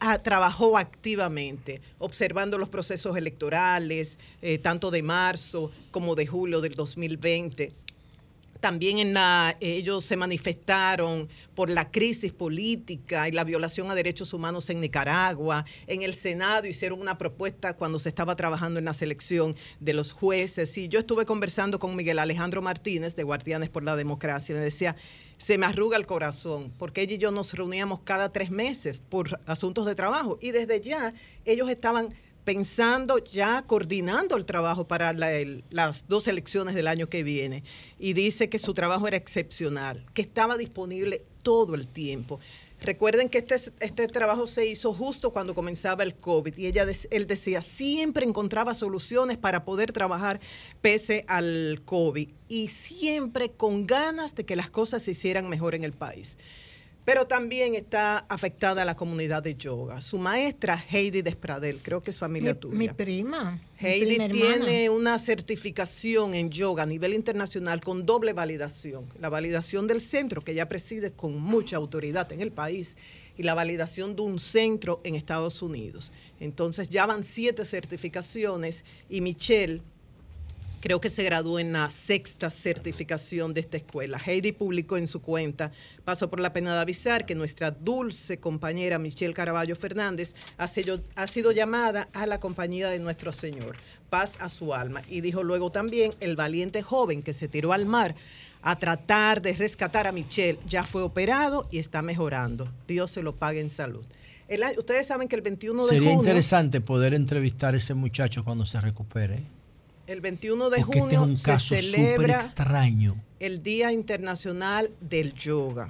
ah, trabajó activamente, observando los procesos electorales, eh, tanto de marzo como de julio del 2020. También en la, ellos se manifestaron por la crisis política y la violación a derechos humanos en Nicaragua. En el Senado hicieron una propuesta cuando se estaba trabajando en la selección de los jueces. Y yo estuve conversando con Miguel Alejandro Martínez de Guardianes por la Democracia. y Me decía, se me arruga el corazón, porque ella y yo nos reuníamos cada tres meses por asuntos de trabajo. Y desde ya ellos estaban pensando ya coordinando el trabajo para las dos elecciones del año que viene. Y dice que su trabajo era excepcional, que estaba disponible todo el tiempo. Recuerden que este, este trabajo se hizo justo cuando comenzaba el COVID y ella, él decía, siempre encontraba soluciones para poder trabajar pese al COVID y siempre con ganas de que las cosas se hicieran mejor en el país. Pero también está afectada la comunidad de yoga. Su maestra, Heidi Despradel, creo que es familia tuya. Mi prima. Heidi tiene hermana. una certificación en yoga a nivel internacional con doble validación. La validación del centro, que ella preside con mucha autoridad en el país, y la validación de un centro en Estados Unidos. Entonces ya van siete certificaciones y Michelle creo que se graduó en la sexta certificación de esta escuela. Heidi publicó en su cuenta, paso por la pena de avisar que nuestra dulce compañera Michelle Caraballo Fernández ha sido, ha sido llamada a la compañía de nuestro Señor. Paz a su alma. Y dijo luego también, el valiente joven que se tiró al mar a tratar de rescatar a Michelle ya fue operado y está mejorando. Dios se lo pague en salud. El ustedes saben que el 21 de Sería junio... interesante poder entrevistar a ese muchacho cuando se recupere. El 21 de Porque este es junio un se caso celebra extraño. el Día Internacional del Yoga.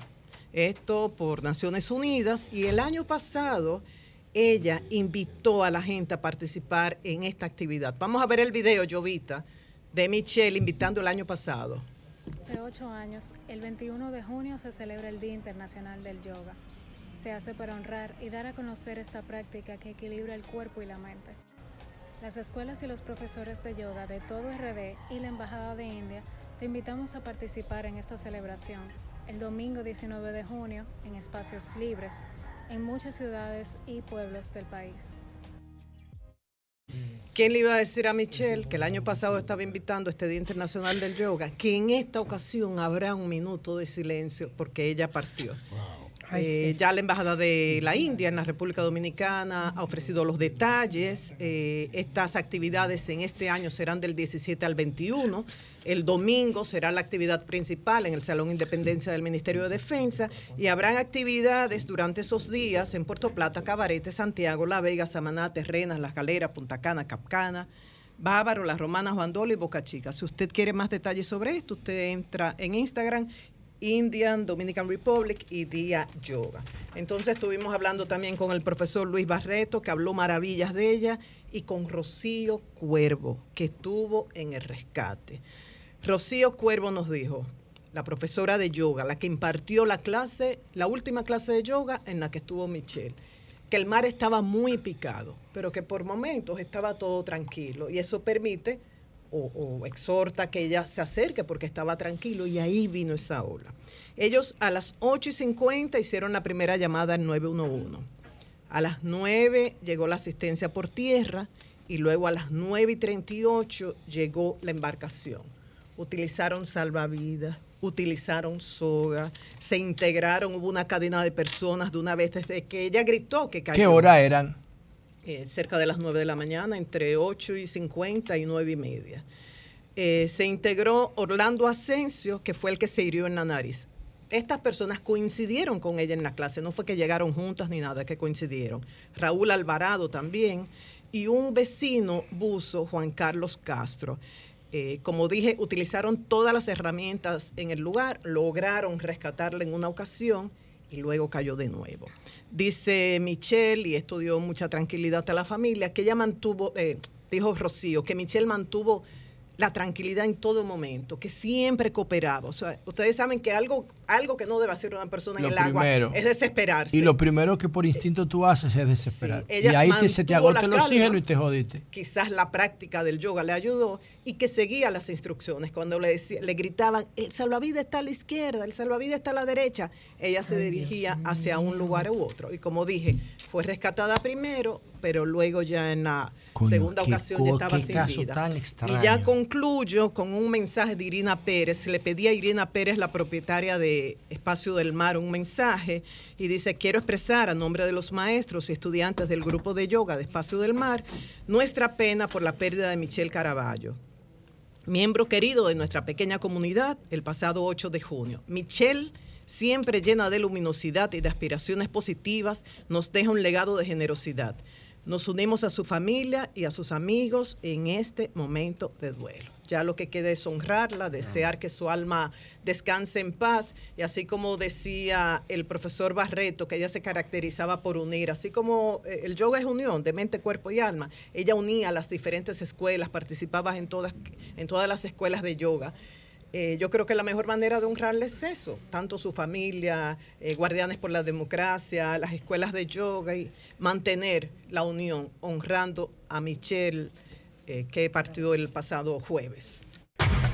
Esto por Naciones Unidas y el año pasado ella invitó a la gente a participar en esta actividad. Vamos a ver el video, Jovita, de Michelle invitando el año pasado. Hace ocho años, el 21 de junio se celebra el Día Internacional del Yoga. Se hace para honrar y dar a conocer esta práctica que equilibra el cuerpo y la mente. Las escuelas y los profesores de yoga de todo RD y la Embajada de India te invitamos a participar en esta celebración el domingo 19 de junio en espacios libres en muchas ciudades y pueblos del país. ¿Quién le iba a decir a Michelle que el año pasado estaba invitando a este Día Internacional del Yoga, que en esta ocasión habrá un minuto de silencio porque ella partió? Ay, Eh, sí. Ya la Embajada de la India en la República Dominicana ha ofrecido los detalles. Eh, estas actividades en este año serán del 17 al 21. El domingo será la actividad principal en el Salón Independencia del Ministerio de Defensa y habrán actividades durante esos días en Puerto Plata, Cabarete, Santiago, La Vega, Samaná, Terrenas, Las Galeras, Punta Cana, Capcana. Bávaro, Las Romanas, Bandolo y Boca Chica. Si usted quiere más detalles sobre esto, usted entra en Instagram Indian Dominican Republic y Día Yoga. Entonces estuvimos hablando también con el profesor Luis Barreto, que habló maravillas de ella, y con Rocío Cuervo, que estuvo en el rescate. Rocío Cuervo nos dijo, la profesora de yoga, la que impartió la clase, la última clase de yoga en la que estuvo Michelle, que el mar estaba muy picado, pero que por momentos estaba todo tranquilo y eso permite o, o exhorta que ella se acerque porque estaba tranquilo y ahí vino esa ola. Ellos a las 8 y 50 hicieron la primera llamada al 911. A las 9 llegó la asistencia por tierra y luego a las 9 y 38 llegó la embarcación. Utilizaron salvavidas, utilizaron soga, se integraron, hubo una cadena de personas de una vez desde que ella gritó que cayó. ¿Qué hora eran? Eh, cerca de las 9 de la mañana, entre 8 y 50 y 9 y media. Eh, se integró Orlando Asensio, que fue el que se hirió en la nariz. Estas personas coincidieron con ella en la clase, no fue que llegaron juntas ni nada, que coincidieron. Raúl Alvarado también y un vecino buzo, Juan Carlos Castro. Eh, como dije, utilizaron todas las herramientas en el lugar, lograron rescatarla en una ocasión y luego cayó de nuevo. Dice Michelle, y esto dio mucha tranquilidad a la familia, que ella mantuvo, eh, dijo Rocío, que Michelle mantuvo la tranquilidad en todo momento, que siempre cooperaba. O sea, ustedes saben que algo, algo que no debe hacer una persona en Lo el agua es desesperarse. Y lo primero que por instinto tú haces es desesperar. Sí, y ahí te- se te agota el oxígeno y te jodiste. quizás la práctica del yoga le ayudó y que seguía las instrucciones. Cuando le, decía- le gritaban, el salvavidas está a la izquierda, el salvavidas está a la derecha, ella se dirigía hacia un lugar u otro. Y como dije, fue rescatada primero, pero luego ya en la Coño, segunda qué ocasión ya estaba sin vida. y ya concluyo con un mensaje de Irina Pérez. Le pedí a Irina Pérez, la propietaria de Espacio del Mar, un mensaje y dice, quiero expresar a nombre de los maestros y estudiantes del grupo de yoga de Espacio del Mar nuestra pena por la pérdida de Michelle Caraballo miembro querido de nuestra pequeña comunidad el pasado 8 de junio. Michelle, siempre llena de luminosidad y de aspiraciones positivas, nos deja un legado de generosidad. Nos unimos a su familia y a sus amigos en este momento de duelo. Ya lo que queda es honrarla, desear que su alma descanse en paz y así como decía el profesor Barreto, que ella se caracterizaba por unir, así como eh, el yoga es unión de mente, cuerpo y alma, ella unía las diferentes escuelas, participaba en todas, en todas las escuelas de yoga. eh, yo creo que la mejor manera de honrarles es eso, tanto su familia, eh, Guardianes por la Democracia, las escuelas de yoga y mantener la unión, honrando a Michelle eh, que partió el pasado jueves.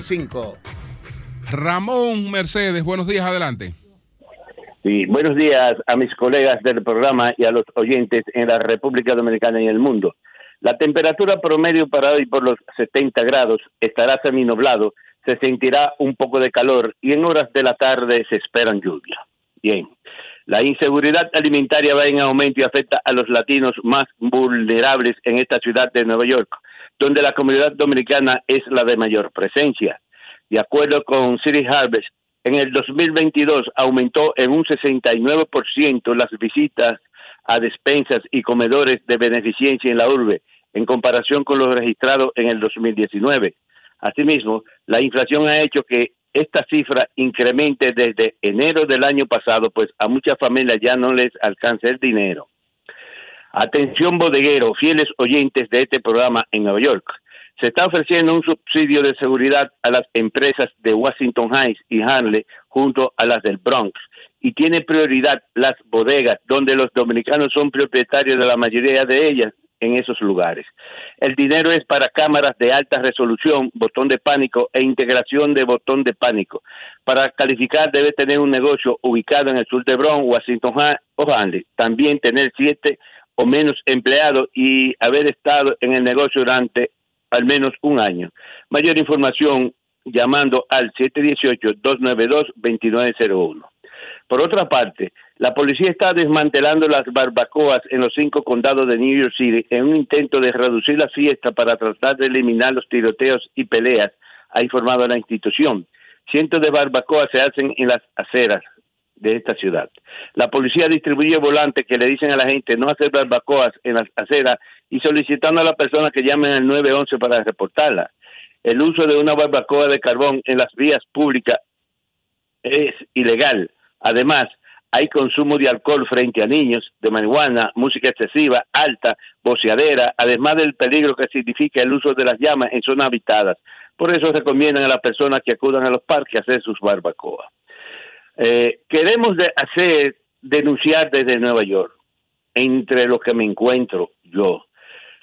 732-745-7575. Ramón Mercedes, buenos días, adelante. Sí, buenos días a mis colegas del programa y a los oyentes en la República Dominicana y en el mundo. La temperatura promedio para hoy por los 70 grados estará seminublado, se sentirá un poco de calor y en horas de la tarde se esperan lluvia. Bien, la inseguridad alimentaria va en aumento y afecta a los latinos más vulnerables en esta ciudad de Nueva York, donde la comunidad dominicana es la de mayor presencia. De acuerdo con City Harvest, en el 2022 aumentó en un 69% las visitas a despensas y comedores de beneficencia en la urbe, en comparación con los registrados en el 2019. Asimismo, la inflación ha hecho que esta cifra incremente desde enero del año pasado, pues a muchas familias ya no les alcanza el dinero. Atención bodeguero, fieles oyentes de este programa en Nueva York. Se está ofreciendo un subsidio de seguridad a las empresas de Washington Heights y Hanley junto a las del Bronx y tiene prioridad las bodegas donde los dominicanos son propietarios de la mayoría de ellas en esos lugares. El dinero es para cámaras de alta resolución, botón de pánico e integración de botón de pánico. Para calificar debe tener un negocio ubicado en el sur de Bronx, Washington o Hanley. También tener siete o menos empleados y haber estado en el negocio durante al menos un año. Mayor información llamando al 718-292-2901. Por otra parte, la policía está desmantelando las barbacoas en los cinco condados de New York City en un intento de reducir la fiesta para tratar de eliminar los tiroteos y peleas, ha informado la institución. Cientos de barbacoas se hacen en las aceras de esta ciudad. La policía distribuye volantes que le dicen a la gente no hacer barbacoas en las aceras y solicitando a las personas que llamen al 911 para reportarla. El uso de una barbacoa de carbón en las vías públicas es ilegal. Además, hay consumo de alcohol frente a niños, de marihuana, música excesiva, alta, boceadera, además del peligro que significa el uso de las llamas en zonas habitadas. Por eso recomiendan a las personas que acudan a los parques hacer sus barbacoas. Eh, queremos de hacer, denunciar desde Nueva York, entre lo que me encuentro yo,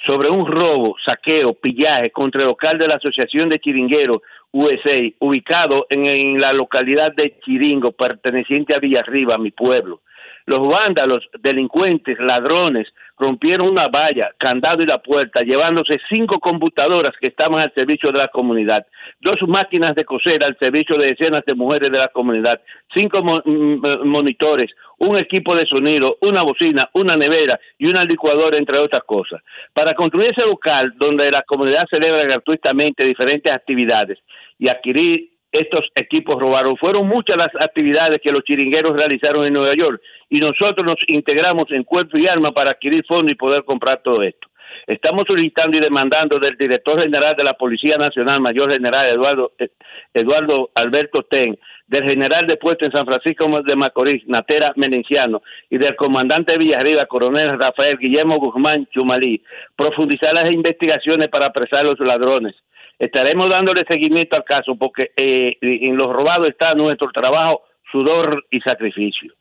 sobre un robo, saqueo, pillaje contra el local de la Asociación de Chiringueros USA, ubicado en, la localidad de Chiringo, perteneciente a Villarriba, mi pueblo. Los vándalos, delincuentes, ladrones, rompieron una valla, candado y la puerta, llevándose cinco computadoras que estaban al servicio de la comunidad, dos máquinas de coser al servicio de decenas de mujeres de la comunidad, cinco mm, monitores, un equipo de sonido, una bocina, una nevera y una licuadora, entre otras cosas. Para construir ese local donde la comunidad celebra gratuitamente diferentes actividades y adquirir estos equipos robaron. Fueron muchas las actividades que los chiringueros realizaron en Nueva York y nosotros nos integramos en cuerpo y alma para adquirir fondos y poder comprar todo esto. Estamos solicitando y demandando del director general de la Policía Nacional, Mayor General Eduardo, eh, Eduardo Alberto Ten, del general de puesto en San Francisco de Macorís, Natera Menenciano, y del comandante de Villarriba, coronel Rafael Guillermo Guzmán Chumalí, profundizar las investigaciones para apresar a los ladrones Estaremos dándole seguimiento al caso porque eh, en los robados está nuestro trabajo, sudor y sacrificio.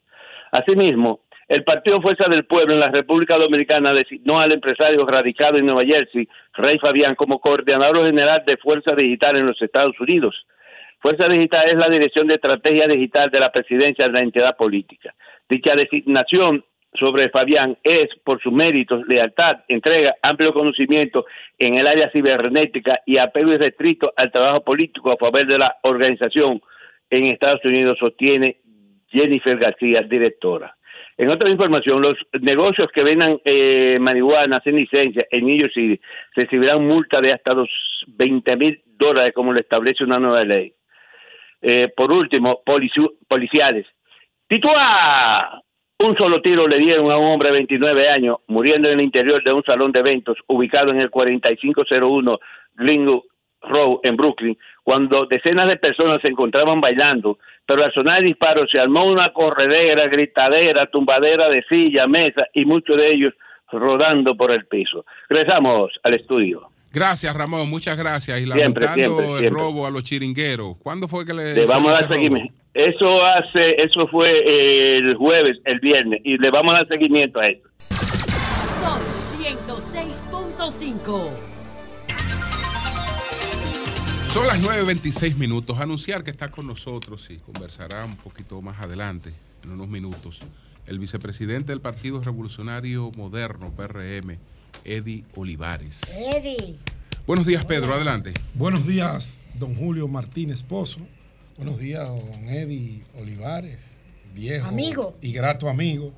Asimismo, el Partido Fuerza del Pueblo en la República Dominicana designó al empresario radicado en Nueva Jersey, Rey Fabián, como coordinador general de Fuerza Digital en los Estados Unidos. Fuerza Digital es la dirección de estrategia digital de la presidencia de la entidad política. Dicha designación sobre Fabián es por sus méritos, lealtad, entrega, amplio conocimiento en el área cibernética y apego irrestricto al trabajo político a favor de la organización en Estados Unidos, sostiene Jennifer García, directora. En otra información, los negocios que vendan eh, marihuana sin licencia en New York City recibirán multa de hasta los 20 mil dólares, como lo establece una nueva ley. Eh, por último, polici- policiales. Titúa un solo tiro le dieron a un hombre de 29 años muriendo en el interior de un salón de eventos ubicado en el 4501 Greenwood Road en Brooklyn, cuando decenas de personas se encontraban bailando, pero al sonar el disparo se armó una corredera, gritadera, tumbadera de silla, mesa y muchos de ellos rodando por el piso. Regresamos al estudio. Gracias, Ramón, muchas gracias. Y Siempre, lamentando siempre, el siempre. robo a los chiringueros. ¿Cuándo fue que le, Le vamos a dar seguimiento. Eso hace, eso fue eh, el jueves, el viernes, y le vamos a dar seguimiento a eso. Sol 106.5. Son las 9.26 minutos. Anunciar que está con nosotros y conversará un poquito más adelante, en unos minutos, el vicepresidente del Partido Revolucionario Moderno, PRM, Eddie Olivares. Eddie. Buenos días, Pedro. Adelante. Buenos días, don Julio Martínez Pozo. Buenos días, don Eddie Olivares, viejo Amigo. y grato amigo.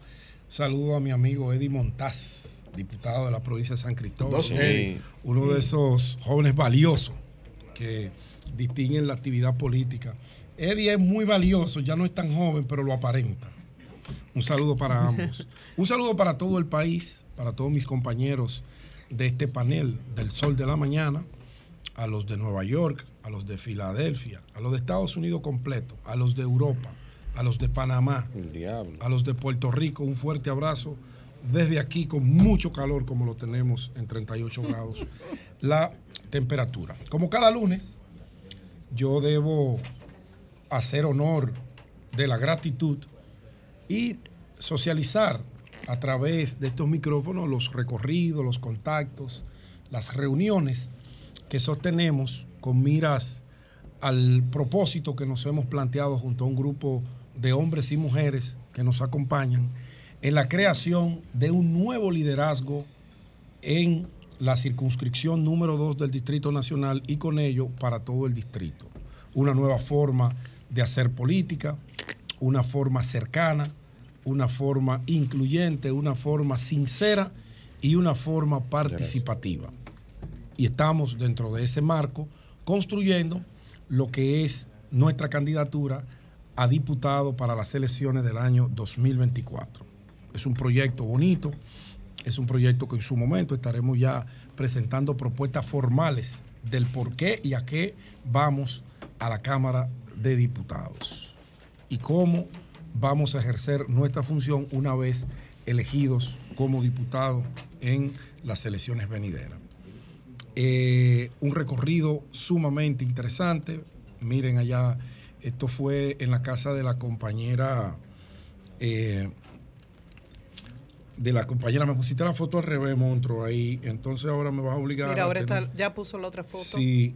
Saludo a mi amigo Eddie Montaz, diputado de la provincia de San Cristóbal. Dos Eddie. Uno de esos jóvenes valiosos que distinguen la actividad política. Eddie es muy valioso, ya no es tan joven, pero lo aparenta. Un saludo para ambos. Un saludo para todo el país, para todos mis compañeros de este panel del Sol de la Mañana, a los de Nueva York, a los de Filadelfia, a los de Estados Unidos completo, a los de Europa, a los de Panamá, a los de Puerto Rico. Un fuerte abrazo desde aquí con mucho calor como lo tenemos en 38 grados la temperatura. Como cada lunes, yo debo hacer honor de la gratitud y socializar a través de estos micrófonos los recorridos, los contactos, las reuniones que sostenemos con miras al propósito que nos hemos planteado junto a un grupo de hombres y mujeres que nos acompañan en la creación de un nuevo liderazgo en la circunscripción número 2 del Distrito Nacional y con ello para todo el distrito. Una nueva forma de hacer política, una forma cercana, una forma incluyente, una forma sincera y una forma participativa. Y estamos dentro de ese marco construyendo lo que es nuestra candidatura a diputado para las elecciones del año 2024. Es un proyecto bonito, es un proyecto que en su momento estaremos ya presentando propuestas formales del por qué y a qué vamos a la Cámara de Diputados y cómo vamos a ejercer nuestra función una vez elegidos como diputados en las elecciones venideras. Eh, un recorrido sumamente interesante. Miren allá, esto fue en la casa de la compañera, eh, de la compañera, me pusiste la foto al revés, monstruo, ahí, entonces ahora me vas a obligar Mira, a ahora tener- está, ya puso la otra foto. Sí.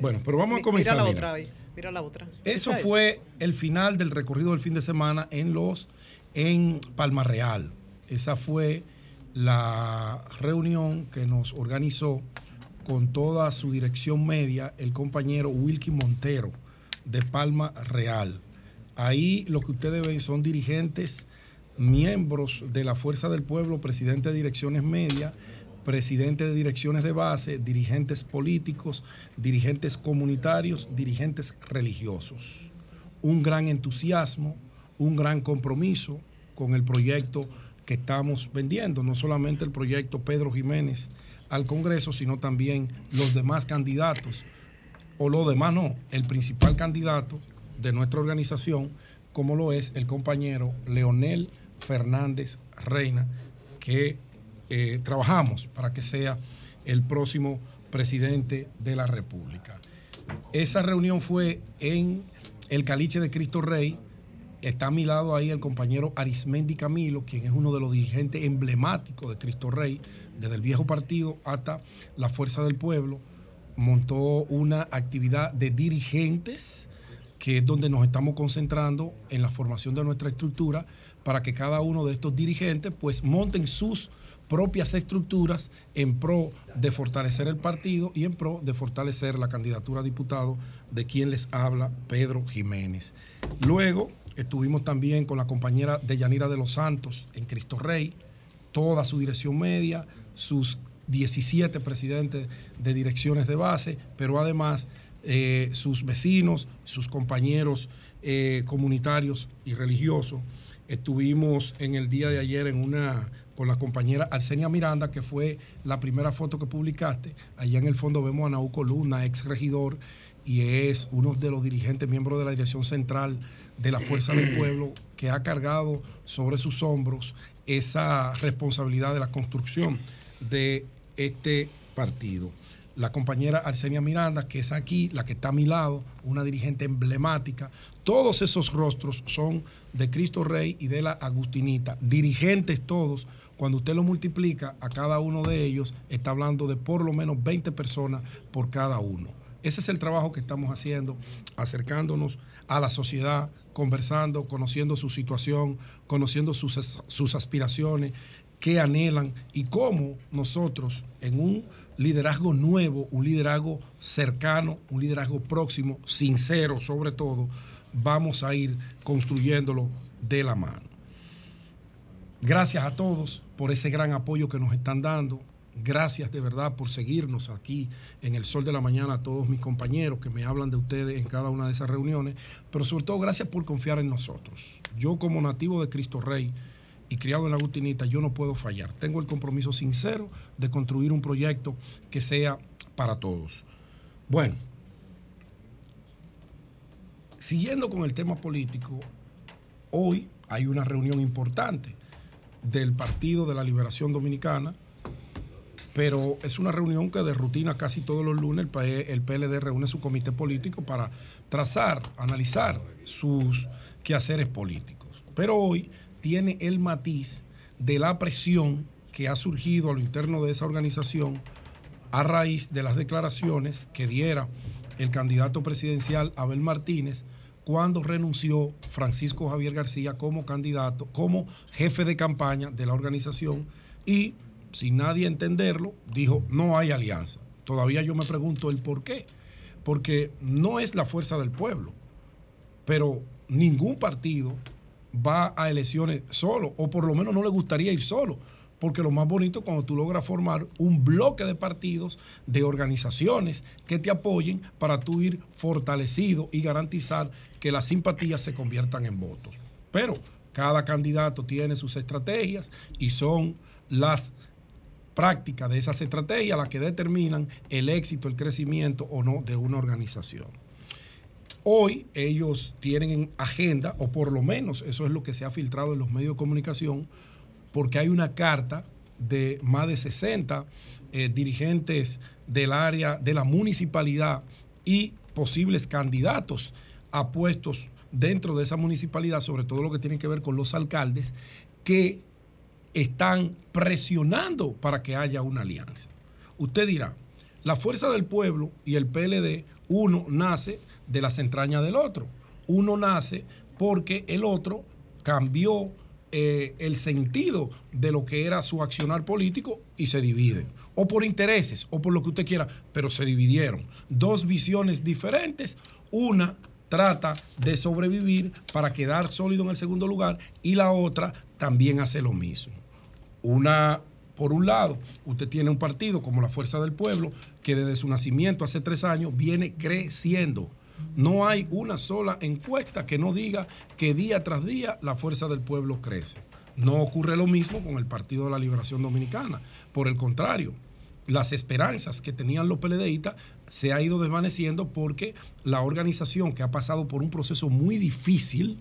Bueno, pero vamos a comenzar. Mira la mira. otra ahí. Mira la otra. Eso es. fue el final del recorrido del fin de semana en los en Palma Real. Esa fue la reunión que nos organizó con toda su dirección media el compañero Wilkie Montero de Palma Real. Ahí lo que ustedes ven son dirigentes, miembros de la Fuerza del Pueblo, presidente de direcciones medias, presidente de direcciones de base, dirigentes políticos, dirigentes comunitarios, dirigentes religiosos. Un gran entusiasmo, un gran compromiso con el proyecto que estamos vendiendo, no solamente el proyecto Pedro Jiménez al Congreso, sino también los demás candidatos, o los demás no, el principal candidato de nuestra organización, como lo es el compañero Leonel Fernández Reina, que eh, trabajamos para que sea el próximo presidente de la República. Esa reunión fue en el Caliche de Cristo Rey. Está a mi lado ahí el compañero Arismendi Camilo, quien es uno de los dirigentes emblemáticos de Cristo Rey, desde el viejo partido hasta la Fuerza del Pueblo. Montó una actividad de dirigentes que es donde nos estamos concentrando en la formación de nuestra estructura para que cada uno de estos dirigentes pues monten sus propias estructuras en pro de fortalecer el partido y en pro de fortalecer la candidatura a diputado de quien les habla Pedro Jiménez. Luego estuvimos también con la compañera de Yanira de los Santos en Cristo Rey, toda su dirección media, sus 17 presidentes de direcciones de base, pero además eh, sus vecinos, sus compañeros eh, comunitarios y religiosos. Estuvimos en el día de ayer en una con la compañera Arsenia Miranda, que fue la primera foto que publicaste. Allá en el fondo vemos a Nauco Luna, ex regidor, y es uno de los dirigentes, miembros de la dirección central de la Fuerza del Pueblo, que ha cargado sobre sus hombros esa responsabilidad de la construcción de este partido. La compañera Arsenia Miranda, que es aquí, la que está a mi lado, una dirigente emblemática. Todos esos rostros son de Cristo Rey y de la Agustinita, dirigentes todos. Cuando usted lo multiplica a cada uno de ellos, está hablando de por lo menos 20 personas por cada uno. Ese es el trabajo que estamos haciendo, acercándonos a la sociedad, conversando, conociendo su situación, conociendo sus, sus aspiraciones, qué anhelan y cómo nosotros en un liderazgo nuevo, un liderazgo cercano, un liderazgo próximo, sincero sobre todo, vamos a ir construyéndolo de la mano. Gracias a todos por ese gran apoyo que nos están dando. Gracias de verdad por seguirnos aquí en el Sol de la Mañana a todos mis compañeros que me hablan de ustedes en cada una de esas reuniones, pero sobre todo gracias por confiar en nosotros. Yo como nativo de Cristo Rey y criado en la Agustinita, yo no puedo fallar. Tengo el compromiso sincero de construir un proyecto que sea para todos. Bueno, siguiendo con el tema político, hoy hay una reunión importante del Partido de la Liberación Dominicana, pero es una reunión que de rutina casi todos los lunes el, PLD reúne su comité político para trazar, analizar sus quehaceres políticos. Pero hoy tiene el matiz de la presión que ha surgido a lo interno de esa organización a raíz de las declaraciones que diera el candidato presidencial Abel Martínez cuando renunció Francisco Javier García como candidato, como jefe de campaña de la organización y sin nadie entenderlo dijo no hay alianza. Todavía yo me pregunto el por qué. Porque no es la fuerza del pueblo, pero ningún partido va a elecciones solo, o por lo menos no le gustaría ir solo, porque lo más bonito es cuando tú logras formar un bloque de partidos, de organizaciones que te apoyen para tú ir fortalecido y garantizar que las simpatías se conviertan en votos. Pero cada candidato tiene sus estrategias y son las prácticas de esas estrategias las que determinan el éxito, el crecimiento o no de una organización. Hoy ellos tienen en agenda, o por lo menos eso es lo que se ha filtrado en los medios de comunicación, porque hay una carta de más de 60 eh, dirigentes del área de la municipalidad y posibles candidatos a puestos dentro de esa municipalidad, sobre todo lo que tiene que ver con los alcaldes, que están presionando para que haya una alianza. Usted dirá, la fuerza del pueblo y el PLD, uno nace de las entrañas del otro. Uno nace porque el otro cambió eh, el sentido de lo que era su accionar político y se dividen. O por intereses, o por lo que usted quiera, pero se dividieron. Dos visiones diferentes. Una trata de sobrevivir para quedar sólido en el segundo lugar y la otra también hace lo mismo. Una, por un lado, usted tiene un partido como la Fuerza del Pueblo que desde su nacimiento hace tres años viene creciendo. No hay una sola encuesta que no diga que día tras día la Fuerza del Pueblo crece. No ocurre lo mismo con el Partido de la Liberación Dominicana. Por el contrario, las esperanzas que tenían los PLDistas se ha ido desvaneciendo porque la organización que ha pasado por un proceso muy difícil,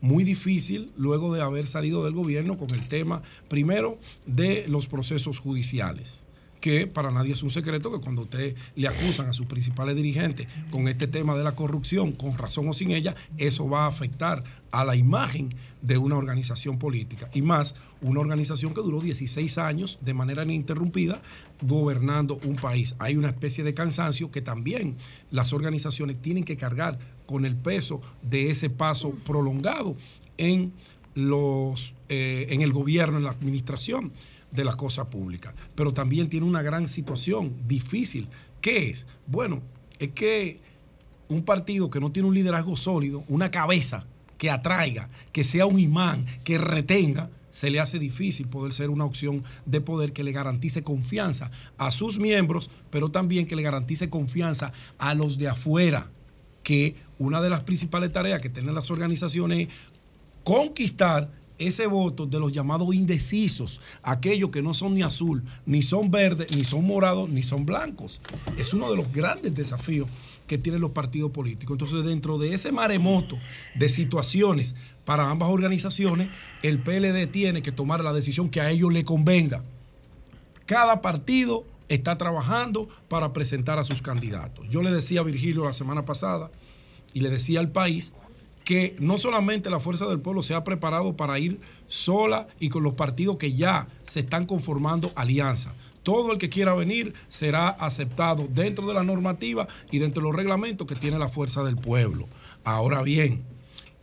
muy difícil luego de haber salido del gobierno con el tema, primero, de los procesos judiciales que para nadie es un secreto que cuando usted le acusan a sus principales dirigentes con este tema de la corrupción, con razón o sin ella, eso va a afectar a la imagen de una organización política. Y más, una organización que duró 16 años de manera ininterrumpida gobernando un país. Hay una especie de cansancio que también las organizaciones tienen que cargar con el peso de ese paso prolongado en, los, eh, en el gobierno, en la administración de la cosa pública. Pero también tiene una gran situación difícil. ¿Qué es? Bueno, es que un partido que no tiene un liderazgo sólido, una cabeza que atraiga, que sea un imán, que retenga, se le hace difícil poder ser una opción de poder que le garantice confianza a sus miembros, pero también que le garantice confianza a los de afuera, que una de las principales tareas que tienen las organizaciones es conquistar ese voto de los llamados indecisos, aquellos que no son ni azul, ni son verdes, ni son morados, ni son blancos. Es uno de los grandes desafíos que tienen los partidos políticos. Entonces, dentro de ese maremoto de situaciones para ambas organizaciones, el PLD tiene que tomar la decisión que a ellos le convenga. Cada partido está trabajando para presentar a sus candidatos. Yo le decía a Virgilio la semana pasada y le decía al país que no solamente la Fuerza del Pueblo se ha preparado para ir sola y con los partidos que ya se están conformando alianza. Todo el que quiera venir será aceptado dentro de la normativa y dentro de los reglamentos que tiene la Fuerza del Pueblo. Ahora bien,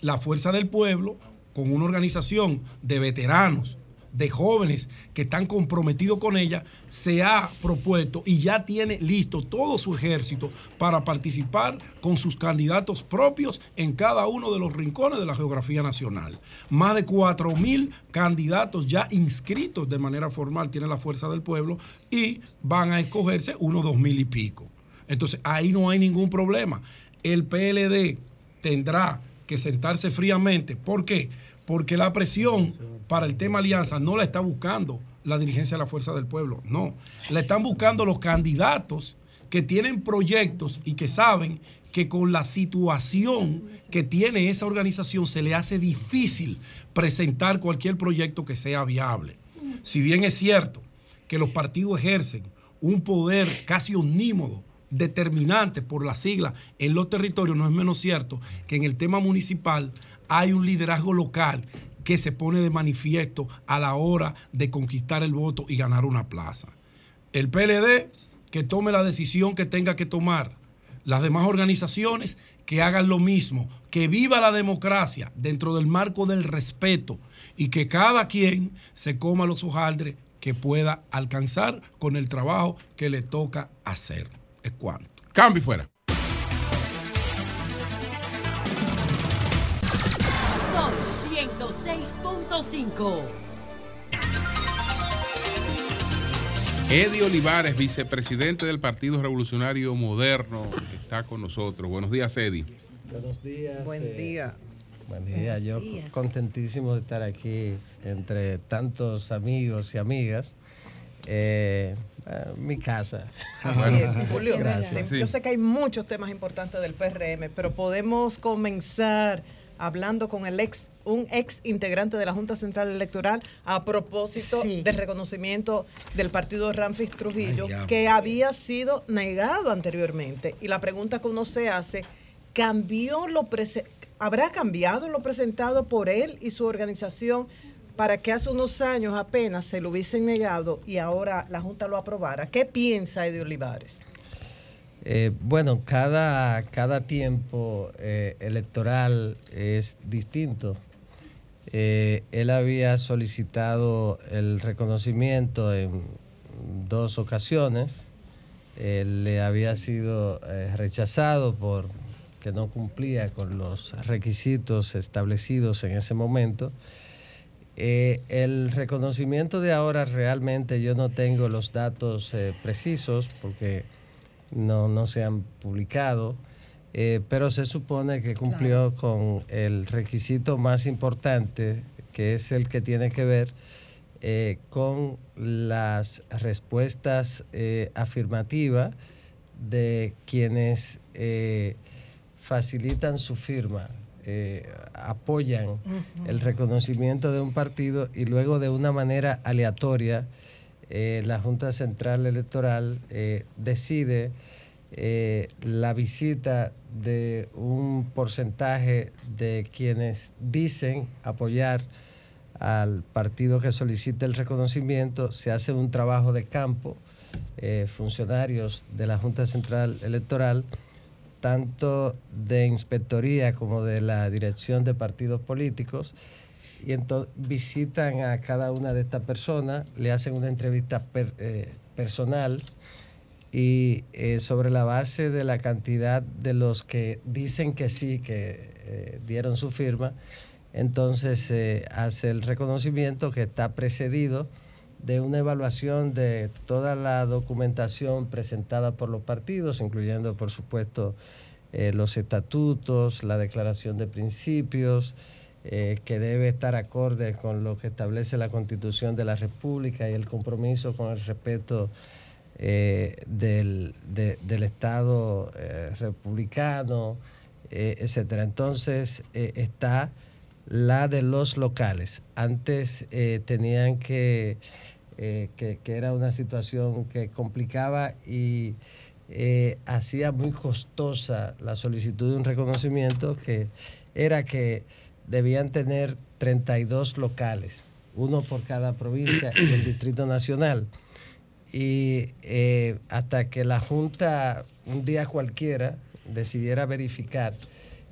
la Fuerza del Pueblo, con una organización de veteranos, de jóvenes que están comprometidos con ella, se ha propuesto y ya tiene listo todo su ejército para participar con sus candidatos propios en cada uno de los rincones de la geografía nacional. Más de 4 mil candidatos ya inscritos de manera formal tiene la Fuerza del Pueblo y van a escogerse unos dos mil y pico. Entonces ahí no hay ningún problema. El PLD tendrá que sentarse fríamente. ¿Por qué? Porque la presión para el tema alianza no la está buscando la dirigencia de la Fuerza del Pueblo, no. La están buscando los candidatos que tienen proyectos y que saben que con la situación que tiene esa organización se le hace difícil presentar cualquier proyecto que sea viable. Si bien es cierto que los partidos ejercen un poder casi omnímodo, determinante por la sigla en los territorios, no es menos cierto que en el tema municipal hay un liderazgo local que se pone de manifiesto a la hora de conquistar el voto y ganar una plaza. El PLD que tome la decisión que tenga que tomar. Las demás organizaciones que hagan lo mismo, que viva la democracia dentro del marco del respeto y que cada quien se coma los hojaldres que pueda alcanzar con el trabajo que le toca hacer. Es cuanto. Cambio fuera. 106.5. Eddie Olivares, vicepresidente del Partido Revolucionario Moderno, está con nosotros. Buenos días, Eddie. Buenos días. Buen eh, día. Buen día. Buenos Yo días. contentísimo de estar aquí entre tantos amigos y amigas. Eh, eh, mi casa. Así es, Julio. Gracias. Yo sé que hay muchos temas importantes del PRM, pero podemos comenzar hablando con el ex, un ex integrante de la Junta Central Electoral a propósito Sí. del reconocimiento del partido Ramfis Trujillo, Ay, que había sido negado anteriormente. Y la pregunta que uno se hace, ¿cambió lo ¿habrá cambiado lo presentado por él y su organización para que hace unos años apenas se lo hubiesen negado y ahora la Junta lo aprobara? ¿Qué piensa Eddie Olivares? Eh, bueno, cada, cada tiempo eh, electoral es distinto. Eh, él había solicitado el reconocimiento en dos ocasiones. Le había sido rechazado por que no cumplía con los requisitos establecidos en ese momento. Eh, el reconocimiento de ahora realmente yo no tengo los datos eh, precisos porque no, no se han publicado, eh, pero se supone que cumplió con el requisito más importante, que es el que tiene que ver eh, con las respuestas eh, afirmativas de quienes facilitan su firma, apoyan el reconocimiento de un partido y luego de una manera aleatoria eh, la Junta Central Electoral eh, decide eh, la visita de un porcentaje de quienes dicen apoyar al partido que solicita el reconocimiento, se hace un trabajo de campo, funcionarios de la Junta Central Electoral, tanto de inspectoría como de la dirección de partidos políticos, y entonces visitan a cada una de estas personas, le hacen una entrevista eh, personal y eh, sobre la base de la cantidad de los que dicen que sí, que eh, dieron su firma, entonces se hace el reconocimiento que está precedido de una evaluación de toda la documentación presentada por los partidos, incluyendo, por supuesto, los estatutos, la declaración de principios, eh, que debe estar acorde con lo que establece la Constitución de la República y el compromiso con el respeto eh, del, de- del Estado eh, republicano, etcétera. Entonces está la de los locales. Antes tenían que, que, era una situación que complicaba y hacía muy costosa la solicitud de un reconocimiento que era que debían tener 32 locales, uno por cada provincia y el Distrito Nacional. Y eh, hasta que la Junta, un día cualquiera, decidiera verificar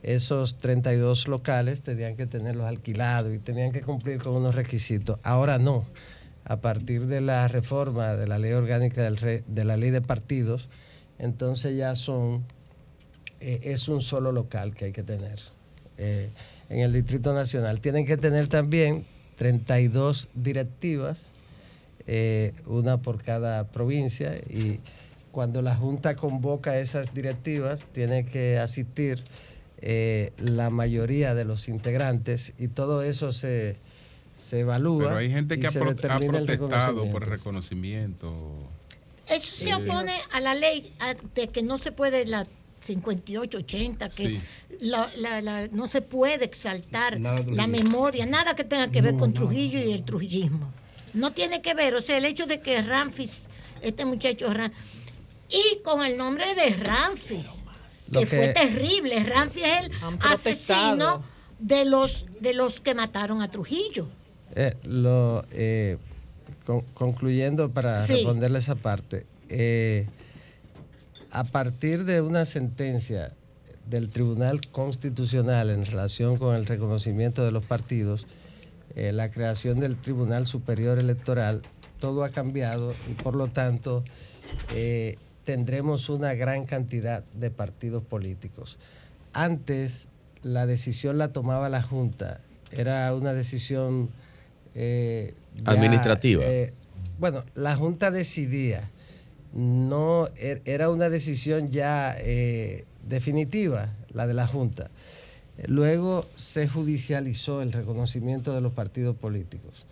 esos 32 locales, tenían que tenerlos alquilados y tenían que cumplir con unos requisitos. Ahora no. A partir de la reforma de la ley orgánica del re- de la ley de partidos, entonces ya son, eh, es un solo local que hay que tener eh, en el Distrito Nacional. Tienen que tener también 32 directivas, eh, una por cada provincia, y cuando la Junta convoca esas directivas, tiene que asistir eh, la mayoría de los integrantes y todo eso se, se evalúa. Pero hay gente que ha, se pro- ha determina el protestado por reconocimiento. el reconocimiento. Eso se Sí. opone a la ley a- de que no se puede la 58, 80, que Sí. la- la- la- no se puede exaltar la memoria, nada que tenga que ver No, con nada. Trujillo y el trujillismo. No tiene que ver, o sea, el hecho de que Ramfis, este muchacho Ram- y con el nombre de Ramfis, que, fue terrible, Ramfis es el asesino de los, de los que mataron a Trujillo. Eh, lo, eh, con- concluyendo para Sí. responderle esa parte, eh, a partir de una sentencia del Tribunal Constitucional en relación con el reconocimiento de los partidos, eh, la creación del Tribunal Superior Electoral, todo ha cambiado y por lo tanto eh, tendremos una gran cantidad de partidos políticos. Antes la decisión la tomaba la Junta, era una decisión eh, ya, Administrativa. bueno, la Junta decidía, no er- era una decisión ya eh, definitiva, la de la Junta. Luego se judicializó el reconocimiento de los partidos políticos.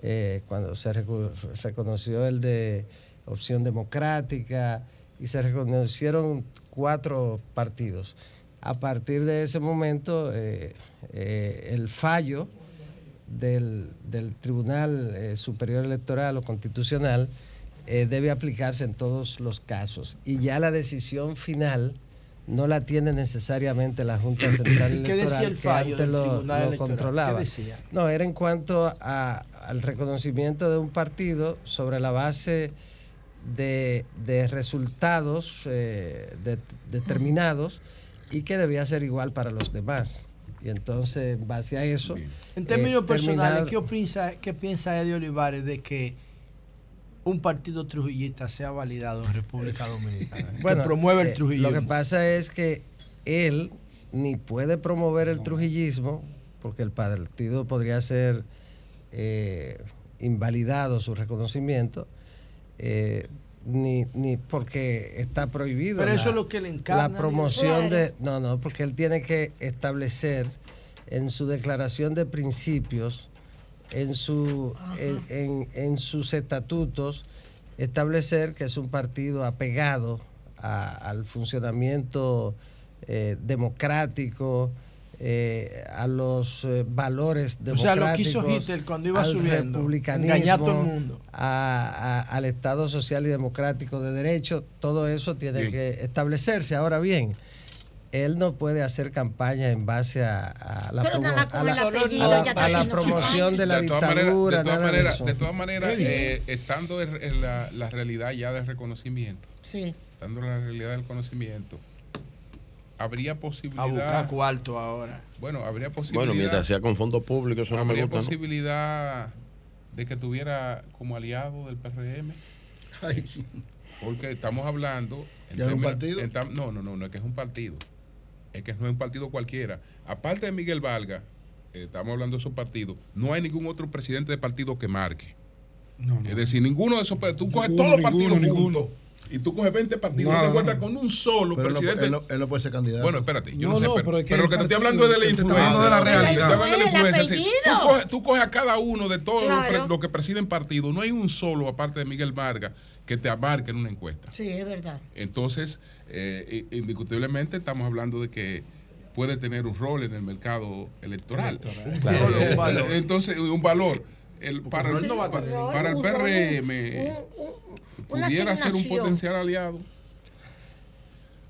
Eh, cuando se reconoció el de opción democrática y se reconocieron cuatro partidos. A partir de ese momento, eh, el fallo del, del Tribunal Superior Electoral o Constitucional eh, debe aplicarse en todos los casos. Y ya la decisión final no la tiene necesariamente la Junta Central ¿Qué Electoral, decía el que antes lo, controlaba. ¿Qué decía? No, era en cuanto a- al reconocimiento de un partido sobre la base de, de resultados eh, de- determinados y que debía ser igual para los demás. Y entonces, en base a eso... En términos eh, personales, terminar- ¿qué ¿qué piensa Eddie Olivares de que un partido trujillista sea validado en República Dominicana? Bueno, que promueve eh, el trujillismo. Lo que pasa es que él ni puede promover el trujillismo, porque el partido podría ser eh, invalidado su reconocimiento, eh, ni, ni porque está prohibido. Pero la- eso es lo que le encarna, La promoción de. No, no, porque él tiene que establecer en su declaración de principios, en, su, en, en- en sus estatutos, establecer que es un partido apegado a- al funcionamiento eh, democrático, eh, a los eh, valores O sea, democráticos. lo que hizo Hitler cuando iba al subiendo, republicanismo, engañar a todo el mundo. a- a- al Estado social y democrático de derecho, todo eso tiene que establecerse. Ahora bien, él no puede hacer campaña en base a, a la, promo- a la- a la- promoción de la De dictadura, de todas nada de todas maneras, Sí. eh, estando en, la, la realidad ya del reconocimiento, Sí. estando en la realidad del conocimiento, habría posibilidad. A buscar cuarto ahora. Bueno, habría posibilidad. Bueno, mientras sea con fondos públicos, eso no me habría gusta. ¿no? posibilidad de que tuviera como aliado del PRM. Porque estamos hablando. ¿Ya es un partido? en no, no, no, no es que es un partido. Es que no es un partido cualquiera. Aparte de Miguel Valga, eh, estamos hablando de esos partidos, no hay ningún otro presidente de partido que marque. Es decir, ninguno de esos partidos, tú coges Ninguno, todos los partidos ninguno, juntos y tú coges 20 partidos y te encuentras con un solo Pero no- presidente. él no- él no puede ser candidato. Bueno, espérate, yo no, No, sé, no, pero, pero es que pero el que te estoy partido- hablando de la hablando de la Te estoy realidad. hablando de la influencia. Tú, coges, tú coges a cada uno de todos los Claro. pre- los que presiden partidos, no hay un solo, aparte de Miguel Vargas, que te abarque en una encuesta. Sí, es verdad. Entonces, eh, indiscutiblemente estamos hablando de que puede tener un rol en el mercado electoral. Un Claro, rol, un valor. Entonces, un valor. El, para, el, rol no va a para- tener. para el PRM pudiera ser un potencial aliado.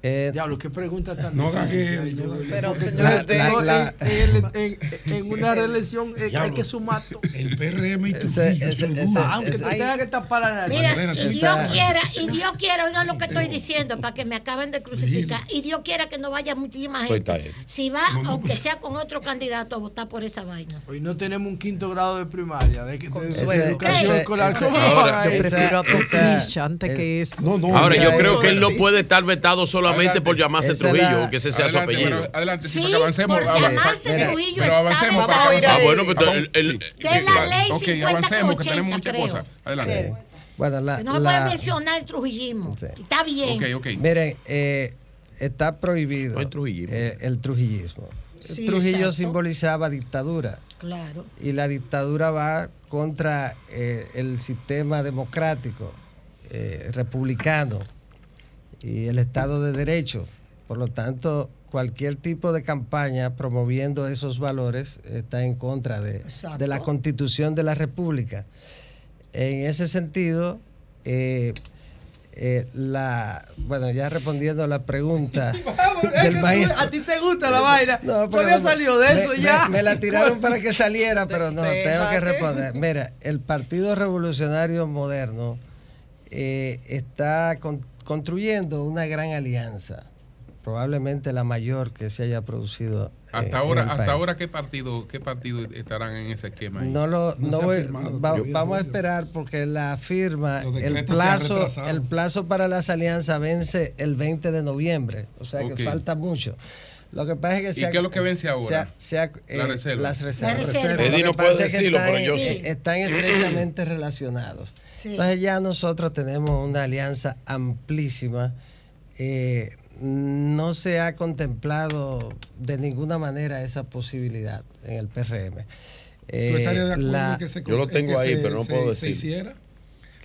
Eh, Diablo, qué pregunta tan No difícil. gagué. Pero, en- en- la- en- en- en una reelección eh, hay que sumar todo. El PRM y Ese- Trujillo, ese- duro. Aunque te tenga que tapar la nariz. Mira, y Dios quiera, y Dios quiera, oigan lo que estoy diciendo, para que me acaben de crucificar. Y Dios quiera que no vaya muchísima Pues gente. Si va, No, no, aunque pues- sea con otro candidato, a votar por esa vaina. Hoy no tenemos un quinto grado de primaria. De que de educación escolar. ese- ¿Cómo Ahora, va a Yo prefiero a antes es- que eso. Ahora, yo creo que él no puede estar vetado solamente Adelante. por llamarse Esa Trujillo, la- que ese sea su Adelante, apellido. pero adelante, sí, Sí, para que avancemos. por llamarse Trujillo pero avancemos para que Ah, bueno, pues el, el- De la ley Ok, 50 avancemos, que 80, tenemos muchas creo. cosas. Adelante. Bueno, la, no la- puede mencionar el trujillismo. Sí. Está bien. Ok, ok. Miren, eh, está prohibido hay trujillismo. eh, el trujillismo. El Sí, Trujillo exacto. simbolizaba dictadura Claro. y la dictadura va contra eh, el sistema democrático, eh, republicano y el Estado de Derecho. Por lo tanto, cualquier tipo de campaña promoviendo esos valores está en contra de, de la constitución de la República. En ese sentido, eh, eh, la bueno, ya respondiendo a la pregunta del maestro. A ti te gusta la vaina. No, no, salido de eso me- ya. Me, la tiraron para que saliera, pero no, tengo que responder. Mira, el Partido Revolucionario Moderno eh, está con- construyendo una gran alianza, probablemente la mayor que se haya producido. eh, Hasta en ahora, el hasta país. ahora ¿qué partido, qué partido estarán en ese esquema? ahí? No lo, No voy- firmado va- todavía, vamos a esperar porque la firma, el plazo, el plazo para las alianzas vence el 20 de noviembre, o sea que falta mucho. Lo que pasa es que ¿Y se ha- qué es lo que vence ahora? se ha- se ha, La eh, reserva. Las reservas. La reserva. Lo Eddie que no pasa puede es que decirlo, están, pero yo sí. están estrechamente relacionados. Sí. Entonces ya nosotros tenemos una alianza amplísima. eh, no se ha contemplado de ninguna manera esa posibilidad en el PRM. ¿Tú Eh, de acuerdo la- que se Yo lo en tengo que ahí, se- pero no se- puedo se decir. hiciera?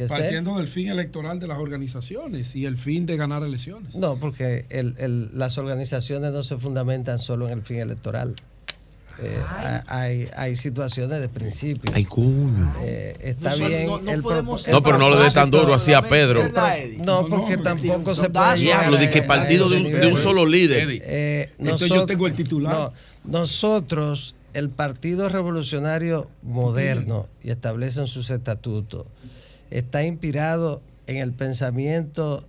Partiendo del fin electoral de las organizaciones y el fin de ganar elecciones. No, porque el- el- las organizaciones no se fundamentan solo en el fin electoral. Eh, ha- hay, hay situaciones de principio. Ay, cuño. Eh, está No bien. no- no el podemos No, pero no le des tan duro así a Pedro. No, porque no, tampoco se puede Diablo, que a partido de un, de nivel. un solo líder. Eh, Entonces yo tengo el titular. no, nosotros, el Partido Revolucionario Moderno, y establecen sus estatutos, está inspirado en el pensamiento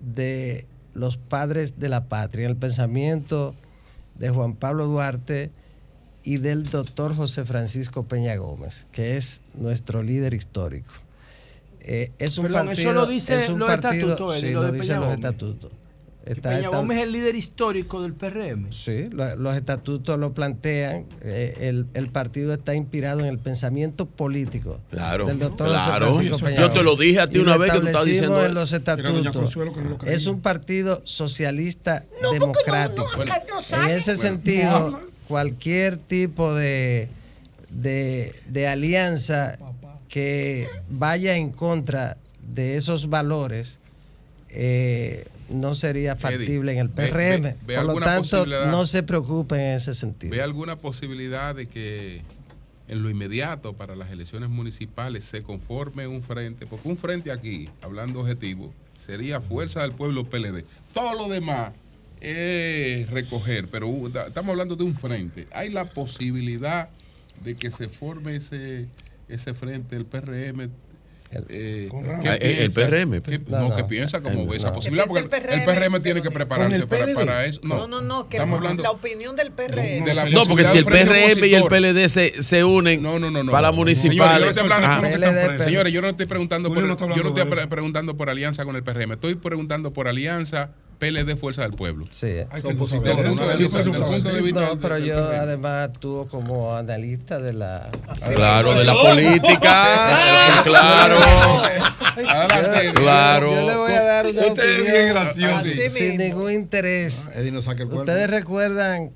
de los padres de la patria, en el pensamiento de Juan Pablo Duarte y del doctor José Francisco Peña Gómez, que es nuestro líder histórico. Eh, es un Perdón, partido, eso lo dice es un los partido- estatutos, sí, lo lo dicen los estatutos. Está Peña Gómez es el líder histórico del PRM. Sí, lo- los estatutos lo plantean. eh, el, el partido está inspirado en el pensamiento político Claro, del doctor José claro. Francisco Yo te lo dije a ti Y una vez que tú estabas diciendo en los estatutos. Consuelo que no lo creía. Es un partido socialista No, porque no, democrático. no, acá no en ese sentido, no. Cualquier tipo de, de, de alianza que vaya en contra de esos valores eh, no sería factible en el PRM. ve- ve Por lo tanto, no se preocupen en ese sentido. ¿Ve alguna posibilidad de que en lo inmediato para las elecciones municipales se conforme un frente? Porque un frente aquí, hablando objetivo, sería Fuerza del Pueblo PLD. Todo lo demás es recoger, pero estamos hablando de un frente. ¿Hay la posibilidad de que se forme ese, ese frente, el PRM? Eh, Con ¿qué Ramos. Ah, eh, el? PRM. ¿Qué- No, no, que piensa como ve esa no. posibilidad, ¿Qué porque el el PRM, PRM? tiene que ¿Con prepararse el para, eso. No, no, no, que estamos hablando la opinión del PRM. de la No, porque si el PRM y el. PLD se, se unen No, no, no, no. para municipales. Señores, yo no estoy hablando Ah, por- Señores, yo no estoy preguntando por, yo no preguntando por alianza con el PRM, estoy preguntando por alianza PLD Fuerza del Pueblo. Sí. Son opositores, de vista No, pero yo además actúo como analista de la... Claro, de la política. claro. Claro. Yo le voy a dar una Usted es opinión bien gracioso. sin- ningún interés. Eddie no saca el cuerpo. Ustedes recuerdan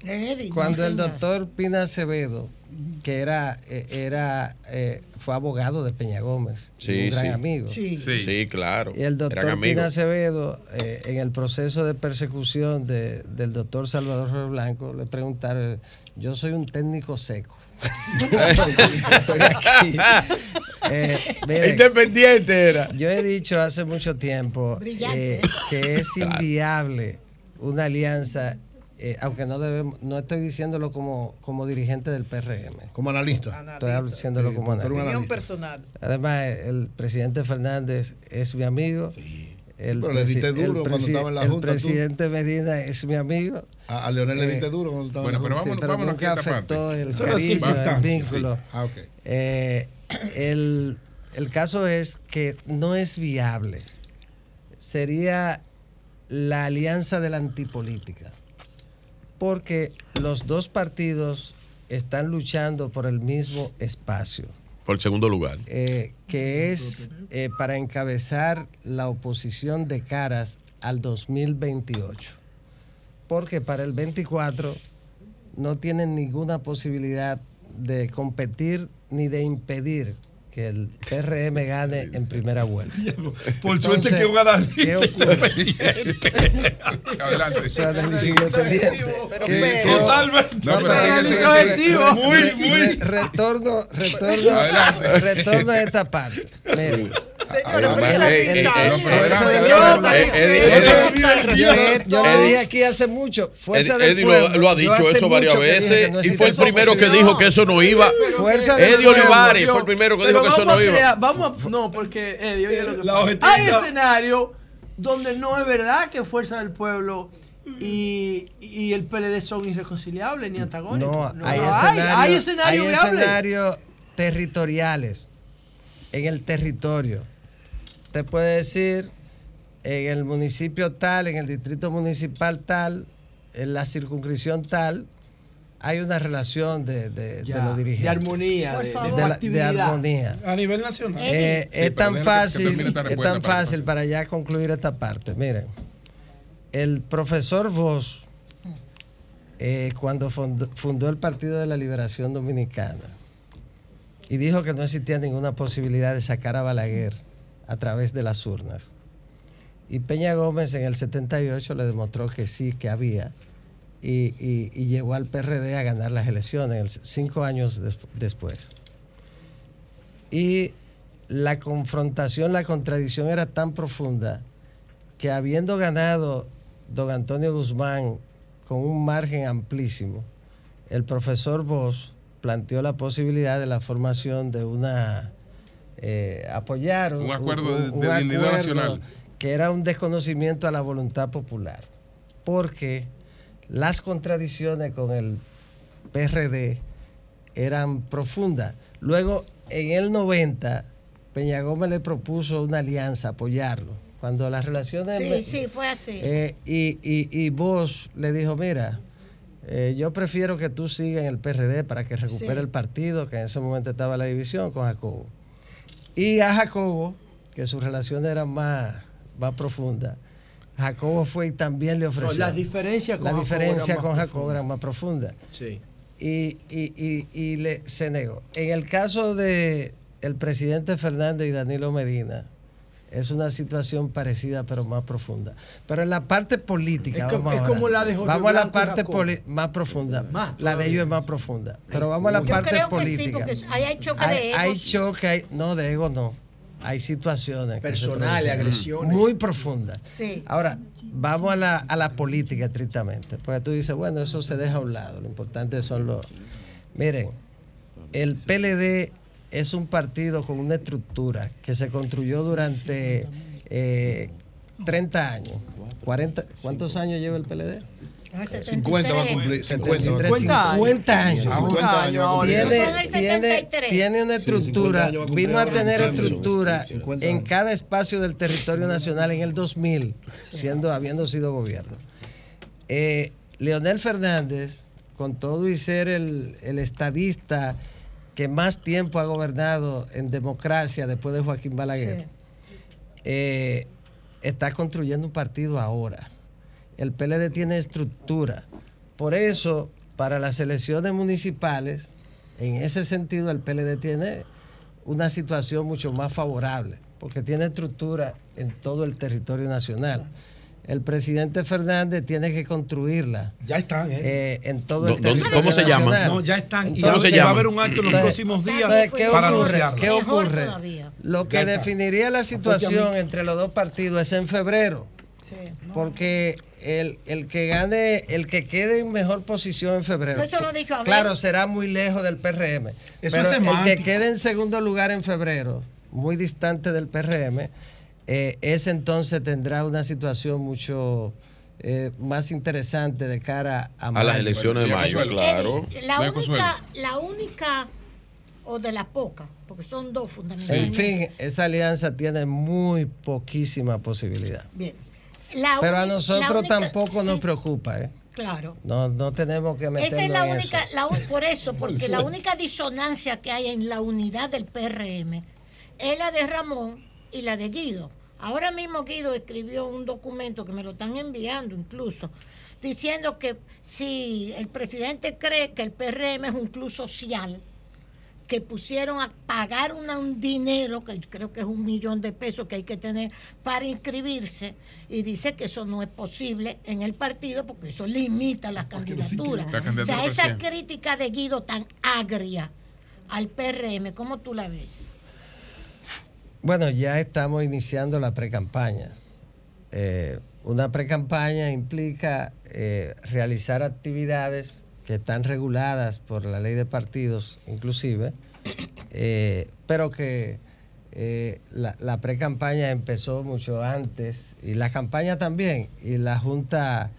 cuando el doctor Pina Acevedo, que era, eh, era eh, fue abogado de Peña Gómez, Sí, un gran sí. amigo. Sí. Sí, claro. Y el doctor Pina. Acevedo, eh, en el proceso de persecución de- del doctor Salvador Río Blanco, le preguntaron, yo soy un técnico seco. Estoy aquí. Eh, miren, Independiente era. yo he dicho hace mucho tiempo eh, que es inviable una alianza, eh, aunque no debemos, no estoy diciéndolo como, como dirigente del PRM. Como analista. Estoy diciéndolo Sí, como analista. Opinión analista. personal. Además, el presidente Fernández es mi amigo. El, Pero le diste duro el cuando estaba en la el Junta, tú. presidente Medina es mi amigo. A, a Leonel le Eh, diste duro cuando estaba Bueno, en la pero Junta. Sí, vámonos, pero vámonos aquí a esta afectó parte. el Eso cariño, el vínculo. Ah, ok. Eh, el, el caso es que no es viable. Sería la alianza de la antipolítica. Porque los dos partidos están luchando por el mismo espacio, Por el segundo lugar. eh, que es eh, para encabezar la oposición de caras al 2028. Porque para el 24 no tienen ninguna posibilidad de competir ni de impedir que el PRM gane en primera vuelta. Por suerte que un analista ¿qué ocurre? Adelante. Su análisis independiente. Pero ¿Qué- pero- qué- Totalmente. No, pero objetivo. Muy, muy. re- Retorno, retorno, retorno a esta parte. Yo, le dije aquí hace mucho, Fuerza Eddie, del Eddie lo, Pueblo. lo ha dicho eso varias veces y fue el primero que dijo que eso no iba. Fuerza del Eddie. Olivares fue el primero que dijo que eso no iba. Vamos a, no, porque Eddie, oye lo que La pasa. objetividad- Hay escenarios donde no es verdad que Fuerza del Pueblo y, y el PLD son irreconciliables ni antagónicos. No, hay hay, escenarios, hay hay escenarios territoriales en el territorio. Usted puede decir en el municipio tal, en el distrito municipal tal, en la circunscripción tal, hay una relación de, de, de Ya, los dirigentes. de armonía, de, de de, la- de armonía. A nivel nacional. Eh, Sí, es tan fácil, es tan fácil para ya concluir esta parte. Miren, el profesor Vos, eh, cuando fundó, fundó el Partido de la Liberación Dominicana y dijo que no existía ninguna posibilidad de sacar a Balaguer a través de las urnas. Y Peña Gómez en el 78 le demostró que sí, que había, y, y- y llegó al PRD a ganar las elecciones el- cinco años des- después. Y la confrontación, la contradicción era tan profunda que habiendo ganado don Antonio Guzmán con un margen amplísimo, el profesor Bosch planteó la posibilidad de la formación de una eh, apoyar Un acuerdo de- de dignidad nacional. que era un desconocimiento a la voluntad popular, porque las contradicciones con el PRD eran profundas. Luego, en el 90, Peña Gómez le propuso una alianza, apoyarlo. Cuando las relaciones... Sí, sí, fue así. Eh, y, y, y Bosch le dijo, mira, eh, yo prefiero que tú sigas en el PRD para que recupere Sí. el partido, que en ese momento estaba la división con Jacobo. Y a Jacobo, que sus relaciones eran más, más profundas, Jacobo fue y también le ofreció. las diferencias con La Jacobo diferencia con Jacobo eran más profundas. Sí. Y, y, y, y le, se negó. En el caso de el presidente Fernández y Danilo Medina, es una situación parecida pero más profunda. Pero en la parte política, Es vamos es ahora. como la de Jorge Vamos a la parte poli- más profunda. Más la de ellos es más profunda. Pero vamos a la Yo parte creo que sí, política. porque ahí hay choque hay, de hay choque, hay- no de ego no. Hay situaciones Personales, producen agresiones. muy profundas. Sí. Ahora, vamos a la, a la política estrictamente. Porque tú dices, bueno, eso se deja a un lado. Lo importante son los. Miren, el PLD es un partido con una estructura que se construyó durante eh, 30 años. 40, ¿Cuántos años lleva el PLD? 50 va a cumplir. 50, 50 años. 50 años. 50 años. Tiene, tiene, 73. tiene una estructura, 50 años va a cumplir vino a tener 50 años. estructura 50 en cada espacio del territorio nacional en el 2000, siendo, habiendo sido gobierno. Eh, Leonel Fernández, con todo y ser el, el estadista que más tiempo ha gobernado en democracia después de Joaquín Balaguer, eh, está construyendo un partido ahora. El PLD tiene estructura. Por eso, para las elecciones municipales, en ese sentido, el PLD tiene una situación mucho más favorable, porque tiene estructura en todo el territorio nacional. El presidente Fernández tiene que construirla. Ya están, ¿eh? eh, en todo el ¿Dó- dónde- territorio cómo se llama? nacional. No, ya están. Y ¿Cómo ahora se va a haber un acto en los Entonces, próximos días entonces, ¿qué para ocurre? ¿Qué ocurre? Lo que definiría la situación entre los dos partidos es en febrero. Porque el, el que gane, el que quede en mejor posición en febrero. Eso lo ha dicho Abel. Claro, será muy lejos del PRM. Eso pero es el que quede en segundo lugar en febrero, muy distante del PRM, eh, ese entonces tendrá una situación mucho eh, más interesante de cara a, A las elecciones de mayo, claro. La única, la única, o de las pocas, porque son dos En fundamentalmente. fin, esa alianza tiene muy poquísima posibilidad. Bien. La Pero a la nosotros única- tampoco nos preocupa, ¿eh? Claro. No, no tenemos que meternos Esa es la en única, eso. la por eso, porque la única disonancia que hay en la unidad del PRM es la de Ramón y la de Guido. Ahora mismo Guido escribió un documento que me lo están enviando incluso, diciendo que si el presidente cree que el PRM es un club social, que pusieron a pagar una- un dinero, que creo que es un millón de pesos que hay que tener para inscribirse, y dice que eso no es posible en el partido porque eso limita las candidaturas. La O sea, esa crítica de Guido tan agria al PRM, ¿cómo tú la ves? Bueno, ya estamos iniciando la precampaña. Eh, una precampaña implica eh, realizar actividades que están reguladas por la ley de partidos, inclusive, eh, pero que eh, la, la precampaña empezó mucho antes y la campaña también, y la Junta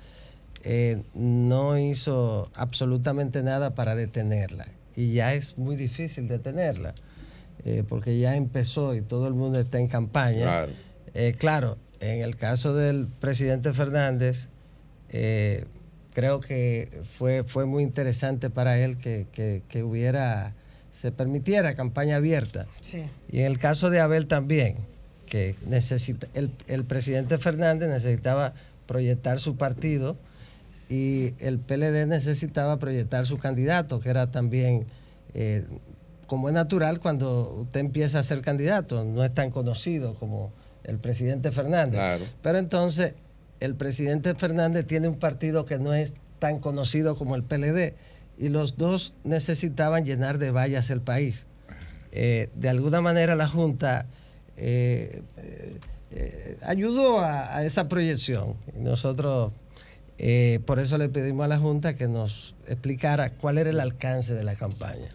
eh, no hizo absolutamente nada para detenerla, y ya es muy difícil detenerla porque ya empezó y todo el mundo está en campaña. Claro. Claro, en el caso del presidente Fernández, creo que fue, fue muy interesante para él que, que- que hubiera, se permitiera campaña abierta. Sí. Y en el caso de Abel también, que necesita, el, el presidente Fernández necesitaba proyectar su partido y el PLD necesitaba proyectar su candidato, que era también, eh, como es natural cuando usted empieza a ser candidato, no es tan conocido como el presidente Fernández. Claro. Pero entonces el presidente Fernández tiene un partido que no es tan conocido como el PLD y los dos necesitaban llenar de vallas el país. Eh, de alguna manera la Junta eh, eh, ayudó a, esa proyección. Nosotros, por eso le pedimos a la Junta que nos explicara cuál era el alcance de la campaña.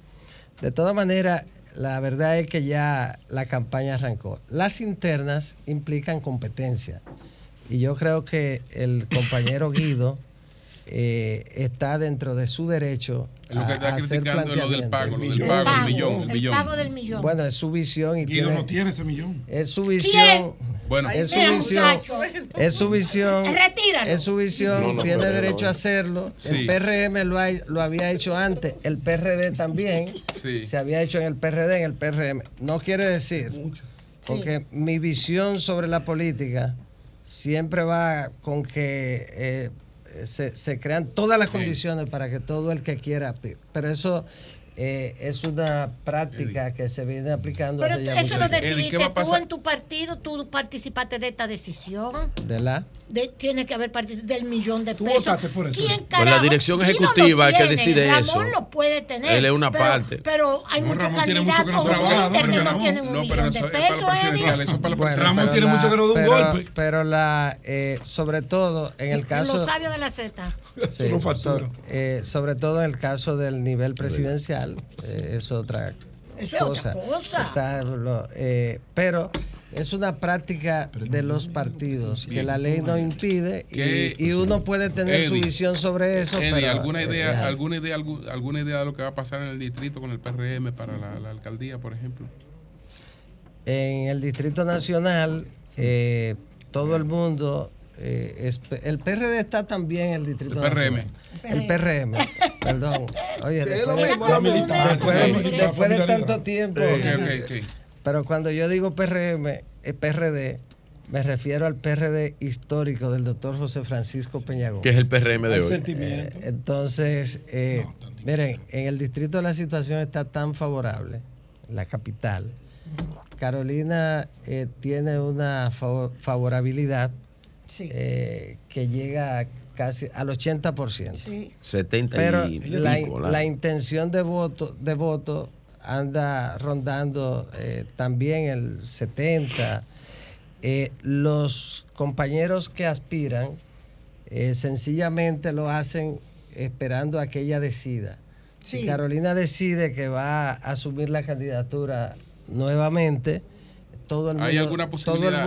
De todas maneras, la verdad es que ya la campaña arrancó. Las internas implican competencia. Y yo creo que el compañero Guido eh, está dentro de su derecho Es lo que a- está a hacer criticando es lo del pago, lo del pago, el millón, el El millón. pago del millón. Bueno, es su visión y Guido tiene, no tiene ese millón. es su visión. Bueno. es su visión. Es su visión. Retíralo. Es su visión. No, no tiene derecho a hacerlo. Sí. El PRM lo, ha- lo había hecho antes. El PRD también. Sí. Se había hecho en el PRD, en el PRM. No quiere decir. Porque mi visión sobre la política siempre va con que eh, se, se crean todas las condiciones para que todo el que quiera. Pero eso eh, es una práctica que se viene aplicando Pero hace ya eso mucho lo. Eddie, ¿qué decidiste a tú en tu partido, tú participaste de esta decisión. ¿De la? De, tiene que haber participado del millón de Tú pesos. votaste por eso. ¿Quién Pues la dirección ejecutiva lo es que tiene, decide Ramón eso. lo puede tener. Él es una pero- parte. Pero hay No, muchos Ramón tiene mucho candidatos que no trabaja, que no tienen un No, pero millón de pesos, Ramón tiene mucho que no da un pero- golpe. Pero la, eh, sobre todo en el caso, Los sabios de la Z. sí, no factura. so- eh, sobre todo en el caso del nivel presidencial, eh, es otra Eso es otra cosa. Está lo- eh, pero es una práctica de los partidos que la ley no impide ¿Qué- y, y uno puede tener su visión sobre eso. Eddie, pero, ¿alguna eh, idea, alguna idea, algu- alguna idea de lo que va a pasar en el distrito con el PRM para la, la alcaldía, por ejemplo? En el Distrito Nacional, eh, todo el mundo. Eh, el PRD está también en el Distrito El PRM. Nacional. El PRM, perdón. Oye, Sí, es después, lo de- mismo, la militancia, después la de- después tanto tiempo. Ok, ok, ok. Pero cuando yo digo PRM, eh, PRD, me refiero al PRD histórico del doctor José Francisco Peñagón. Que es el PRM de hoy. sentimiento. Eh, entonces, eh, miren, en el distrito la situación está tan favorable, la capital. Carolina eh, tiene una fav- favorabilidad eh, que llega casi al 80%. 70 Pero y la, la intención de voto, de voto anda rondando eh, también el 70. Eh, los compañeros que aspiran eh, sencillamente lo hacen esperando a que ella decida. Si Sí. Carolina decide que va a asumir la candidatura nuevamente, todo el ¿Hay mundo,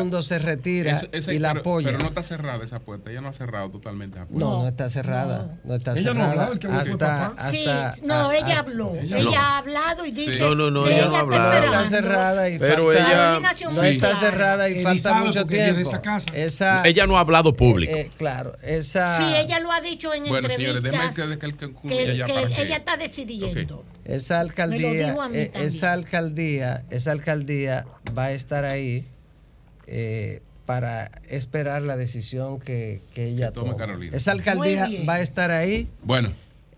todo el se retira y la pero- apoya. Pero no está cerrada esa puerta, ella no ha cerrado totalmente esa puerta. No, no está cerrada. No, está Ella no ha cerrada. el que hasta, papá. Sí, hasta- no, ella hasta- habló. Ella Ella, no. ha hablado y dice. No, no, no, que ella no ha está hablado. Está cerrada y Pero falta, ella- no está cerrada y mucho porque ella tiempo. esa casa. Esa, Ella no ha hablado público. eh, claro, esa, Sí, ella lo ha dicho en Bueno, señores, entrevistas. déjenme que, que, que, que- que, ya que para que- ella está decidiendo. Esa alcaldía, eh, esa alcaldía, esa alcaldía va a estar ahí eh, para esperar la decisión que, que ella tome tome. Carolina. Esa alcaldía va a estar ahí Bueno,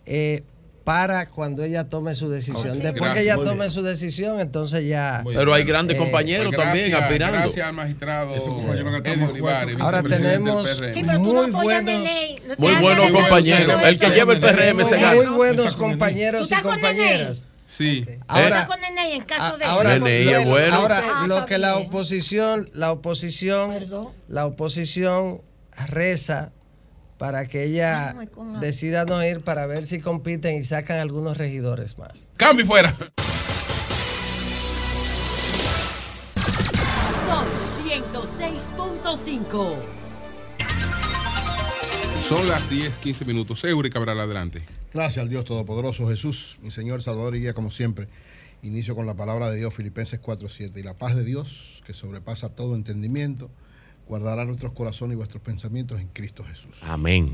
eh, para cuando ella tome su decisión. Después gracias. que ella Muy tome su decisión, entonces ya. Pero hay grandes eh, compañeros pues también aspirando. Gracias al magistrado Olivares. Ahora tenemos. Sí, no muy apoyas buenos, no te Muy buenos el- compañeros. El que lleva el PRM se muy gana. buenos compañeros ¿Tú y con compañeras. Sí. Ahora, con Nene en caso de. ahora, lo- bueno. ahora, Ah, que la oposición, la oposición, Perdón. la oposición reza para que ella decida no ir para ver si compiten y sacan algunos regidores más. Cambio y fuera. Son 106.5. Son las 10, 15 minutos. Eury Cabral, adelante. Gracias al Dios Todopoderoso Jesús, mi Señor, Salvador y guía como siempre. Inicio con la palabra de Dios, Filipenses 4:7. Y la paz de Dios, que sobrepasa todo entendimiento, guardará nuestros corazones y vuestros pensamientos en Cristo Jesús. Amén.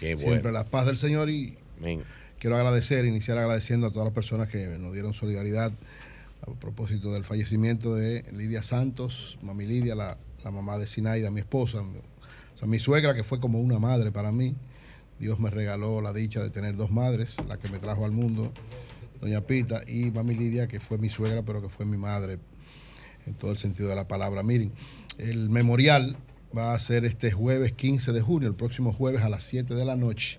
Qué Siempre bueno. la paz del Señor y Amén. quiero agradecer, iniciar agradeciendo a todas las personas que nos dieron solidaridad a propósito del fallecimiento de Lidia Santos, mami Lidia, la, la mamá de Sinaida, mi esposa, o sea, mi suegra que fue como una madre para mí. Dios me regaló la dicha de tener dos madres, la que me trajo al mundo, doña Pita, y mami Lidia, que fue mi suegra, pero que fue mi madre en todo el sentido de la palabra. Miren, el memorial va a ser este jueves 15 de junio, el próximo jueves a las 7 de la noche,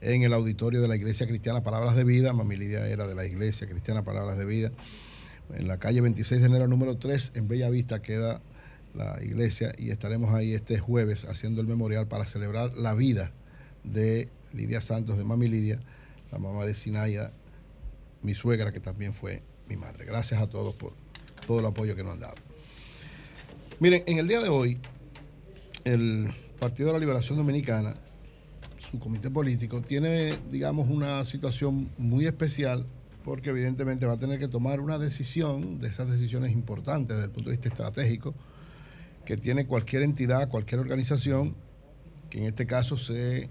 en el auditorio de la Iglesia Cristiana Palabras de Vida. Mami Lidia era de la Iglesia Cristiana Palabras de Vida. En la calle 26 de enero número 3, en Bella Vista, queda la iglesia y estaremos ahí este jueves haciendo el memorial para celebrar la vida de Lidia Santos, de Mami Lidia, la mamá de Sinaya, mi suegra, que también fue mi madre. Gracias a todos por todo el apoyo que nos han dado. Miren, en el día de hoy, el Partido de la Liberación Dominicana, su comité político, tiene, digamos, una situación muy especial porque evidentemente va a tener que tomar una decisión, de esas decisiones importantes desde el punto de vista estratégico, que tiene cualquier entidad, cualquier organización, que en este caso se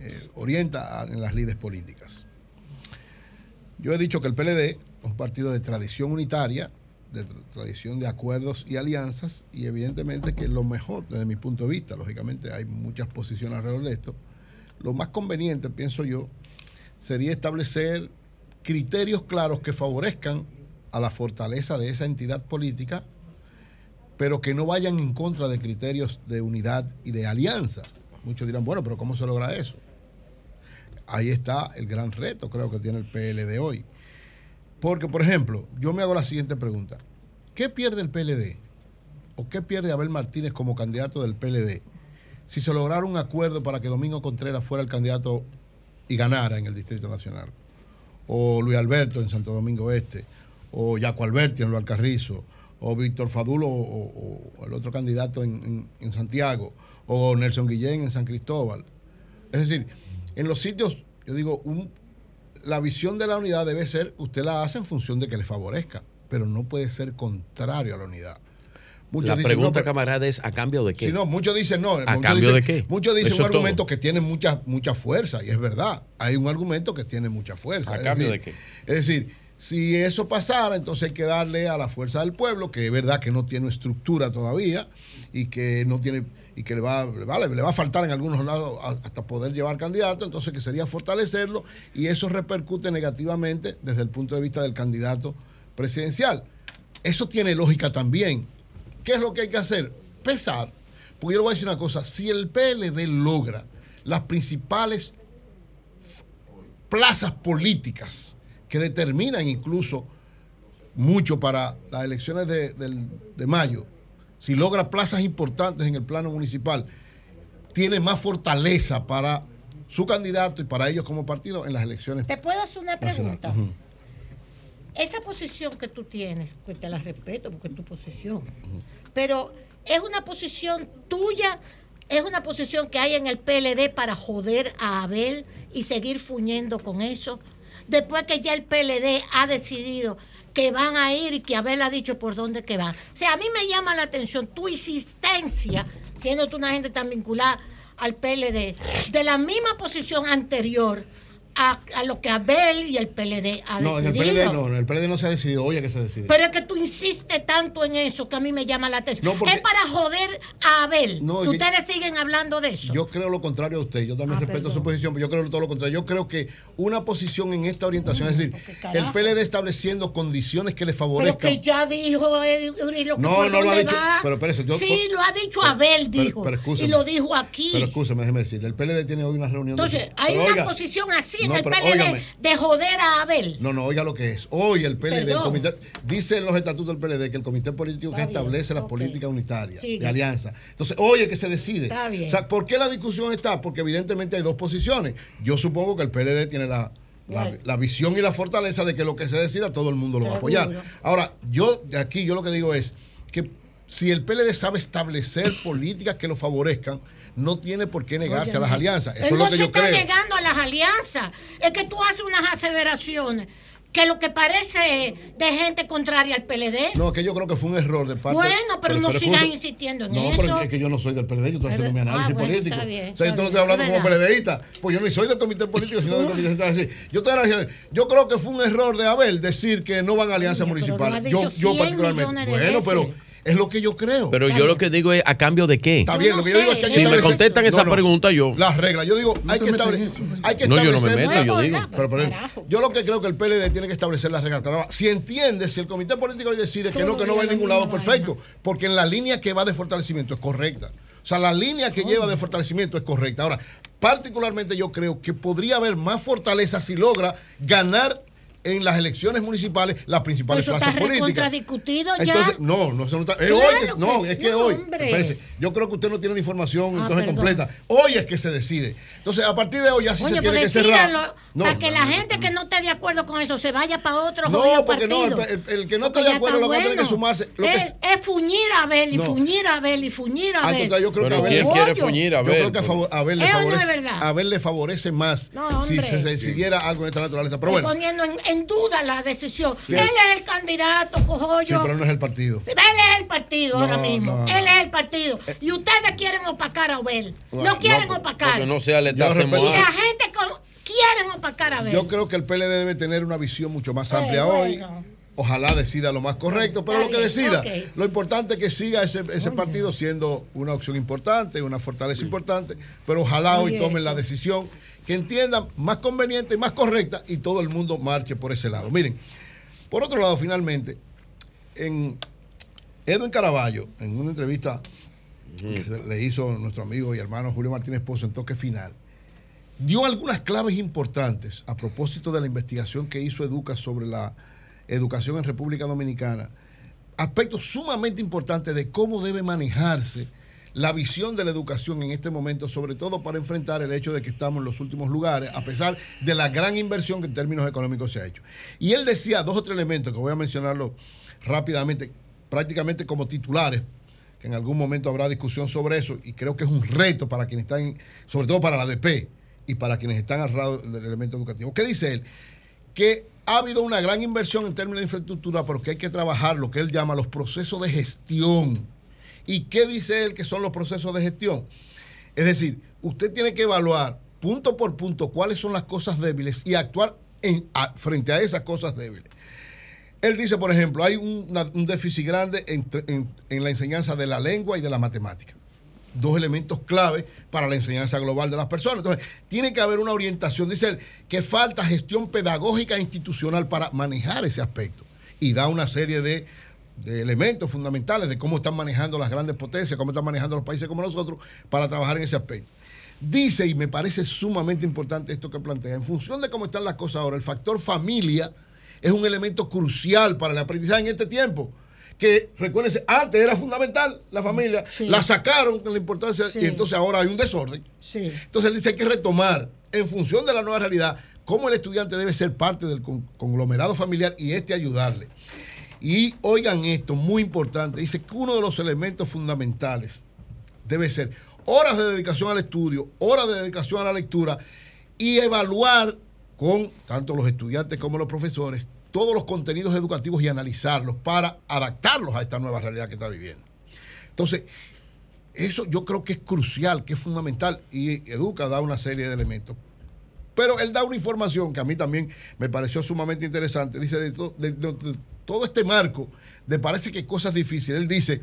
eh, orienta en las lides políticas. Yo he dicho que el PLD es un partido de tradición unitaria, de tra- tradición de acuerdos y alianzas, y evidentemente que lo mejor desde mi punto de vista, lógicamente hay muchas posiciones alrededor de esto, lo más conveniente, pienso yo, sería establecer criterios claros que favorezcan a la fortaleza de esa entidad política, pero que no vayan en contra de criterios de unidad y de alianza. Muchos dirán, bueno, pero ¿cómo se logra eso? Ahí está el gran reto, creo que tiene el PLD hoy. Porque, por ejemplo, yo me hago la siguiente pregunta. ¿Qué pierde el PLD? ¿O qué pierde Abel Martínez como candidato del PLD si se lograra un acuerdo para que Domingo Contreras fuera el candidato y ganara en el Distrito Nacional? O Luis Alberto en Santo Domingo Este, o Yaco Alberti en Lo Alcarrizo, o Víctor Fadulo o, el otro candidato en- en Santiago, o Nelson Guillén en San Cristóbal. Es decir, en los sitios, yo digo, un- la visión de la unidad debe ser, usted la hace en función de que le favorezca, pero no puede ser contrario a la unidad. Muchos La dicen, pregunta, no, camarada, es ¿a cambio de qué? si no, muchos dicen no. ¿A cambio dicen- de qué? Muchos dicen Eso un todo. argumento que tiene mucha, mucha fuerza, y es verdad. Hay un argumento que tiene mucha fuerza. ¿A es cambio decir- de qué? Es decir, si eso pasara, entonces hay que darle a la fuerza del pueblo, que es verdad que no tiene estructura todavía y que no tiene y que le va, le va, a faltar en algunos lados hasta poder llevar candidato, entonces que sería fortalecerlo y eso repercute negativamente desde el punto de vista del candidato presidencial. Eso tiene lógica también. ¿Qué es lo que hay que hacer? Pesar. Porque yo le voy a decir una cosa, si el PLD logra las principales plazas políticas que determinan incluso mucho para las elecciones de, de mayo, si logra plazas importantes en el plano municipal, tiene más fortaleza para su candidato y para ellos como partido en las elecciones ¿Te puedo hacer una pregunta? Esa posición que tú tienes, pues te la respeto porque es tu posición, pero es una posición tuya, es una posición que hay en el PLD para joder a Abel y seguir fuñendo con eso. Después que ya el PLD ha decidido que van a ir y que Abel ha dicho por dónde que van. O sea, a mí me llama la atención tu insistencia, siendo tú una gente tan vinculada al PLD, de la misma posición anterior a, a lo que Abel y el PLD ha No, en el decidido. PLD no, en el PLD no se ha decidido, oye que se decide. Pero es que tú insistes tanto en eso que a mí me llama la atención. No, porque- es para joder a Abel. No, yo- ustedes siguen hablando de eso. Yo creo lo contrario a usted. Yo también Ah, respeto perdón. su posición, pero yo creo todo lo contrario. Yo creo que una posición en esta orientación, es decir, el. PLD estableciendo condiciones que le pero favorezcan. que ya dijo Uri lo que No, no lo ha dicho, va. pero yo- sí, lo ha dicho Abel, Pero- dijo. pero y lo dijo aquí. Pero escúcheme, déjeme decir, el PLD tiene hoy una reunión. de- Entonces, hay Pero una oiga, posición así no, el pero PLD óigame. de joder a Abel. No, no, oiga lo que es. Hoy el PLD, el Perdón. comité, dice en los estatutos del PLD que el comité político que bien, establece las ok. políticas unitarias Sigue. de alianza. Entonces, hoy es que se decide. Está bien. O sea, ¿por qué la discusión está? Porque evidentemente hay dos posiciones. Yo supongo que el PLD tiene la, la, la visión y la fortaleza de que lo que se decida todo el mundo lo va a apoyar. Ahora, yo de aquí, yo lo que digo es que si el PLD sabe establecer políticas que lo favorezcan, no tiene por qué negarse a las alianzas. Eso Él es no lo que se yo está creo. negando a las alianzas. Es que tú haces unas aseveraciones que lo que parece es de gente contraria al PLD. No, que yo creo que fue un error de parte Bueno, pero no sigan insistiendo en no, eso. pero es que yo no soy del PLD, yo estoy haciendo mi Ah, análisis bueno, político. está bien, o sea, yo no estoy hablando como. PLDista, pues yo no soy del comité político, sino del comité. Así, Yo, estoy yo creo que fue un error de Abel decir que no van a alianzas municipales. yo, dicho yo 100 particularmente. Bueno, pero. Es lo que yo creo. Pero yo lo que digo es ¿a cambio de qué? Está bien, lo que yo digo es que hay que Si me establecer- contestan esa no. pregunta, yo. Las reglas. Yo digo, hay, que estable- hay que No, yo no me establecer. meto, yo digo. Pero, pero, yo lo que creo que el PLD tiene que establecer las reglas. Si entiende, si el comité político hoy decide que no, que no va a ningún lado, perfecto. Porque en la línea que va de fortalecimiento es correcta. O sea, la línea que lleva de fortalecimiento es correcta. Ahora, particularmente yo creo que podría haber más fortaleza si logra ganar en las elecciones municipales las principales Eso plazas está ya. Entonces, no, no, eso no está. Es Claro hoy, que- no, es que no, hoy. yo creo que usted no tiene la información Ah, entonces perdón. completa. Hoy es que se decide. Entonces, a partir de hoy ya sí Oye, se tiene que cerrar. No, para que la gente que no esté de acuerdo con eso se vaya para otro No, porque no, partido. el- el- el que no Porque está de acuerdo está lo que va a tener que bueno. sumarse. Lo que es, es fuñir a Abel y No. fuñir a Abel y fuñir a Abel. yo creo Pero que ¿quién Abel- quiere fuñir a Yo ver? creo que a favor- a Abel le ¿Es favorece, es Abel le favorece más No, si se decidiera algo en esta naturaleza. Pero bueno, poniendo en, duda la decisión. Sí. Él es el candidato, cojo sí, yo. pero no es el partido. Él es el partido No, ahora mismo. no, no. Él es el partido. Y ustedes quieren opacar a Abel. Bueno, No quieren no, opacar. no sea le Y la gente con- quieren opacar a Abel. Yo creo que el PLD debe tener una visión mucho más Eh, amplia hoy. bueno. Ojalá decida lo más correcto, pero Está lo que bien, decida. Lo importante es que siga ese, ese partido siendo una opción importante, una fortaleza importante, pero ojalá hoy tomen la decisión que entiendan más conveniente y más correcta y todo el mundo marche por ese lado. Miren, por otro lado, finalmente, en Edwin Caraballo, en una entrevista que se le hizo nuestro amigo y hermano Julio Martínez Pozo en toque final, dio algunas claves importantes a propósito de la investigación que hizo Educa sobre la educación en República Dominicana. Aspectos sumamente importantes de cómo debe manejarse la visión de la educación en este momento, sobre todo para enfrentar el hecho de que estamos en los últimos lugares, a pesar de la gran inversión que en términos económicos se ha hecho. Y él decía dos o tres elementos que voy a mencionarlo rápidamente, prácticamente como titulares, que en algún momento habrá discusión sobre eso, y creo que es un reto para quienes están, sobre todo para la ADP y para quienes están al lado del elemento educativo. ¿Qué dice él? Que ha habido una gran inversión en términos de infraestructura, pero que hay que trabajar lo que él llama los procesos de gestión. ¿Y qué dice él que son los procesos de gestión? Es decir, usted tiene que evaluar punto por punto cuáles son las cosas débiles y actuar frente a esas cosas débiles. Él dice, por ejemplo, hay un, déficit grande en la enseñanza de la lengua y de la matemática. Dos elementos clave para la enseñanza global de las personas. Entonces, tiene que haber una orientación. Dice él que falta gestión pedagógica e institucional para manejar ese aspecto. Y da una serie de, de elementos fundamentales de cómo están manejando las grandes potencias, cómo están manejando los países como nosotros para trabajar en ese aspecto. Dice, y me parece sumamente importante esto que plantea, en función de cómo están las cosas ahora, el factor familia es un elemento crucial para el aprendizaje en este tiempo. Que recuérdense, antes era fundamental la familia, la sacaron con la importancia Sí. y entonces ahora hay un desorden. Sí. Entonces él dice hay que retomar, en función de la nueva realidad, cómo el estudiante debe ser parte del con- conglomerado familiar y este ayudarle. Y oigan esto, muy importante, dice que uno de los elementos fundamentales debe ser horas de dedicación al estudio, horas de dedicación a la lectura y evaluar con tanto los estudiantes como los profesores todos los contenidos educativos y analizarlos para adaptarlos a esta nueva realidad que está viviendo. Entonces, eso yo creo que es crucial, que es fundamental y Educa da una serie de elementos. Pero él da una información que a mí también me pareció sumamente interesante. Dice, de, de todo este marco, de parece que cosas difíciles. Él dice,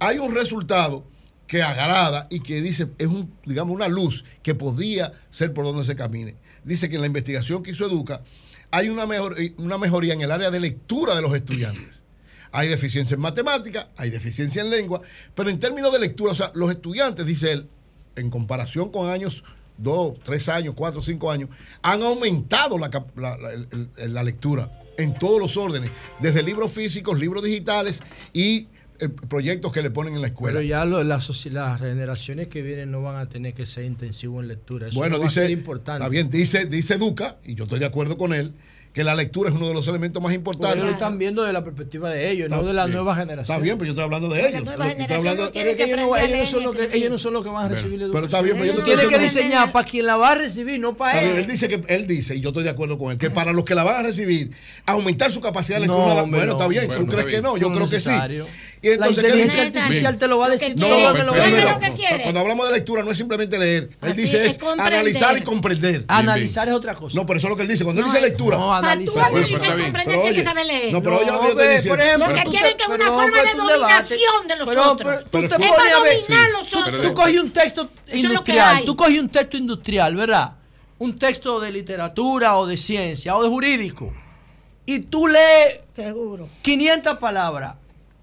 hay un resultado que agrada y que dice, es un, digamos, una luz que podía ser por donde se camine. Dice que en la investigación que hizo Educa hay una, mejor, una mejoría en el área de lectura de los estudiantes. Hay deficiencia en matemática, hay deficiencia en lengua, pero en términos de lectura, o sea, los estudiantes, dice él, en comparación con años, dos, tres años, cuatro, cinco años, han aumentado la, la lectura en todos los órdenes, desde libros físicos, libros digitales y eh, proyectos que le ponen en la escuela. Pero ya lo- las, generaciones que vienen no van a tener que ser intensivos en lectura. Eso bueno, no va a ser importante. está bien, dice, dice Duca, y yo estoy de acuerdo con él, que la lectura es uno de los elementos más importantes. ellos lo están viendo de la perspectiva de ellos, Está no de la bien. nueva generación. Está bien, pero yo estoy hablando de ellos. Yo estoy hablando- Pero es que ellos no, ellos no son los que, ellos no son los que van a recibir la pero está bien, pero yo Tú tienes que diseñar para quien la va a recibir, no para él. él dice que él dice, y yo estoy de acuerdo con él, que para los que la van a recibir, aumentar su capacidad de No, lectura. hombre, bueno, no. está bien. Bueno, ¿Tú crees que no? Yo No creo que sí. Y entonces, La ¿qué inteligencia artificial te lo va a decir No, todo lo que Cuando hablamos de lectura no es simplemente leer. Él Así dice es es comprender. analizar y comprender. Analizar es otra cosa. No, pero eso es lo que él dice. Cuando él dice lectura. no, analizar. Tú analizas y comprender, Pero tienes que oye, saber leer. No, pero oye lo que yo estoy ve, diciendo. por ejemplo, Lo que tú quieren te- que es una forma de dominación de los otros. pero tú te pones Es a para ver- dominar los tú- otros. Tú coges un texto industrial, tú coges un texto industrial, ¿verdad? Un texto de literatura o de ciencia o de jurídico. Y tú lees Seguro. 500 palabras.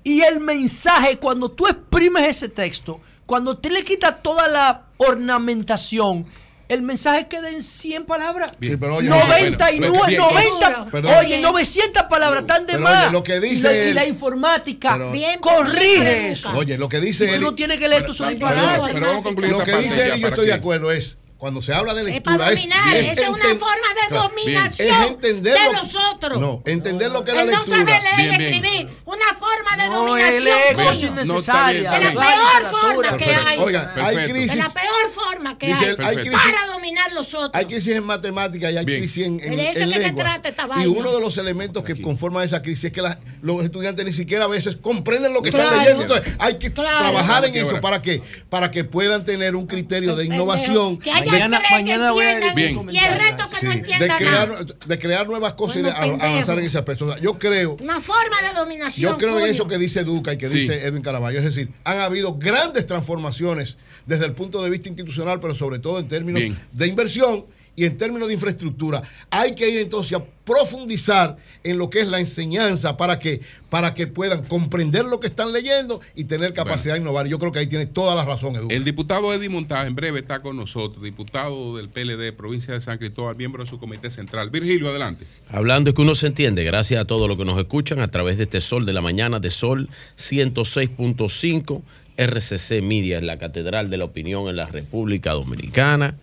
Y el mensaje, cuando tú exprimes ese texto, cuando te le quitas toda la ornamentación, el mensaje queda en 100 palabras. Sí, pero oye, 99, bueno, bien, 90. perdón. Oye, 900 palabras están de Pero más. oye, lo que y, dice la, y la informática Pero- Bien, corrige bien, eso. Oye, lo que dice él. uno tiene que leer tus Pero- disparates. pero vamos a concluir Lo que parte dice él y yo estoy que- de acuerdo es cuando se habla de Es lectura para dominar, esa es una forma de dominación es entender de lo- los otros. No, entender lo que es la Él no lectura. sabe leer Bien, y bien. escribir. Una forma de No, dominación. lee coño. cosas No, de la peor forma que hay. Oigan, hay Perfecto. de crisis. la peor forma que hay. hay crisis. Para dominar los otros. Hay crisis en matemáticas y hay Bien. crisis en, en, De eso en que se lenguas. trata esta y uno de los elementos que conforman esa crisis es que la- los estudiantes ni siquiera a veces comprenden lo que Claro. están leyendo. Entonces hay que Claro. trabajar en ¿Qué eso para que para que puedan tener un criterio de innovación. Que haya Mañana- mañana voy a Bien. Y el resto que Sí, no de, crear, nada. de crear nuevas cosas y de avanzar en ese aspecto. O sea, yo creo Una forma de dominación. Yo creo en eso que dice Duca y que Sí. dice Edwin Caraballo. Es decir, han habido grandes transformaciones desde el punto de vista institucional, pero sobre todo en términos Bien. de inversión y en términos de infraestructura. Hay que ir entonces a profundizar en lo que es la enseñanza para que, para que puedan comprender lo que están leyendo y tener capacidad de innovar. Yo creo que ahí tiene toda la razón, Edu. El diputado Eddie Montaje en breve está con nosotros, diputado del PLD, provincia de San Cristóbal, miembro de su comité central. Virgilio, adelante. Hablando es que uno se entiende, gracias a todos los que nos escuchan a través de este Sol de la Mañana, de Sol 106.5, RCC Media es la Catedral de la Opinión en la República Dominicana.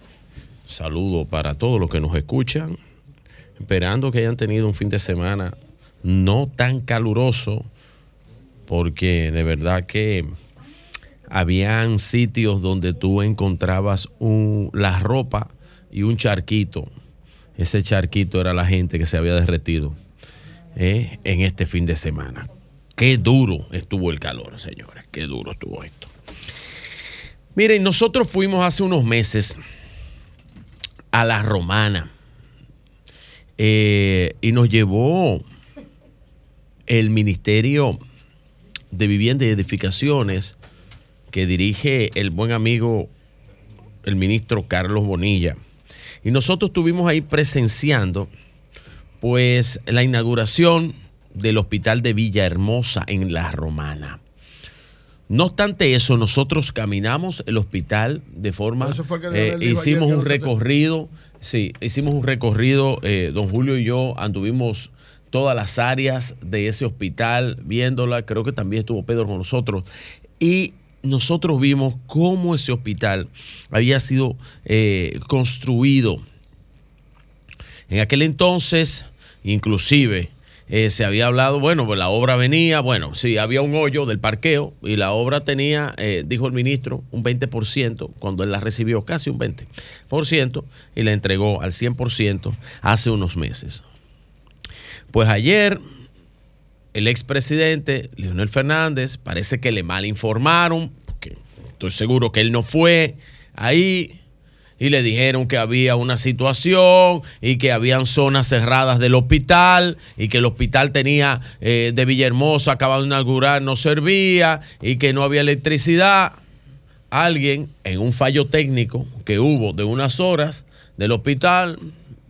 Saludo para todos los que nos escuchan, esperando que hayan tenido un fin de semana no tan caluroso porque de verdad que habían sitios donde tú encontrabas la ropa y un charquito. Ese charquito era la gente que se había derretido eh, en este fin de semana. Qué duro estuvo el calor, señores. Qué duro estuvo esto. Miren, nosotros fuimos hace unos meses a la romana eh, y nos llevó el Ministerio de Vivienda y Edificaciones que dirige el buen amigo, el ministro Carlos Bonilla. Y nosotros estuvimos ahí presenciando pues la inauguración del hospital de Villahermosa en La Romana. No obstante eso, nosotros caminamos el hospital de forma, Eso fue que eh, hicimos un te- recorrido, sí, hicimos un recorrido, eh, don Julio y yo anduvimos todas las áreas de ese hospital viéndola, creo que también estuvo Pedro con nosotros, y nosotros vimos cómo ese hospital había sido eh, construido. En aquel entonces, inclusive, eh, se había hablado, bueno, pues la obra venía, bueno, sí, había un hoyo del parqueo y la obra tenía, eh, dijo el ministro, un 20%, cuando él la recibió, casi un 20%, y la entregó al 100% hace unos meses. Pues ayer, el expresidente Leonel Fernández parece que le mal informaron, porque estoy seguro que él no fue ahí y le dijeron que había una situación y que habían zonas cerradas del hospital y que el hospital tenía eh, de Villahermosa, acabado de inaugurar, no servía y que no había electricidad. Alguien en un fallo técnico que hubo de unas horas del hospital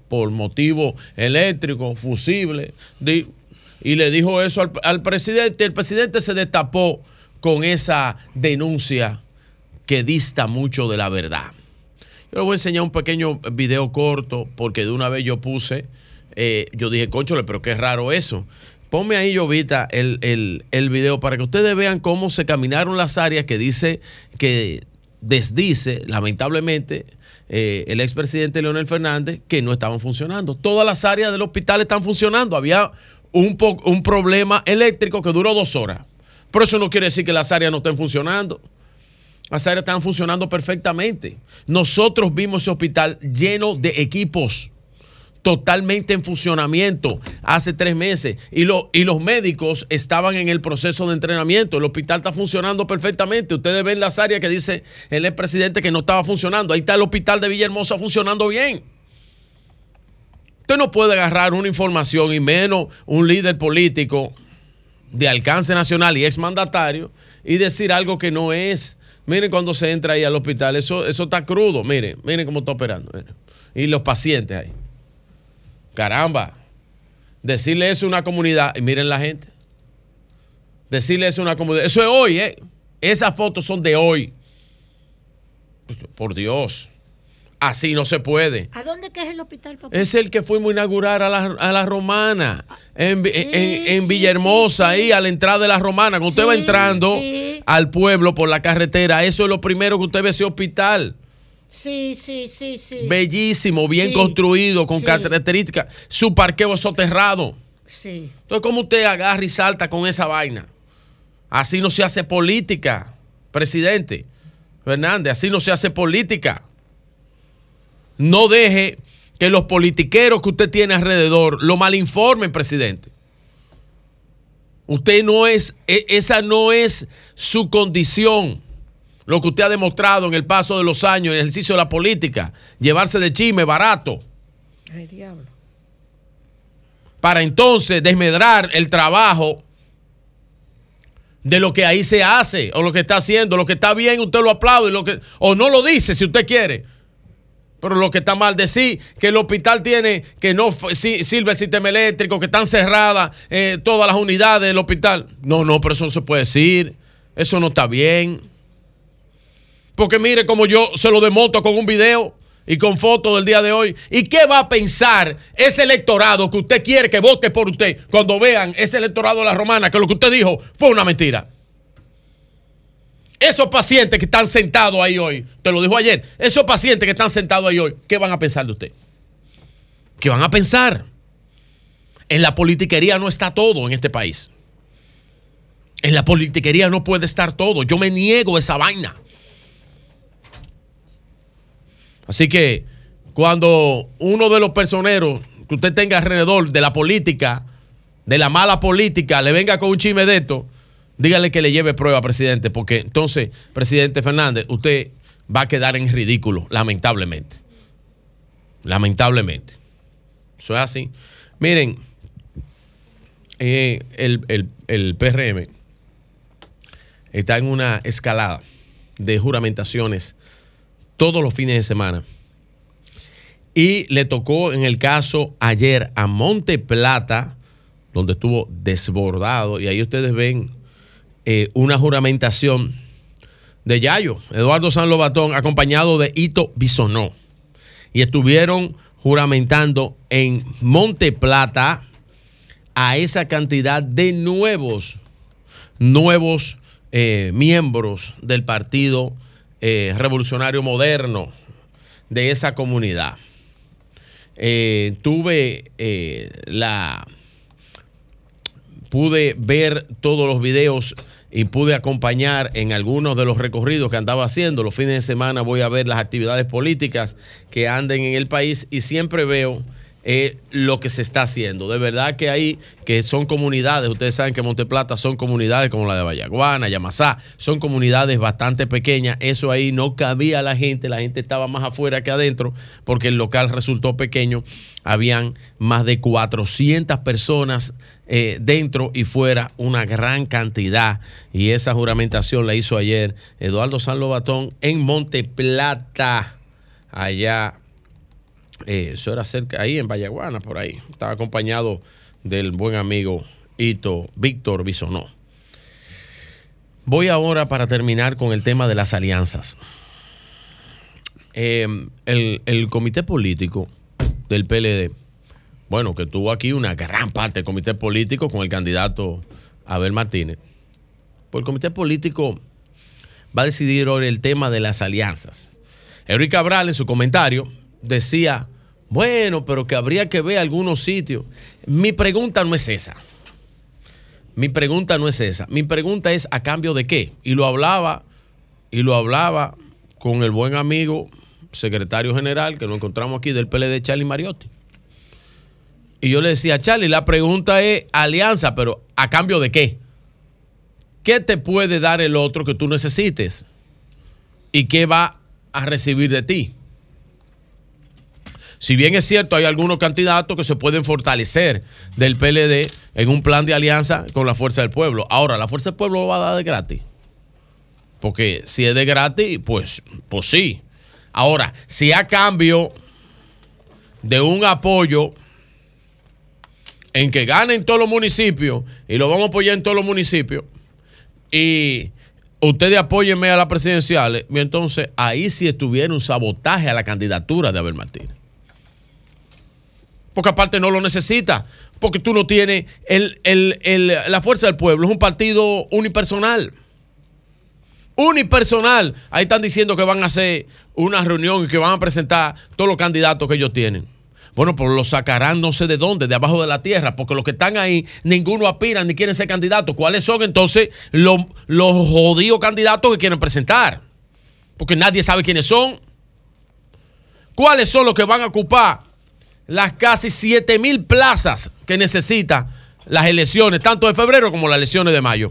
por motivo eléctrico, fusible, y le dijo eso al, al presidente. El presidente se destapó con esa denuncia que dista mucho de la verdad. Yo les voy a enseñar un pequeño video corto porque de una vez yo puse, eh, yo dije, conchole, pero qué raro eso. Ponme ahí, Llovita, el, el, el video para que ustedes vean cómo se caminaron las áreas que dice, que desdice, lamentablemente, eh, el expresidente Leonel Fernández, que no estaban funcionando. Todas las áreas del hospital están funcionando. Había un, un problema eléctrico que duró dos horas. Pero eso no quiere decir que las áreas no estén funcionando. Las áreas están funcionando perfectamente. Nosotros vimos ese hospital lleno de equipos totalmente en funcionamiento hace tres meses y, lo- y los médicos estaban en el proceso de entrenamiento. El hospital está funcionando perfectamente. Ustedes ven las áreas que dice el expresidente que no estaba funcionando. Ahí está el hospital de Villahermosa funcionando bien. Usted no puede agarrar una información y menos un líder político de alcance nacional y exmandatario y decir algo que no es. Miren cuando se entra ahí al hospital, eso, eso está crudo. Miren, miren cómo está operando. miren. Y los pacientes ahí. Caramba. Decirle eso a una comunidad y miren la gente. Decirle eso a una comunidad. Eso es hoy, ¿eh? Esas fotos son de hoy. Por Dios. Así no se puede. ¿A dónde que es el hospital, papá? Es el que fuimos a inaugurar a la, a la romana, en, en- en Villahermosa, ahí a la entrada de la romana. Cuando usted va entrando al pueblo por la carretera, eso es lo primero que usted ve ese hospital. Sí, sí, sí, sí. Bellísimo, bien Sí, construido, con sí. características. Su parqueo soterrado. Sí. Entonces, ¿cómo usted agarra y salta con esa vaina? Así no se hace política, presidente Fernández, así no se hace política. No deje que los politiqueros que usted tiene alrededor lo malinformen, presidente. Usted no es, e- esa no es su condición. Lo que usted ha demostrado en el paso de los años, en el ejercicio de la política, llevarse de chisme barato Ay, diablo. para entonces desmedrar el trabajo de lo que ahí se hace o lo que está haciendo. Lo que está bien, usted lo aplaude, lo que, o no lo dice si usted quiere. Pero lo que está mal decir que el hospital tiene, que no si- sirve el sistema eléctrico, que están cerradas eh, todas las unidades del hospital. No, no, pero eso no se puede decir. Eso no está bien. Porque mire como yo se lo demonto con un video y con fotos del día de hoy. ¿Y qué va a pensar ese electorado que usted quiere que vote por usted cuando vean ese electorado de la romana que lo que usted dijo fue una mentira? Esos pacientes que están sentados ahí hoy, te lo dijo ayer, esos pacientes que están sentados ahí hoy, ¿qué van a pensar de usted? ¿Qué van a pensar? En la politiquería no está todo en este país. En la politiquería no puede estar todo. Yo me niego esa vaina. Así que cuando uno de los personeros que usted tenga alrededor de la política, de la mala política, le venga con un chisme de esto, dígale que le lleve prueba, presidente, porque entonces, presidente Fernández, usted va a quedar en ridículo, lamentablemente. Lamentablemente. Eso es así. Miren, eh, el, el- el PRM está en una escalada de juramentaciones todos los fines de semana. Y le tocó en el caso ayer a Monte Plata, donde estuvo desbordado, y ahí ustedes ven eh, una juramentación de Yayo, Eduardo San Lobatón, acompañado de Ito Bisonó. Y estuvieron juramentando en Monte Plata a esa cantidad de nuevos, nuevos eh, miembros del Partido eh, Revolucionario Moderno de esa comunidad. Tuve la pude ver todos los videos y pude acompañar en algunos de los recorridos que andaba haciendo. Los fines de semana voy a ver las actividades políticas que anden en el país y siempre veo eh, lo que se está haciendo. De verdad que hay, que son comunidades, ustedes saben que Monteplata son comunidades como la de Vallaguana, Yamasá, son comunidades bastante pequeñas. Eso ahí no cabía la gente, la gente estaba más afuera que adentro porque el local resultó pequeño. Habían más de 400 personas eh, dentro y fuera, una gran cantidad. Y esa juramentación la hizo ayer Eduardo San Lobatón en Monteplata, allá eh, eso era cerca, ahí en Vallaguana, por ahí. Estaba acompañado del buen amigo Ito Víctor Bisonó. Voy ahora para terminar con el tema de las alianzas. Eh, el, el comité político del PLD, bueno, que tuvo aquí una gran parte del comité político con el candidato Abel Martínez. Pues el comité político va a decidir hoy el tema de las alianzas. Enrique Cabral en su comentario decía, bueno, pero que habría que ver algunos sitios. Mi pregunta no es esa. Mi pregunta no es esa. Mi pregunta es a cambio de qué. Y lo hablaba, y lo hablaba con el buen amigo secretario general que nos encontramos aquí del PLD, Charlie Mariotti. Y yo le decía, Charlie, la pregunta es alianza, pero ¿a cambio de qué? ¿Qué te puede dar el otro que tú necesites? ¿Y qué va a recibir de ti? Si bien es cierto, hay algunos candidatos que se pueden fortalecer del PLD en un plan de alianza con la Fuerza del Pueblo. Ahora, ¿la Fuerza del Pueblo lo va a dar de gratis? Porque si es de gratis, pues, pues sí. Ahora, si a cambio de un apoyo en que ganen todos los municipios y lo vamos a apoyar en todos los municipios y ustedes apóyenme a las presidenciales, entonces ahí sí estuviera un sabotaje a la candidatura de Abel Martínez. Porque aparte no lo necesita, porque tú no tienes el- el- el- la fuerza del pueblo, es un partido unipersonal. Unipersonal. Ahí están diciendo que van a hacer una reunión y que van a presentar todos los candidatos que ellos tienen. Bueno, pues los sacarán no sé de dónde, de abajo de la tierra, porque los que están ahí, ninguno aspiran ni quieren ser candidatos. ¿Cuáles son entonces los, los jodidos candidatos que quieren presentar? Porque nadie sabe quiénes son. ¿Cuáles son los que van a ocupar las casi 7 mil plazas que necesitan las elecciones, tanto de febrero como las elecciones de mayo?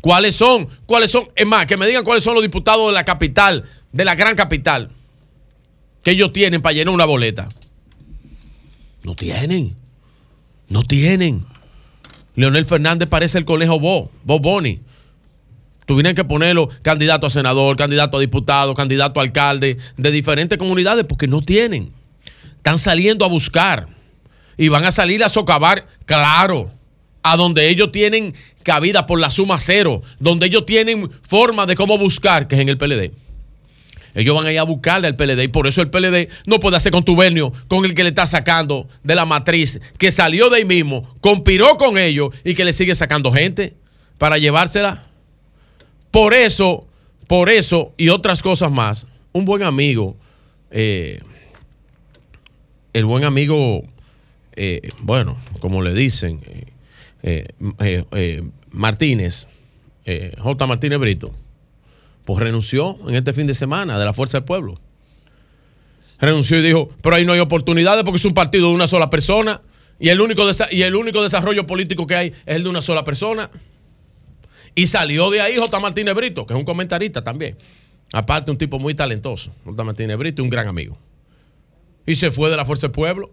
¿Cuáles son? ¿Cuáles son? Es más, que me digan cuáles son los diputados de la capital, de la gran capital, que ellos tienen para llenar una boleta. No tienen. No tienen. Leonel Fernández parece el conejo Bo, Bo Boni. Tuvieran que ponerlo candidato a senador, candidato a diputado, candidato a alcalde de diferentes comunidades porque no tienen. Están saliendo a buscar y van a salir a socavar, claro, a donde ellos tienen cabida por la suma cero, donde ellos tienen forma de cómo buscar, que es en el PLD. Ellos van a ir a buscarle al PLD y por eso el PLD no puede hacer contubernio con el que le está sacando de la matriz, que salió de ahí mismo, conspiró con ellos y que le sigue sacando gente para llevársela. Por eso, por eso y otras cosas más, un buen amigo, eh, el buen amigo, eh, bueno, como le dicen, eh, eh, Martínez, J. Martínez Brito, pues renunció en este fin de semana de la Fuerza del Pueblo. Renunció y dijo, pero ahí no hay oportunidades porque es un partido de una sola persona y el único, y el único desarrollo político que hay es el de una sola persona. Y salió de ahí J. Martínez Brito, que es un comentarista también. Aparte, un tipo muy talentoso. J. Martínez Brito un gran amigo. Y se fue de la Fuerza del Pueblo.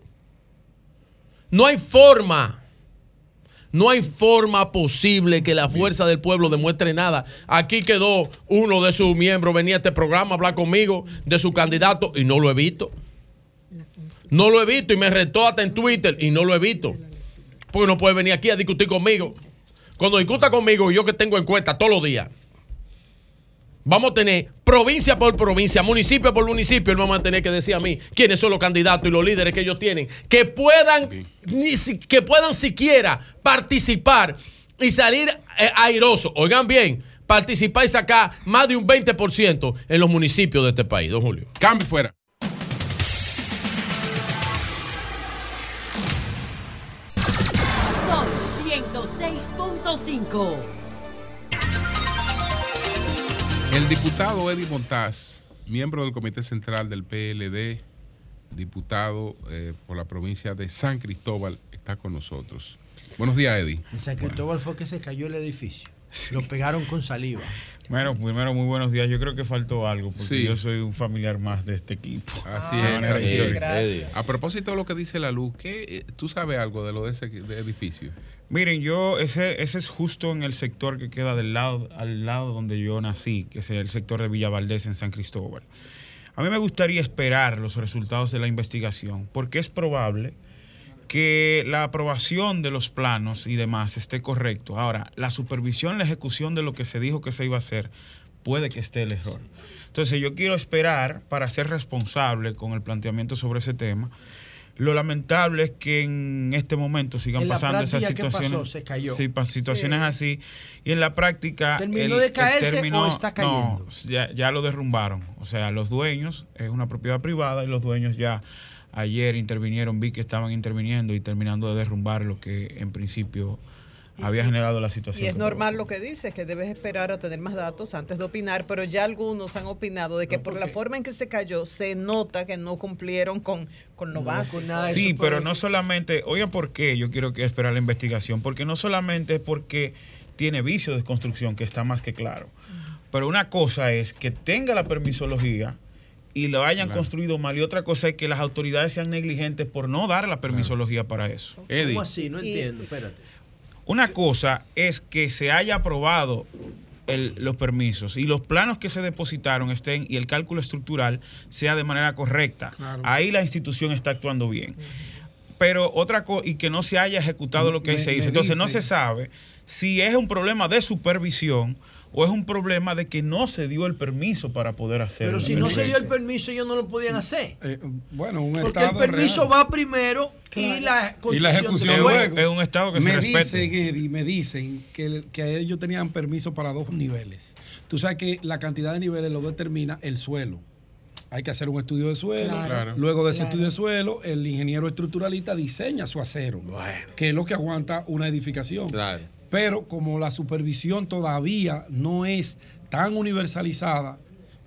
No hay forma. No hay forma posible que la fuerza del pueblo demuestre nada. Aquí quedó uno de sus miembros, venía a este programa a hablar conmigo de su candidato y no lo he visto. No lo he visto y me retó hasta en Twitter y no lo he visto. Porque no puede venir aquí a discutir conmigo. Cuando discuta conmigo, yo que tengo encuesta todos los días, vamos a tener provincia por provincia, municipio por municipio, y vamos a tener que decir a mí quiénes son los candidatos y los líderes que ellos tienen, que puedan, ni si- que puedan siquiera participar y salir eh, airosos. Oigan bien, participar y sacar más de un 20% en los municipios de este país, don Julio. Cambio fuera. Sol 106.5. El diputado Eddie Montaz, miembro del Comité Central del PLD, diputado eh, por la provincia de San Cristóbal, está con nosotros. Buenos días, Eddie. En San Cristóbal fue que se cayó el edificio. Lo pegaron con saliva. Bueno, primero, muy buenos días. Yo creo que faltó algo, porque Sí. yo soy un familiar más de este equipo. Así es. es. histórica. A propósito de lo que dice la luz, ¿qué, eh, ¿tú sabes algo de lo de ese de edificio? Miren, yo, ese, ese es justo en el sector que queda del lado, al lado donde yo nací, que es el sector de Villa Valdés en San Cristóbal. A mí me gustaría esperar los resultados de la investigación, porque es probable que la aprobación de los planos y demás esté correcto. Ahora, la supervisión, la ejecución de lo que se dijo que se iba a hacer, puede que esté el error. Entonces, yo quiero esperar para ser responsable con el planteamiento sobre ese tema. Lo lamentable es que en este momento sigan pasando esas ¿qué pasó? situaciones. Se cayó. Sí, situaciones Sí. así. Y en la práctica. ¿Terminó de caerse o está cayendo? No, ya, ya lo derrumbaron. O sea, los dueños, es una propiedad privada y los dueños ya ayer intervinieron, vi que estaban interviniendo y terminando de derrumbar lo que en principio había generado la situación. Y es normal lo que dices, que debes esperar a tener más datos antes de opinar, pero ya algunos han opinado de que por la forma en que se cayó se nota que no cumplieron con, con lo básico. Sí, pero no solamente, oigan por qué yo quiero que esperar la investigación, porque no solamente es porque tiene vicios de construcción, que está más que claro, pero una cosa es que tenga la permisología y lo hayan Claro. construido mal, y otra cosa es que las autoridades sean negligentes por no dar la permisología para eso. ¿Cómo así? No entiendo, espérate. Una cosa es que se haya aprobado el- los permisos y los planos que se depositaron estén y el cálculo estructural sea de manera correcta. Claro. Ahí la institución está actuando bien. Pero otra cosa, y que no se haya ejecutado lo que ahí Me- se hizo. Entonces no se sabe si es un problema de supervisión o es un problema de que no se dio el permiso para poder hacerlo. Pero si no se dio el permiso, ellos no lo podían hacer. Eh, bueno, un Porque el estado permiso real. va primero y la y la ejecución luego. Es un estado que se me respete. Dicen, Eddie, me dicen que, que ellos tenían permiso para dos niveles. Tú sabes que la cantidad de niveles lo determina el suelo. Hay que hacer un estudio de suelo. Claro. Claro. Luego de ese Claro. estudio de suelo, el ingeniero estructuralista diseña su acero, que es lo que aguanta una edificación. Pero como la supervisión todavía no es tan universalizada,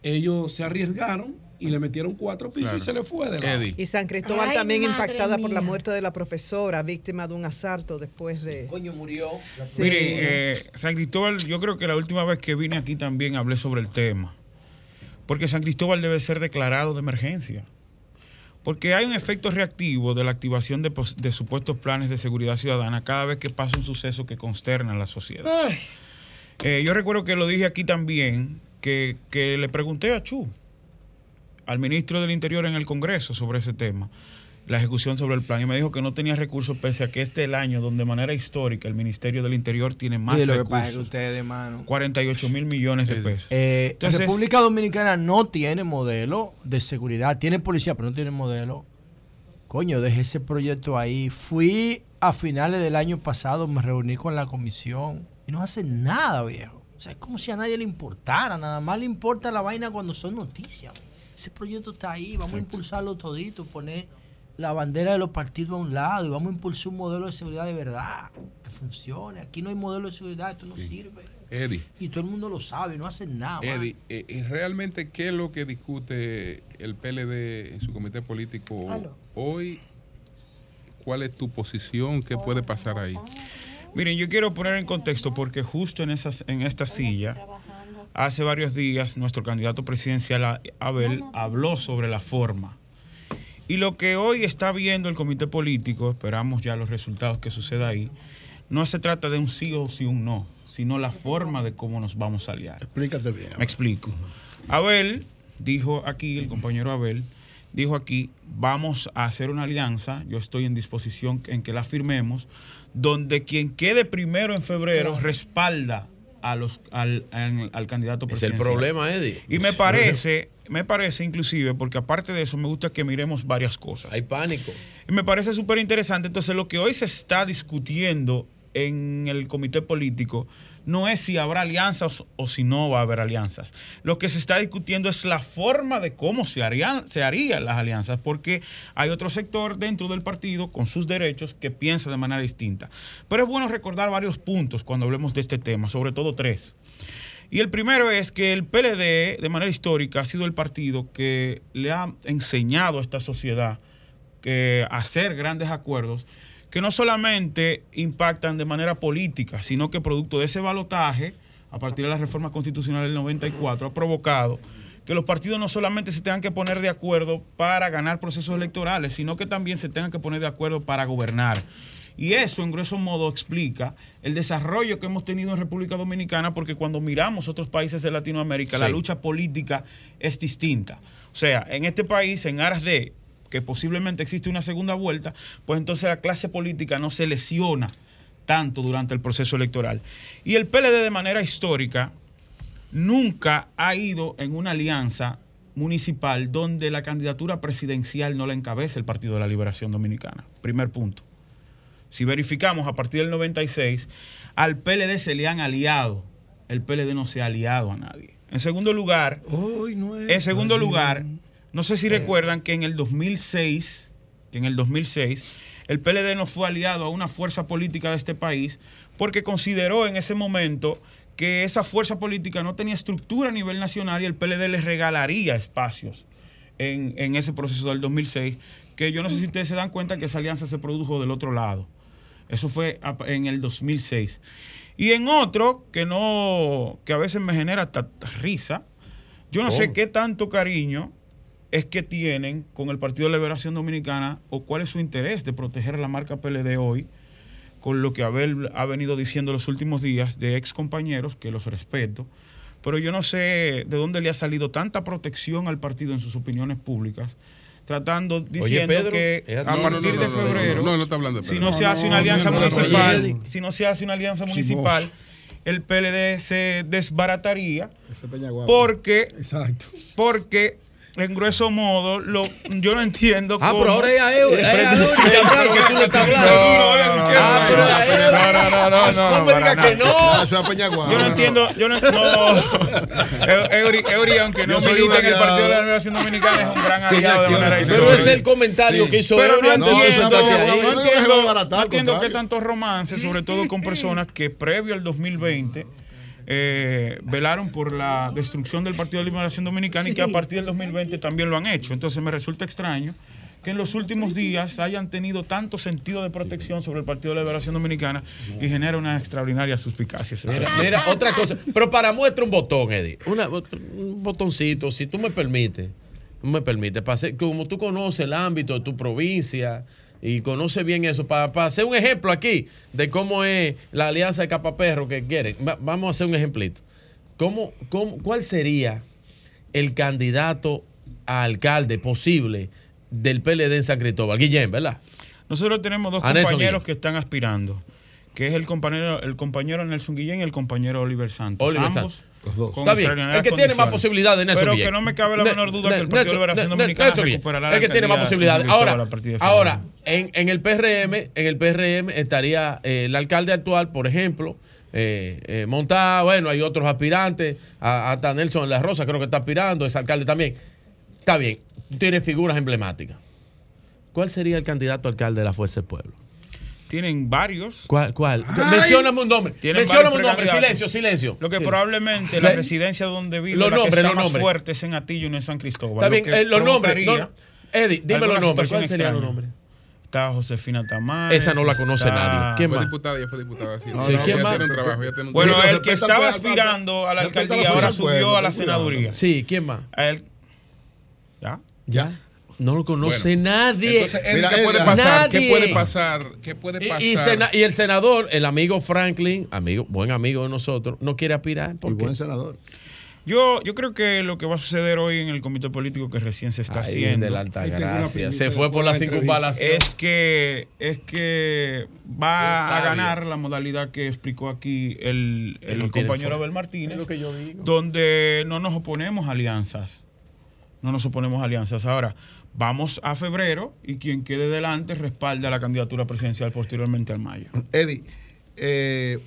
ellos se arriesgaron y le metieron cuatro pisos Claro. y se le fue de lado. Y San Cristóbal Ay, también impactada por la muerte de la profesora, víctima de un asalto después de... Coño, murió. Sí. Mire, eh, San Cristóbal, yo creo que la última vez que vine aquí también hablé sobre el tema. Porque San Cristóbal debe ser declarado de emergencia. Porque hay un efecto reactivo de la activación de, de supuestos planes de seguridad ciudadana cada vez que pasa un suceso que consterna a la sociedad. Eh, yo recuerdo que lo dije aquí también, que, que le pregunté a Chu, al ministro del Interior en el Congreso sobre ese tema, la ejecución sobre el plan, y me dijo que no tenía recursos, pese a que este es el año donde de manera histórica el Ministerio del Interior tiene más Y lo que recursos. pasa es que ustedes, hermano. 48 mil millones de pesos. Eh, Entonces- República Dominicana no tiene modelo de seguridad, tiene policía, pero no tiene modelo. Coño, dejé ese proyecto ahí. Fui a finales del año pasado, me reuní con la comisión y no hace nada, viejo. O sea, es como si a nadie le importara, nada más le importa la vaina cuando son noticias. Ese proyecto está ahí, vamos a impulsarlo todito, poner la bandera de los partidos a un lado y vamos a impulsar un modelo de seguridad de verdad que funcione. Aquí no hay modelo de seguridad, esto no sirve. Eddie. Y todo el mundo lo sabe, no hacen nada. Eddie, eh, eh, ¿realmente qué es lo que discute el PLD en su comité político Aló. hoy? ¿Cuál es tu posición? ¿Qué puede pasar ahí? Miren, yo quiero poner en contexto porque justo en, esas, en esta silla, hace varios días, nuestro candidato presidencial, Abel, habló sobre la forma. Y lo que hoy está viendo el comité político, esperamos ya los resultados que suceda ahí, no se trata de un sí o sí un no, sino la forma de cómo nos vamos a aliar. Explícate bien. Me explico. Abel dijo aquí, el compañero Abel, dijo aquí, vamos a hacer una alianza, yo estoy en disposición en que la firmemos, donde quien quede primero en febrero respalda a los, al, al- al candidato Es el presidencial. problema, Eddie. Y me parece, me parece inclusive, porque aparte de eso me gusta que miremos varias cosas. Hay pánico. Y me parece súper interesante. Entonces, lo que hoy se está discutiendo en el comité político no es si habrá alianzas o si no va a haber alianzas. Lo que se está discutiendo es la forma de cómo se harían, se harían las alianzas, porque hay otro sector dentro del partido con sus derechos que piensa de manera distinta. Pero es bueno recordar varios puntos cuando hablemos de este tema, sobre todo tres. Y el primero es que el PLD, de manera histórica, ha sido el partido que le ha enseñado a esta sociedad que hacer grandes acuerdos que no solamente impactan de manera política, sino que producto de ese balotaje, a partir de la reforma constitucional del 94, ha provocado que los partidos no solamente se tengan que poner de acuerdo para ganar procesos electorales, sino que también se tengan que poner de acuerdo para gobernar. Y eso, en grueso modo, explica el desarrollo que hemos tenido en República Dominicana, porque cuando miramos otros países de Latinoamérica, la lucha política es distinta. O sea, en este país, en aras de que posiblemente existe una segunda vuelta, pues entonces la clase política no se lesiona tanto durante el proceso electoral. Y el PLD de manera histórica nunca ha ido en una alianza municipal donde la candidatura presidencial no la encabeza el Partido de la Liberación Dominicana. Primer punto. Si verificamos a partir del 96, al PLD se le han aliado. El PLD no se ha aliado a nadie. En segundo lugar, en segundo lugar, no sé si recuerdan que en el 2006, que en el 2006, el PLD no fue aliado a una fuerza política de este país porque consideró en ese momento que esa fuerza política no tenía estructura a nivel nacional y el PLD les regalaría espacios en, en ese proceso del 2006, que yo no sé si ustedes se dan cuenta que esa alianza se produjo del otro lado. Eso fue en el 2006. Y en otro, que no, que a veces me genera hasta risa, yo no sé ¿Cómo? qué tanto cariño es que tienen con el Partido de Liberación Dominicana o cuál es su interés de proteger la marca PLD hoy, con lo que Abel ha venido diciendo los últimos días de ex compañeros, que los respeto, pero yo no sé de dónde le ha salido tanta protección al partido en sus opiniones públicas, tratando, diciendo Pedro, que a partir no, de no, no, no, febrero, no, no está hablando de si no se hace una alianza no, no, no, municipal, no, no. si no se hace una alianza municipal, el PLD se desbarataría porque, Exacto. porque en grueso modo, lo, yo no entiendo Ah, cómo- pero ahora es Cabral que tú le estás hablando. Ah, pero a Eury. No, no, no, no, no. No me para digas que nada. no. Ah, eso es Peñaguaba. Yo no entiendo, yo no, no. Eury, Eury, aunque no milita en el. Partido de la Liberación Dominicana, es un gran aliado de manera Pero histórica. es el comentario que hizo Pero no Eury antes no no, no, entiendo, no, no sobre todo con personas que previo al 2020 eh, velaron por la destrucción del Partido de Liberación Dominicana y que a partir del 2020 también lo han hecho. Entonces me resulta extraño que en los últimos días hayan tenido tanto sentido de protección sobre el Partido de Liberación Dominicana y genera una extraordinaria suspicacia. Mira, mira, otra cosa. Pero para muestra un botón, Eddie. Una- un botoncito, si tú me permites. Me permites. Como tú conoces el ámbito de tu provincia y conoces bien eso, para, para hacer un ejemplo aquí de cómo es la alianza de Capaperro que quieren. Va- vamos a hacer un ejemplito. ¿Cómo, cómo, ¿Cuál sería el candidato a alcalde posible del PLD en San Cristóbal? Guillén, ¿verdad? Nosotros tenemos dos compañeros Guillén. que están aspirando, que es el compañero, el compañero Nelson Guillén y el compañero Oliver Santos. Oliver ambos Santos. Los dos. Está bien. El que tiene más posibilidades, Nelson Pero que no me cabe la menor duda Ne- que el Partido de Nelson- Liberación Ne- Dominicana Nelson recuperará El que tiene más posibilidades. Ahora, ahora en, en el PRM, en el PRM estaría eh, el alcalde actual, por ejemplo, eh, eh, Montá, bueno, hay otros aspirantes, a- hasta Nelson de la Rosa creo que está aspirando, es alcalde también. Está bien, tú tienes figuras emblemáticas. ¿Cuál sería el candidato alcalde de la Fuerza del Pueblo? Tienen varios. ¿Cuál? cuál? Mencióname un nombre. Tienen Mencióname varios un nombre. Silencio, silencio. Lo que Sí. probablemente la residencia donde vive Los la que nombres, está los más nombres. fuerte es en Atillo y no en San Cristóbal. Está bien, eh, los nombres. no- Eddie, dime los nombres. ¿Cuáles serían los nombres? Está Josefina Tamares. Esa no la conoce está- nadie. ¿Quién Fue más? diputada, ya fue diputada. Sí, No, Sí, no, ya ¿quién más? tiene un trabajo, ya tiene un Bueno, el que estaba aspirando a la alcaldía ahora subió a la senaduría. Sí, ¿quién más? A él. ¿Ya? ¿Ya? No lo conoce Bueno, nadie. entonces, ¿qué puede pasar? ¿Qué puede pasar? ¿Qué puede Y- pasar? Y, sena- y el senador, el amigo Franklin, amigo, buen amigo de nosotros, no quiere aspirar. ¿Por qué? buen senador. Yo, yo creo que lo que va a suceder hoy en el comité político que recién se está Ahí, haciendo de la alta gracia. Se fue por la circunvalación. Es que, es que va a ganar la modalidad que explicó aquí el, el no tiene compañero. Abel Martínez, Es lo que yo digo. donde no nos oponemos a alianzas. No nos oponemos a alianzas. Ahora, vamos a febrero y quien quede delante respalda la candidatura presidencial posteriormente al mayo. Eddie, eh,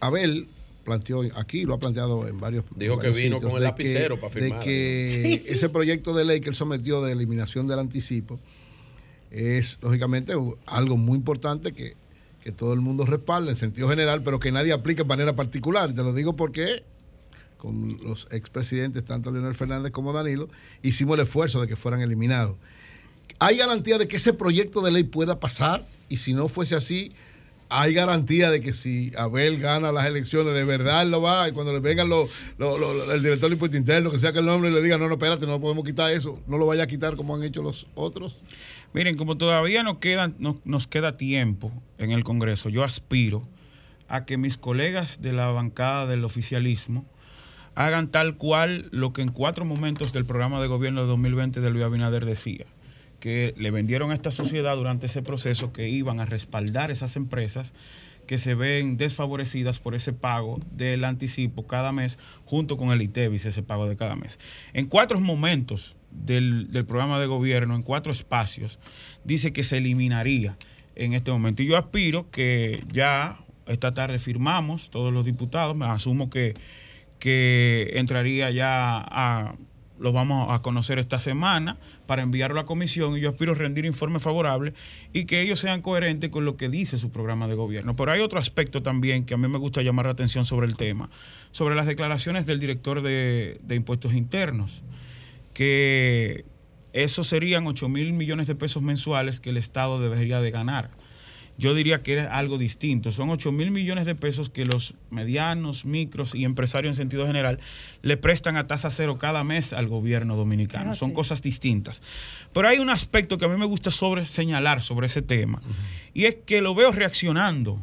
Abel planteó aquí, lo ha planteado en varios. Dijo que varios vino sitios, con el lapicero que- para firmar. De que ese proyecto de ley que él sometió de eliminación del anticipo es, lógicamente, algo muy importante que, que todo el mundo respalda en sentido general, pero que nadie aplica de manera particular. Te lo digo porque con los expresidentes, tanto Leonel Fernández como Danilo, hicimos el esfuerzo de que fueran eliminados. ¿Hay garantía de que ese proyecto de ley pueda pasar? Y si no fuese así, ¿hay garantía de que si Abel gana las elecciones, de verdad lo va? Y cuando le vengan los, los- los- el director de impuesto interno, que sea que el nombre le diga, no, no, espérate, no podemos quitar eso, no lo vaya a quitar como han hecho los otros. Miren, como todavía nos queda, no- nos queda tiempo en el Congreso, yo aspiro a que mis colegas de la bancada del oficialismo hagan tal cual lo que en cuatro momentos del programa de gobierno de 2020 de Luis Abinader decía, que le vendieron a esta sociedad durante ese proceso que iban a respaldar esas empresas que se ven desfavorecidas por ese pago del anticipo cada mes junto con el ITEVIS, ese pago de cada mes. En cuatro momentos del, del programa de gobierno, en cuatro espacios, dice que se eliminaría en este momento. Y yo aspiro que ya esta tarde firmamos todos los diputados, me asumo que, que entraría ya a lo vamos a conocer esta semana para enviarlo a la comisión y yo aspiro rendir informe favorable y que ellos sean coherentes con lo que dice su programa de gobierno. Pero hay otro aspecto también que a mí me gusta llamar la atención sobre el tema, sobre las declaraciones del director de, impuestos internos, que eso serían 8 mil millones de pesos mensuales que el Estado debería de ganar yo diría que era algo distinto. Son 8 mil millones de pesos que los medianos, micros y empresarios en sentido general le prestan a tasa cero cada mes al gobierno dominicano. Ah, Son sí. cosas distintas. Pero hay un aspecto que a mí me gusta sobre, señalar sobre ese tema y es que lo veo reaccionando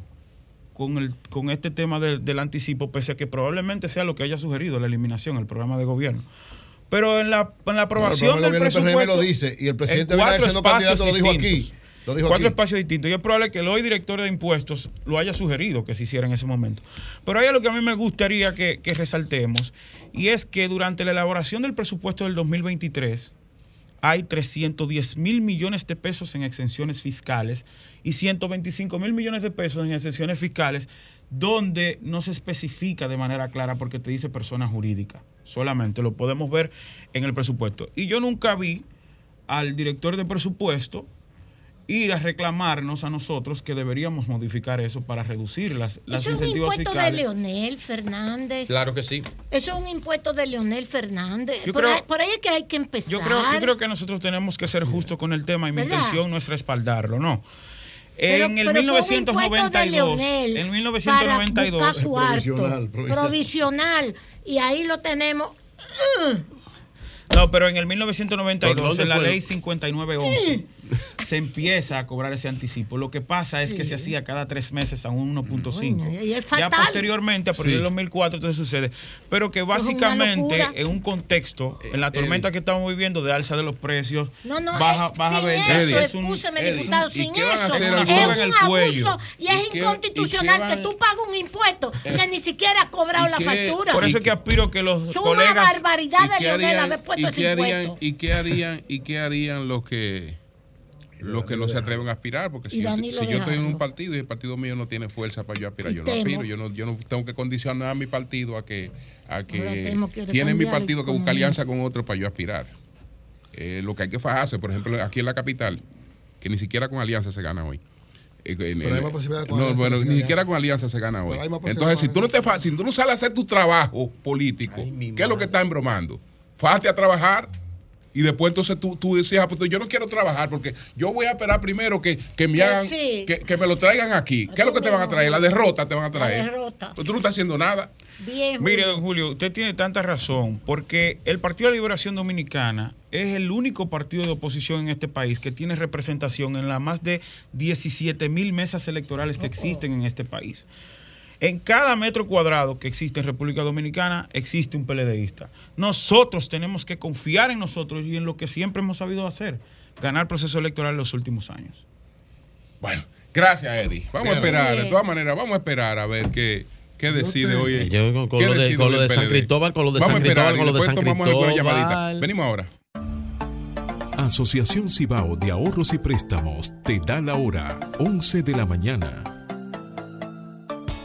con, el, con este tema del, del anticipo, pese a que probablemente sea lo que haya sugerido la eliminación, el programa de gobierno. Pero en la, en la aprobación Bueno, el del gobierno del PRM presupuesto... lo dice, y el en presidente Abinader, siendo candidato, lo dijo aquí. Distintos. Lo dijo cuatro aquí. espacios distintos. Y es probable que el hoy director de impuestos lo haya sugerido que se hiciera en ese momento. Pero hay algo que a mí me gustaría que, que resaltemos, y es que durante la elaboración del presupuesto del 2023 hay 310 mil millones de pesos en exenciones fiscales y 125 mil millones de pesos en exenciones fiscales donde no se especifica de manera clara porque te dice persona jurídica. Solamente lo podemos ver en el presupuesto. Y yo nunca vi al director de presupuesto ir a reclamarnos a nosotros que deberíamos modificar eso para reducir las, las Eso es un impuesto de. Leonel Fernández. Claro que sí. Eso es un impuesto de Leonel Fernández. Yo por, creo- ahí, por ahí es que hay que empezar. Yo creo, yo creo que nosotros tenemos que ser justos con el tema y mi ¿Verdad? intención no es respaldarlo, no. Pero- en el pero fue un impuesto de 1992, Leonel en para 1992, buscar cuarto. Provisional, provisional. Provisional. Y ahí lo tenemos. No, pero en el ¿Por 1992, dónde en la fue? ley 5911, se empieza a cobrar ese anticipo. Lo que pasa es que se hacía cada tres meses a un 1.5. Coño, y es Ya posteriormente, a partir Sí. del 2004, entonces sucede. Pero que básicamente, en un contexto, en la tormenta que estamos viviendo de alza de los precios, No, no, baja, eh, baja sin eso, es un- un- diputado, ¿y sin eso. hacer es en un el abuso cuello. y ¿Y es inconstitucional van- que tú pagas un impuesto que ni siquiera has cobrado ¿y la qué- factura. Por eso es que aspiro que los es una colegas... barbaridad ¿Y de qué Leonel harían, haber puesto ese impuesto. y qué harían, y qué harían los que los que no se atreven a aspirar? Porque si, yo, Danilo si yo estoy en un partido y el partido mío no tiene fuerza para yo aspirar, Y yo no aspiro. Yo no, yo no tengo que condicionar a mi partido a que, a que tiene mi partido que buscar con- alianza con otro para yo aspirar. Eh, lo que hay que fajarse, por ejemplo, aquí en la capital, que ni siquiera con alianza se gana hoy. Eh, en- Pero hay más posibilidades con no, bueno, ni siquiera con alianza se gana hoy. Entonces, si tú no te fa- si tú no sales a hacer tu trabajo político, ¿qué es lo que estás embromando? Fájate a trabajar y después entonces tú, tú decías, ah, pues yo no quiero trabajar porque yo voy a esperar primero que, que me Que hagan, sí. que, que me lo traigan aquí. ¿Qué es lo que te van a traer? La derrota te van a traer. derrota. Pues tú no estás haciendo nada. Bien. Mire, Julio. don Julio, usted tiene tanta razón, porque el Partido de Liberación Dominicana es el único partido de oposición en este país que tiene representación en las más de 17 mil mesas electorales que existen en este país. En cada metro cuadrado que existe en República Dominicana existe un PLDista. Nosotros tenemos que confiar en nosotros y en lo que siempre hemos sabido hacer, ganar proceso electoral en los últimos años. Bueno, gracias, Eddie. Vamos a esperar, de todas maneras, vamos a esperar a ver qué, qué decide hoy. Yo con- lo de- con lo de San. Cristóbal, con lo de Vamos San Cristóbal, con lo de San Cristóbal. llamadita. Venimos ahora. Asociación Cibao de Ahorros y Préstamos te da la hora 11 de la mañana.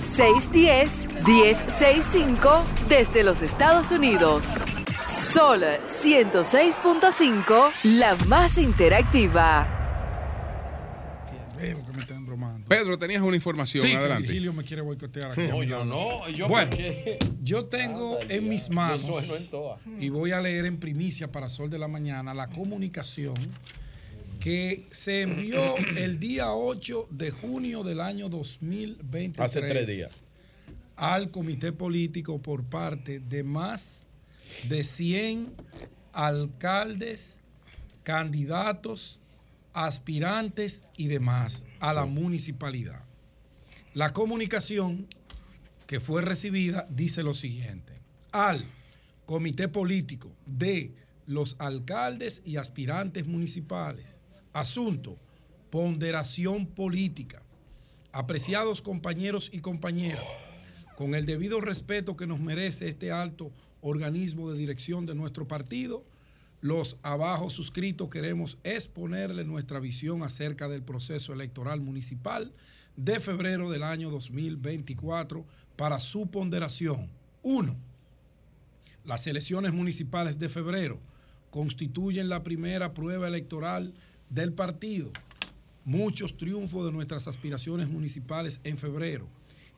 1-833-610-1065 desde los Estados Unidos. Sol 106.5, la más interactiva. Veo que me están bromando. Pedro, tenías una información, Sí, adelante. Virgilio me quiere boicotear aquí. No, yo no, yo bueno, porque- yo tengo en mis manos en toa. y voy a leer en primicia para Sol de la Mañana la comunicación que se envió el día 8 de junio del año 2023. Hace tres días. Al comité político por parte de más de 100 alcaldes, candidatos, aspirantes y demás a la municipalidad. La comunicación que fue recibida dice lo siguiente. Al comité político de los alcaldes y aspirantes municipales. Asunto, ponderación política. Apreciados compañeros y compañeras, con el debido respeto que nos merece este alto organismo de dirección de nuestro partido, los abajo suscritos queremos exponerle nuestra visión acerca del proceso electoral municipal de febrero del año 2024 para su ponderación. Uno, las elecciones municipales de febrero constituyen la primera prueba electoral del partido. Muchos triunfos de nuestras aspiraciones municipales en febrero.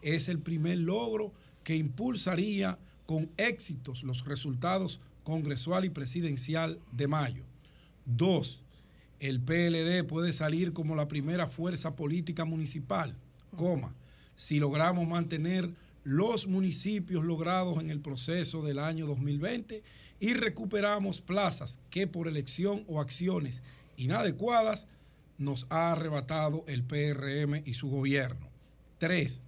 Es el primer logro que impulsaría con éxitos los resultados congresual y presidencial de mayo. Dos, el PLD puede salir como la primera fuerza política municipal, coma, si logramos mantener los municipios logrados en el proceso del año 2020 y recuperamos plazas que por elección o acciones inadecuadas nos ha arrebatado el PRM y su gobierno. Tres,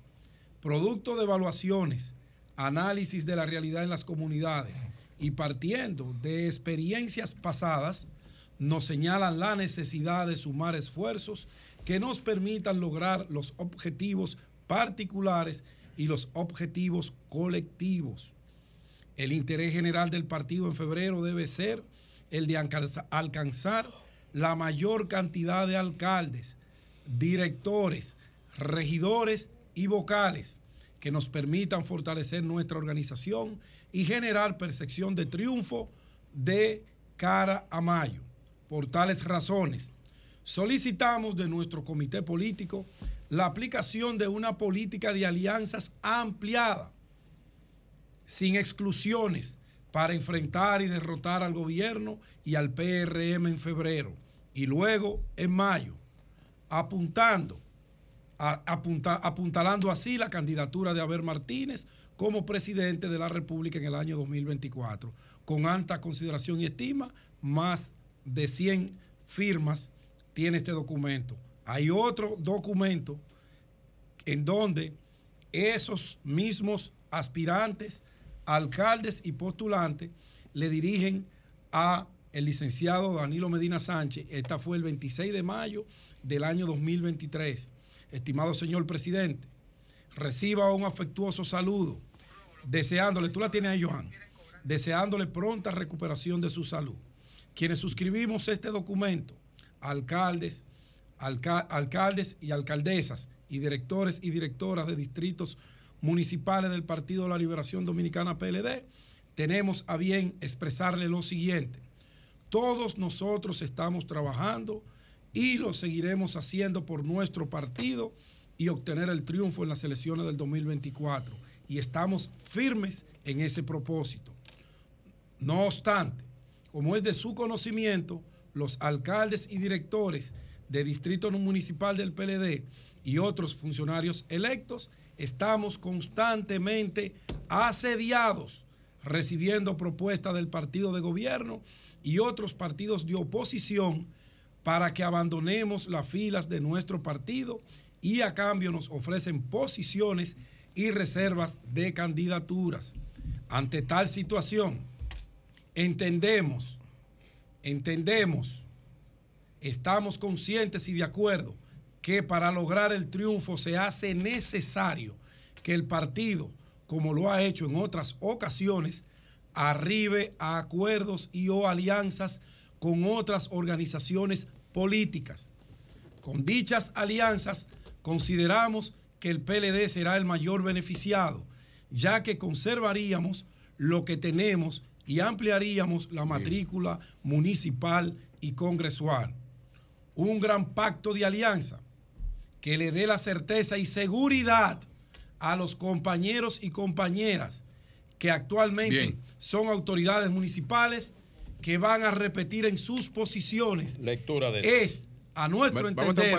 producto de evaluaciones, análisis de la realidad en las comunidades y partiendo de experiencias pasadas, nos señalan la necesidad de sumar esfuerzos que nos permitan lograr los objetivos particulares y los objetivos colectivos. El interés general del partido en febrero debe ser el de alcanza- alcanzar la mayor cantidad de alcaldes, directores, regidores y vocales que nos permitan fortalecer nuestra organización y generar percepción de triunfo de cara a mayo. Por tales razones, solicitamos de nuestro comité político la aplicación de una política de alianzas ampliada, sin exclusiones, para enfrentar y derrotar al gobierno y al PRM en febrero y luego en mayo, apuntando, apunta- apuntalando así la candidatura de Abel Martínez como presidente de la República en el año 2024, con alta consideración y estima, más de 100 firmas tiene este documento. Hay otro documento en donde esos mismos aspirantes, alcaldes y postulantes le dirigen a el licenciado Danilo Medina Sánchez. Esta fue el 26 de mayo del año 2023. Estimado señor presidente, reciba un afectuoso saludo, deseándole, tú la tienes ahí, Johan, deseándole pronta recuperación de su salud. Quienes suscribimos este documento, alcaldes, alca- alcaldes y alcaldesas y directores y directoras de distritos municipales del Partido de la Liberación Dominicana PLD, tenemos a bien expresarle lo siguiente. Todos nosotros estamos trabajando y lo seguiremos haciendo por nuestro partido y obtener el triunfo en las elecciones del 2024. Y estamos firmes en ese propósito. No obstante, como es de su conocimiento, los alcaldes y directores de Distrito Municipal del PLD y otros funcionarios electos estamos constantemente asediados recibiendo propuestas del partido de gobierno y otros partidos de oposición para que abandonemos las filas de nuestro partido y a cambio nos ofrecen posiciones y reservas de candidaturas. Ante tal situación, entendemos, entendemos, estamos conscientes y de acuerdo que para lograr el triunfo se hace necesario que el partido, como lo ha hecho en otras ocasiones, arribe a acuerdos y o alianzas con otras organizaciones políticas. Con dichas alianzas consideramos que el PLD será el mayor beneficiado, ya que conservaríamos lo que tenemos y ampliaríamos la matrícula municipal y congresual. Un gran pacto de alianza que le dé la certeza y seguridad a los compañeros y compañeras que actualmente Bien. son autoridades municipales que van a repetir en sus posiciones Lectura de eso. es, a nuestro Va- entender,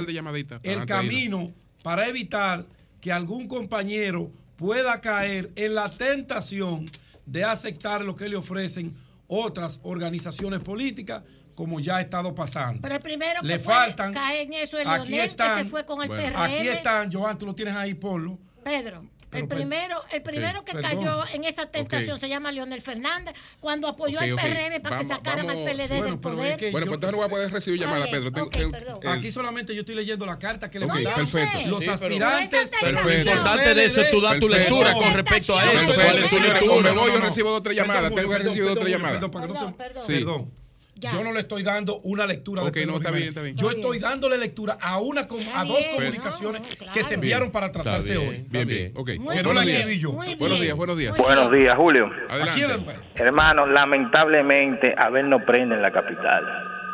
el camino para evitar que algún compañero pueda caer en la tentación de aceptar lo que le ofrecen otras organizaciones políticas, como ya ha estado pasando. Pero el primero que le puede faltan. caer en eso es aquí Leonel, están, que se fue con el Bueno, PRM. Aquí están, Joan, tú lo tienes ahí, ponlo. Pedro, Pero, el primero, el primero que perdón. cayó en esa tentación se llama Leonel Fernández, cuando apoyó al ok. PRM para Vamos- que sacaran vamos- al PLD Bueno, del poder. es que Bueno, yo- pues entonces no voy a poder recibir llamada, Pedro. Tengo- tengo- el- Aquí solamente yo estoy leyendo la carta que le mandaron perfecto. los Sí, aspirantes. Pero lo Perfecto. importante de eso es tú dar tu Perfecto. lectura con respecto a eso. Perfecto. Me voy No, o no, recibo otra perdón, llamada. Tengo que recibir otra perdón, llamada. Perdón, para que no se- Perdón, Sí. perdón. Ya. Yo no le estoy dando una lectura Ok, de no, está bien, está bien. Yo Está estoy bien. dándole lectura a una a dos bien, comunicaciones no, no, que se enviaron para tratarse bien, hoy. Bien, bien. Ok. Muy Que no la Buenos días. yo. Buenos días, buenos días. Buenos días, Julio. ¿A quién le Adelante. duele? Hermano, lamentablemente Abel no prende en la capital.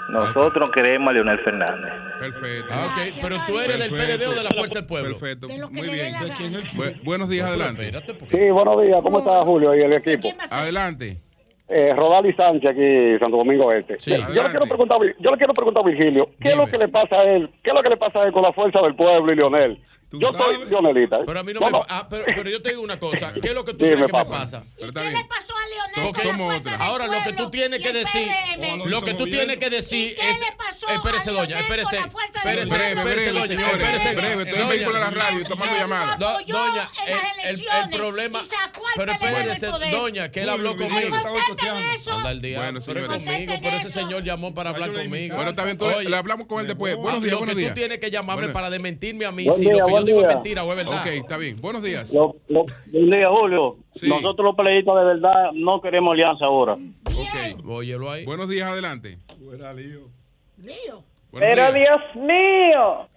Nosotros queremos a Leonel Fernández. Perfecto. Ah. Pero tú eres del PLD o de la Fuerza del Pueblo. Perfecto. De Muy bien. buenos días, adelante. Sí, buenos días. ¿Cómo está Julio y el equipo? ¿Quién va a? Adelante. Eh, Rodali Sánchez aquí, Santo Domingo Este. Sí. yo, le quiero preguntar, yo le quiero preguntar a Virgilio, ¿qué es lo que le pasa a él? ¿Qué es lo que le pasa a él con la fuerza del pueblo y Leonel? ¿Tú Yo sabes? soy Leonelita. Pero a mí no, No, me no. ah, pero, pero yo te digo una cosa. ¿Qué es lo que tú Dime, crees que me papá. pasa? ¿Y qué bien. le pasó a Leonel con otra. del Ahora lo que tú tienes que decir, lo que tú tienes que decir ¿Y qué es, le pasó espérese a doña, Leonel espérese, espérese, Breve, doña, espérese, Breve, estoy en doña. vehículo de la radio tomando llamadas. Doña, el, problema, pero espérese, doña, que él habló conmigo. Anda el día, Bueno, señores. conmigo, pero ese señor llamó para hablar conmigo. Bueno, está bien. le hablamos con él después. Buenos días, buenos días. tú tienes que llamarme para desmentirme a mí Buen si día, yo buen digo día. mentira o es verdad. Ok, está bien. Buenos días. Lo- lo- buen día, Julio. Sí. Nosotros los peleistas de verdad no queremos alianza ahora. Ok. Óyelo ahí. Buenos días, adelante. Lío. Buenos Pero días. Dios mío,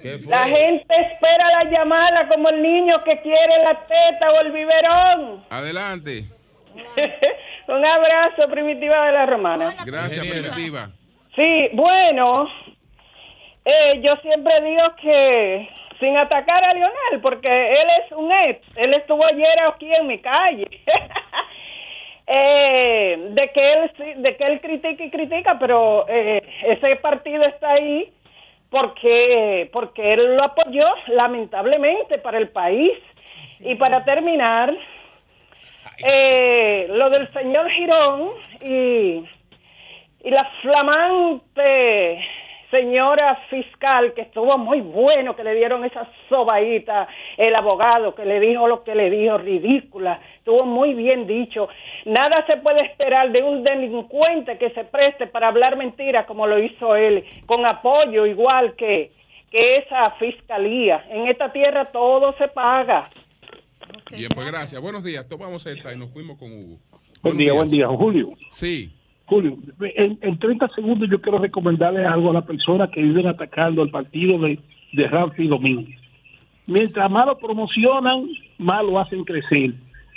¿Qué fue? la gente espera la llamada como el niño que quiere la teta o el biberón. Adelante. Un abrazo, Primitiva de la Romana. Gracias. Primitiva. Sí, bueno, eh, yo siempre digo que sin atacar a Lionel, porque él es un ex, él estuvo ayer aquí en mi calle. Eh, de que él de que él critica y critica, pero eh, ese partido está ahí porque porque él lo apoyó lamentablemente para el país. Y para terminar eh, lo del señor Girón y y la flamante señora fiscal que estuvo muy bueno que le dieron esa sobaíta el abogado que le dijo lo que le dijo ridícula estuvo muy bien dicho. Nada se puede esperar de un delincuente que se preste para hablar mentiras como lo hizo él, con apoyo igual que, que esa fiscalía. En esta tierra todo se paga. Bien, pues gracias. Buenos días. Tomamos esta y nos fuimos con Hugo. Buen Buenos día, días. buen día, Julio. Sí. Julio, en, en 30 segundos yo quiero recomendarle algo a las personas que viven atacando al partido de, de Ramsey Domínguez. Mientras más lo promocionan, más lo hacen crecer.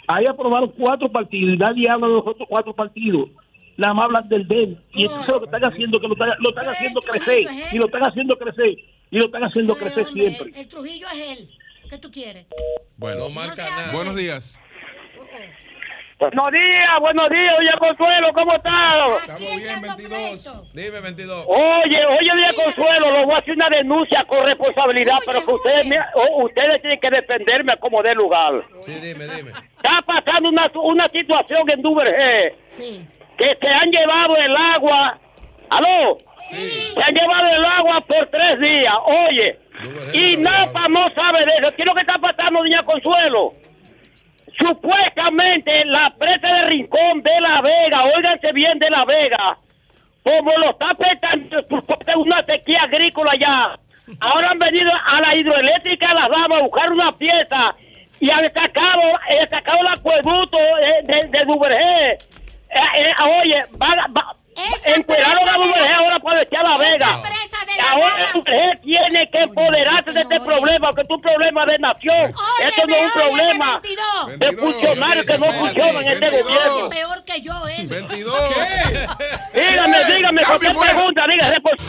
Ahí aprobaron cuatro partidos y nadie habla de los otros cuatro partidos. Nada más hablan del DEN. Y entonces lo que están haciendo que lo están, lo están haciendo crecer. Y lo están haciendo crecer. Y lo están haciendo crecer siempre. El Trujillo es él. ¿Qué tú quieres? Bueno, buenos días. Buenos días, buenos días, oye Consuelo, ¿cómo estás? Estamos bien, 22. Dime, 22. Oye, oye, Día Consuelo, lo voy a hacer una denuncia con responsabilidad, pero que ustedes, me- ustedes tienen que defenderme como de lugar. Sí, dime, dime. Está pasando una, una situación en Duvergé que se han llevado el agua. ¿Aló? Se han llevado el agua por tres días, oye. Y Napa no sabe de eso. ¿Qué es lo que está pasando, Doña Consuelo? Supuestamente la presa de Rincón de La Vega, óiganse bien de La Vega, como lo está afectando una sequía agrícola ya. Ahora han venido a la hidroeléctrica Las Damas a buscar una pieza y han sacado, eh, sacado el acueducto eh, de, de. Eh, eh, oye, va, va, encueraron a Duvergé ahora para echar La Vega. Ahora Duvergé tiene que empoderarse de este problema, porque es un problema de nación. Esto no es un problema de funcionarios que no funcionan en este gobierno. Peor que yo, él. 22. Dígame, dígame, cualquier pregunta, dígame. pues.